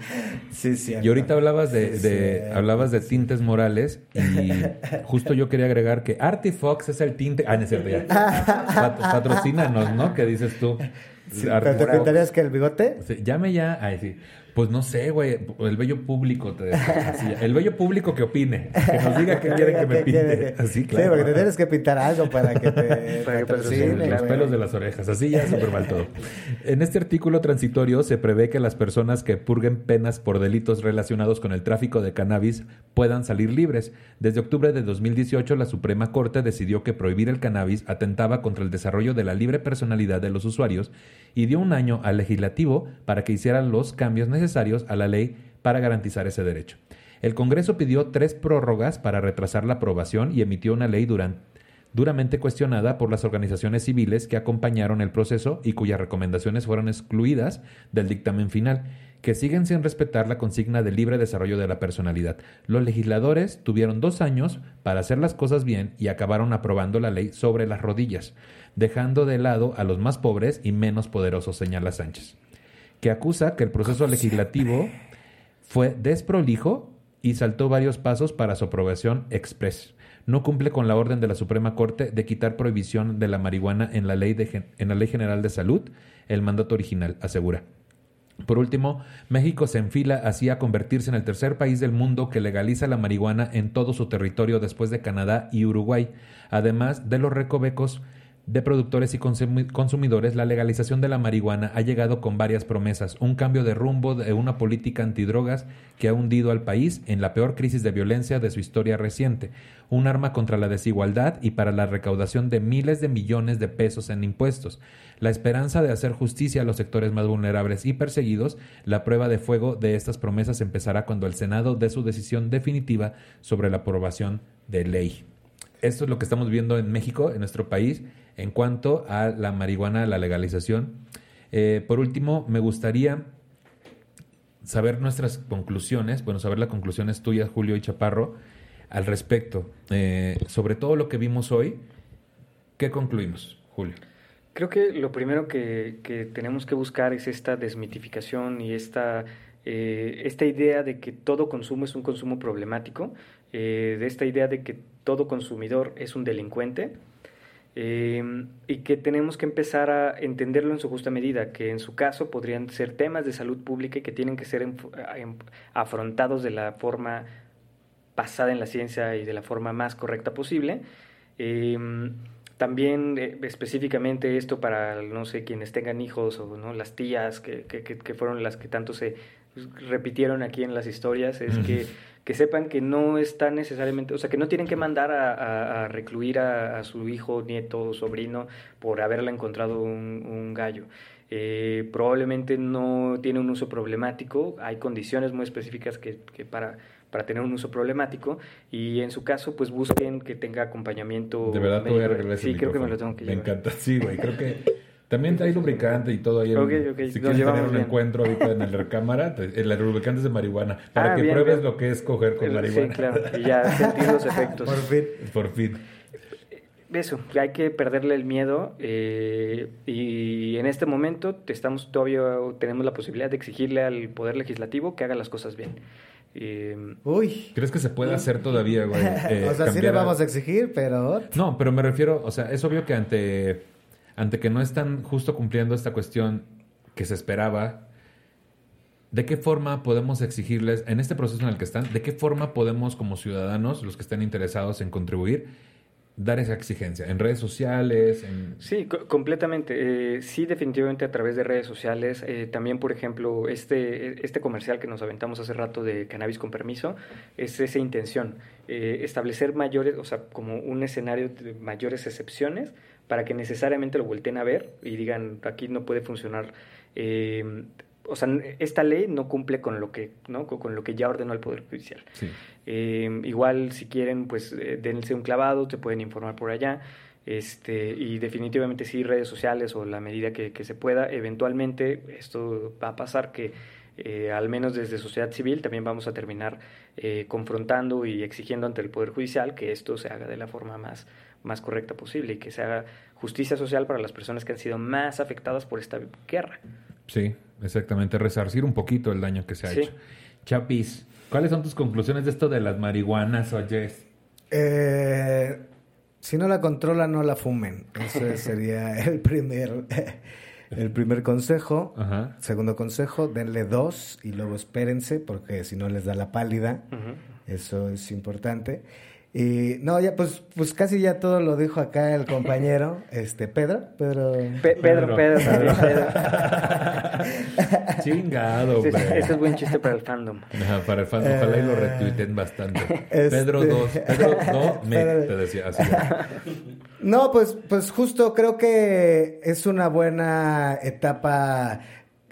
Sí, sí.
Y ahorita hablabas de,
Sí,
de hablabas de tintes morales y justo yo quería agregar que Artifox es el tinte... Ah, no es cierto, ya. Pat- patrocínanos, ¿no? ¿Qué dices tú?
Sí,
Arti-
¿Pero te pintarías que el bigote?
Sí, llame ya. Ay, sí. Pues no sé, güey. El bello público te así. El bello público que opine. Que nos diga qué quiere que me
¿Qué quiere
pinte.
que-
Así,
Sí,
claro.
porque te tienes que pintar algo para que te
Para que
patrocine,
los pelos de las orejas, así ya súper mal todo. En este artículo transitorio se prevé que las personas que purguen penas por delitos relacionados con el tráfico de cannabis puedan salir libres. Desde octubre de 2018, la Suprema Corte decidió que prohibir el cannabis atentaba contra el desarrollo de la libre personalidad de los usuarios y dio un año al legislativo para que hicieran los cambios necesarios a la ley para garantizar ese derecho. El Congreso pidió tres prórrogas para retrasar la aprobación y emitió una ley duramente cuestionada por las organizaciones civiles que acompañaron el proceso y cuyas recomendaciones fueron excluidas del dictamen final, que siguen sin respetar la consigna de libre desarrollo de la personalidad. Los legisladores tuvieron dos años para hacer las cosas bien y acabaron aprobando la ley sobre las rodillas, dejando de lado a los más pobres y menos poderosos, señala Sánchez, que acusa que el proceso legislativo fue desprolijo y saltó varios pasos para su aprobación express. No cumple con la orden de la Suprema Corte de quitar prohibición de la marihuana en la Ley, de en la ley General de Salud, el mandato original, asegura. Por último, México se enfila así a convertirse en el tercer país del mundo que legaliza la marihuana en todo su territorio después de Canadá y Uruguay. Además de los recovecos de productores y consumi- consumidores, la legalización de la marihuana ha llegado con varias promesas, un cambio de rumbo de una política antidrogas que ha hundido al país en la peor crisis de violencia de su historia reciente, un arma contra la desigualdad y para la recaudación de miles de millones de pesos en impuestos, la esperanza de hacer justicia a los sectores más vulnerables y perseguidos, la prueba de fuego de estas promesas empezará cuando el Senado dé su decisión definitiva sobre la aprobación de ley. Esto es lo que estamos viendo en México, en nuestro país, en cuanto a la marihuana, la legalización. Eh, por último, me gustaría saber nuestras conclusiones, bueno, saber las conclusiones tuyas, Julio y Chaparro, al respecto. Eh, sobre todo lo que vimos hoy, ¿qué concluimos, Julio?
Creo que lo primero que, que tenemos que buscar es esta desmitificación y esta, eh, esta idea de que todo consumo es un consumo problemático, eh, de esta idea de que todo consumidor es un delincuente eh, y que tenemos que empezar a entenderlo en su justa medida, que en su caso podrían ser temas de salud pública y que tienen que ser em- afrontados de la forma basada en la ciencia y de la forma más correcta posible. Eh, también eh, específicamente esto para, no sé, quienes tengan hijos o ¿no? las tías que, que- que fueron las que tanto se repitieron aquí en las historias, es que, que sepan que no está necesariamente, o sea, que no tienen que mandar a, a- a recluir a, a su hijo, nieto sobrino por haberle encontrado un, un gallo. Eh, probablemente no tiene un uso problemático, hay condiciones muy específicas que, que para, para tener un uso problemático y en su caso pues busquen que tenga acompañamiento
De verdad te voy a arreglar
Sí, creo que me lo tengo que
Me
llevar.
encanta, sí, güey. Creo que también trae lubricante y todo ahí. en-
Ok, ok,
Si
nos
quieres tener un
bien.
encuentro ahorita en la recámara, el lubricante es de marihuana. Para
Ah,
que
bien,
pruebes
bien.
lo que es coger con
El-
marihuana.
Sí, claro, y ya sentir los efectos.
Por fin.
Por fin.
Eso, que hay que perderle el miedo eh, y en este momento estamos todavía tenemos la posibilidad de exigirle al poder legislativo que haga las cosas bien. Eh,
Uy.
¿Crees que se puede hacer todavía, güey? eh,
o sea, sí le
a-
vamos a exigir, pero...
No, pero me refiero, o sea, es obvio que ante, ante que no están justo cumpliendo esta cuestión que se esperaba, ¿de qué forma podemos exigirles, en este proceso en el que están, de qué forma podemos como ciudadanos, los que estén interesados en contribuir, dar esa exigencia? ¿En redes sociales? En...
Sí, co- completamente. Eh, sí, definitivamente a través de redes sociales. Eh, también, por ejemplo, este, este comercial que nos aventamos hace rato de cannabis con permiso, es esa intención. Eh, establecer mayores, o sea, como un escenario de mayores excepciones para que necesariamente lo volteen a ver y digan, aquí no puede funcionar. eh, o sea, esta ley no cumple con lo que, ¿no? con, lo que ya ordenó el Poder Judicial.
Sí.
Eh, igual, si quieren, pues eh, dense un clavado, te pueden informar por allá. Este, y definitivamente sí, redes sociales o la medida que, que se pueda. Eventualmente, esto va a pasar que, eh, al menos desde sociedad civil, también vamos a terminar eh, confrontando y exigiendo ante el Poder Judicial que esto se haga de la forma más, más correcta posible y que se haga justicia social para las personas que han sido más afectadas por esta guerra.
Sí, exactamente. Resarcir un poquito el daño que se ha
Sí.
hecho. Chapis, ¿cuáles son tus conclusiones de esto de las marihuanas, oyes?
Eh, si no la controlan, no la fumen. Ese sería el primer, el primer consejo.
Ajá.
Segundo consejo, denle dos y luego espérense porque si no les da la pálida. Eso es importante. Y no, ya pues, pues casi ya todo lo dijo acá el compañero, este Pedro, Pedro.
Pe- Pedro,
Pedro.
Pedro, también, Pedro.
Chingado, güey.
este es buen chiste para el fandom.
Ajá, para el fan, ojalá y lo retuiten bastante.
Este-
Pedro 2, Pedro 2, me,
Pedro-
te decía así.
No, pues, pues justo creo que es una buena etapa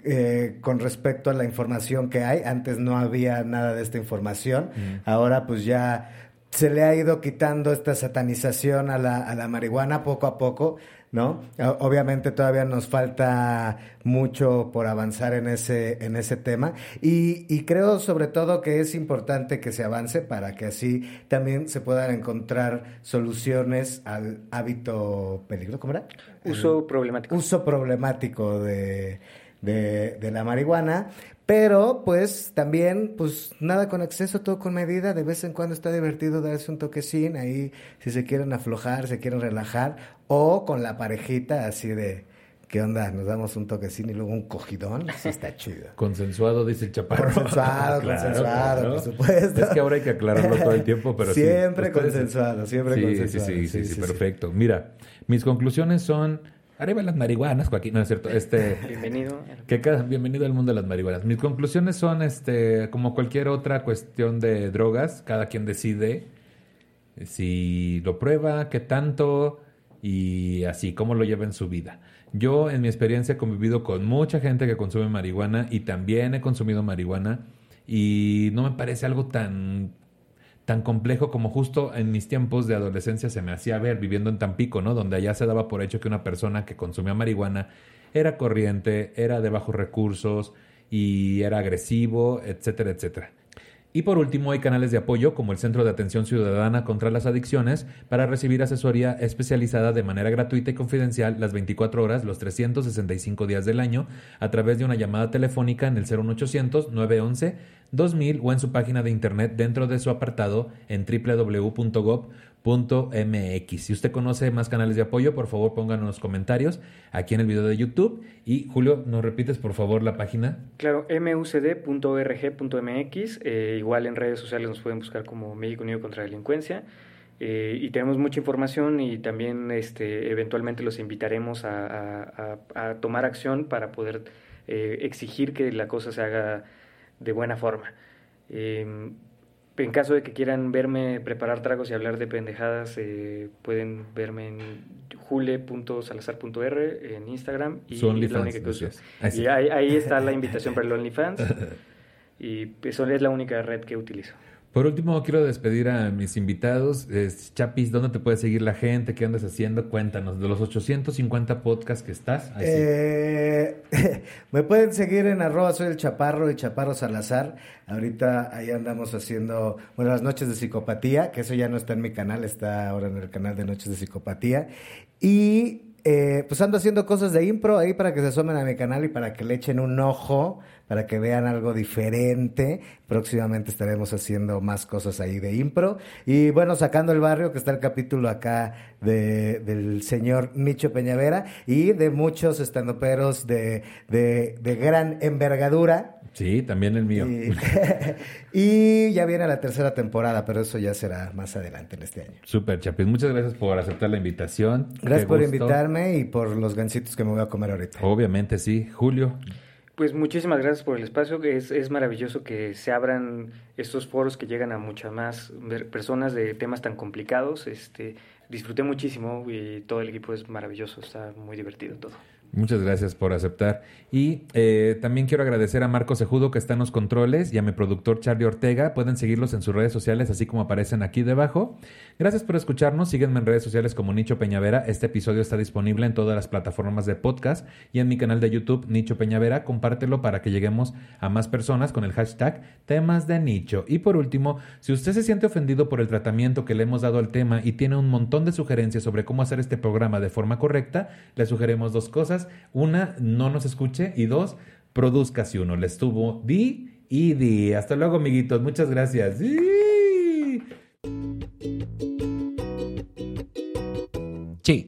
eh, con respecto a la información que hay. Antes no había nada de esta información. Ahora pues ya se le ha ido quitando esta satanización a la, a la marihuana poco a poco, ¿no? Obviamente todavía nos falta mucho por avanzar en ese, en ese tema. Y, y creo sobre todo que es importante que se avance para que así también se puedan encontrar soluciones al hábito peligro, ¿cómo era?
Uso problemático.
uso problemático de, de, de la marihuana, pero pues también, pues nada con exceso, todo con medida, de vez en cuando está divertido darse un toquecín ahí, si se quieren aflojar, se quieren relajar, o con la parejita así de, ¿qué onda? Nos damos un toquecín y luego un cogidón, sí está chido.
Consensuado, dice el chaparro.
Consensuado, consensuado, por supuesto.
Es que ahora hay que aclararlo todo el tiempo, pero sí.
Siempre consensuado, siempre
sí,
consensuado.
Sí, sí, sí, sí, perfecto. Mira, mis conclusiones son... Arriba las marihuanas, Joaquín, no es cierto. Este...
Bienvenido.
Que bienvenido al mundo de las marihuanas. Mis conclusiones son, este, como cualquier otra cuestión de drogas, cada quien decide si lo prueba, qué tanto y así, cómo lo lleva en su vida. Yo, en mi experiencia, he convivido con mucha gente que consume marihuana y también he consumido marihuana y no me parece algo tan tan complejo como justo en mis tiempos de adolescencia se me hacía ver viviendo en Tampico, ¿no? Donde allá se daba por hecho que una persona que consumía marihuana era corriente, era de bajos recursos y era agresivo, etcétera, etcétera. Y por último, hay canales de apoyo como el Centro de Atención Ciudadana contra las Adicciones para recibir asesoría especializada de manera gratuita y confidencial las 24 horas, los 365 días del año, a través de una llamada telefónica en el 01800 911 2000 o en su página de internet dentro de su apartado en www.gov.mx. Si usted conoce más canales de apoyo, por favor pónganos en los comentarios aquí en el video de YouTube. Y Julio, ¿nos repites por favor la página?
Claro, mucd.org.mx. eh, igual en redes sociales nos pueden buscar como México Unido contra la Delincuencia. eh, y tenemos mucha información y también este, eventualmente los invitaremos a, tomar acción para poder eh, exigir que la cosa se haga de buena forma. En caso de que quieran verme preparar tragos y hablar de pendejadas, eh, pueden verme en jule.salazar.r en Instagram. Y
Su
es la única que uso. Y ahí, ahí está la invitación para el OnlyFans. y eso es la única red que utilizo.
Por último, quiero despedir a mis invitados. Chapis, ¿dónde te puede seguir la gente? ¿Qué andas haciendo? Cuéntanos. De los 850 podcasts que estás.
Eh, me pueden seguir en arroba soy el chaparro y chaparro Salazar. Ahorita ahí andamos haciendo, bueno, las noches de psicopatía, que eso ya no está en mi canal, está ahora en el canal de Noches de Psicopatía. Y eh, pues ando haciendo cosas de impro ahí para que se asomen a mi canal y para que le echen un ojo, para que vean algo diferente. Próximamente estaremos haciendo más cosas ahí de impro. Y bueno, sacando el barrio, que está el capítulo acá de, del señor Nicho Peñavera y de muchos estandoperos de, de, de gran envergadura.
Sí, también el mío.
Y, ya viene la tercera temporada, pero eso ya será más adelante en este año.
Súper, Chapis. Muchas gracias por aceptar la invitación.
Gracias por invitarme y por los gancitos que me voy a comer ahorita.
Obviamente, sí. Julio.
Pues muchísimas gracias por el espacio. Es, es maravilloso que se abran estos foros que llegan a muchas más personas de temas tan complicados. Este, disfruté muchísimo y todo el equipo es maravilloso. Está muy divertido todo.
Muchas gracias por aceptar. Y eh, también quiero agradecer a Marco Sejudo que está en los controles y a mi productor Charlie Ortega. Pueden seguirlos en sus redes sociales así como aparecen aquí debajo. Gracias por escucharnos. Síguenme en redes sociales como Nicho Peñavera. Este episodio está disponible en todas las plataformas de podcast y en mi canal de YouTube Nicho Peñavera. Compártelo para que lleguemos a más personas con el hashtag temas de nicho. Y por último, si usted se siente ofendido por el tratamiento que le hemos dado al tema y tiene un montón de sugerencias sobre cómo hacer este programa de forma correcta, le sugerimos dos cosas una, no nos escuche. Y dos, produzca si uno le estuvo. Di y di. Hasta luego, amiguitos. Muchas gracias.
Sí.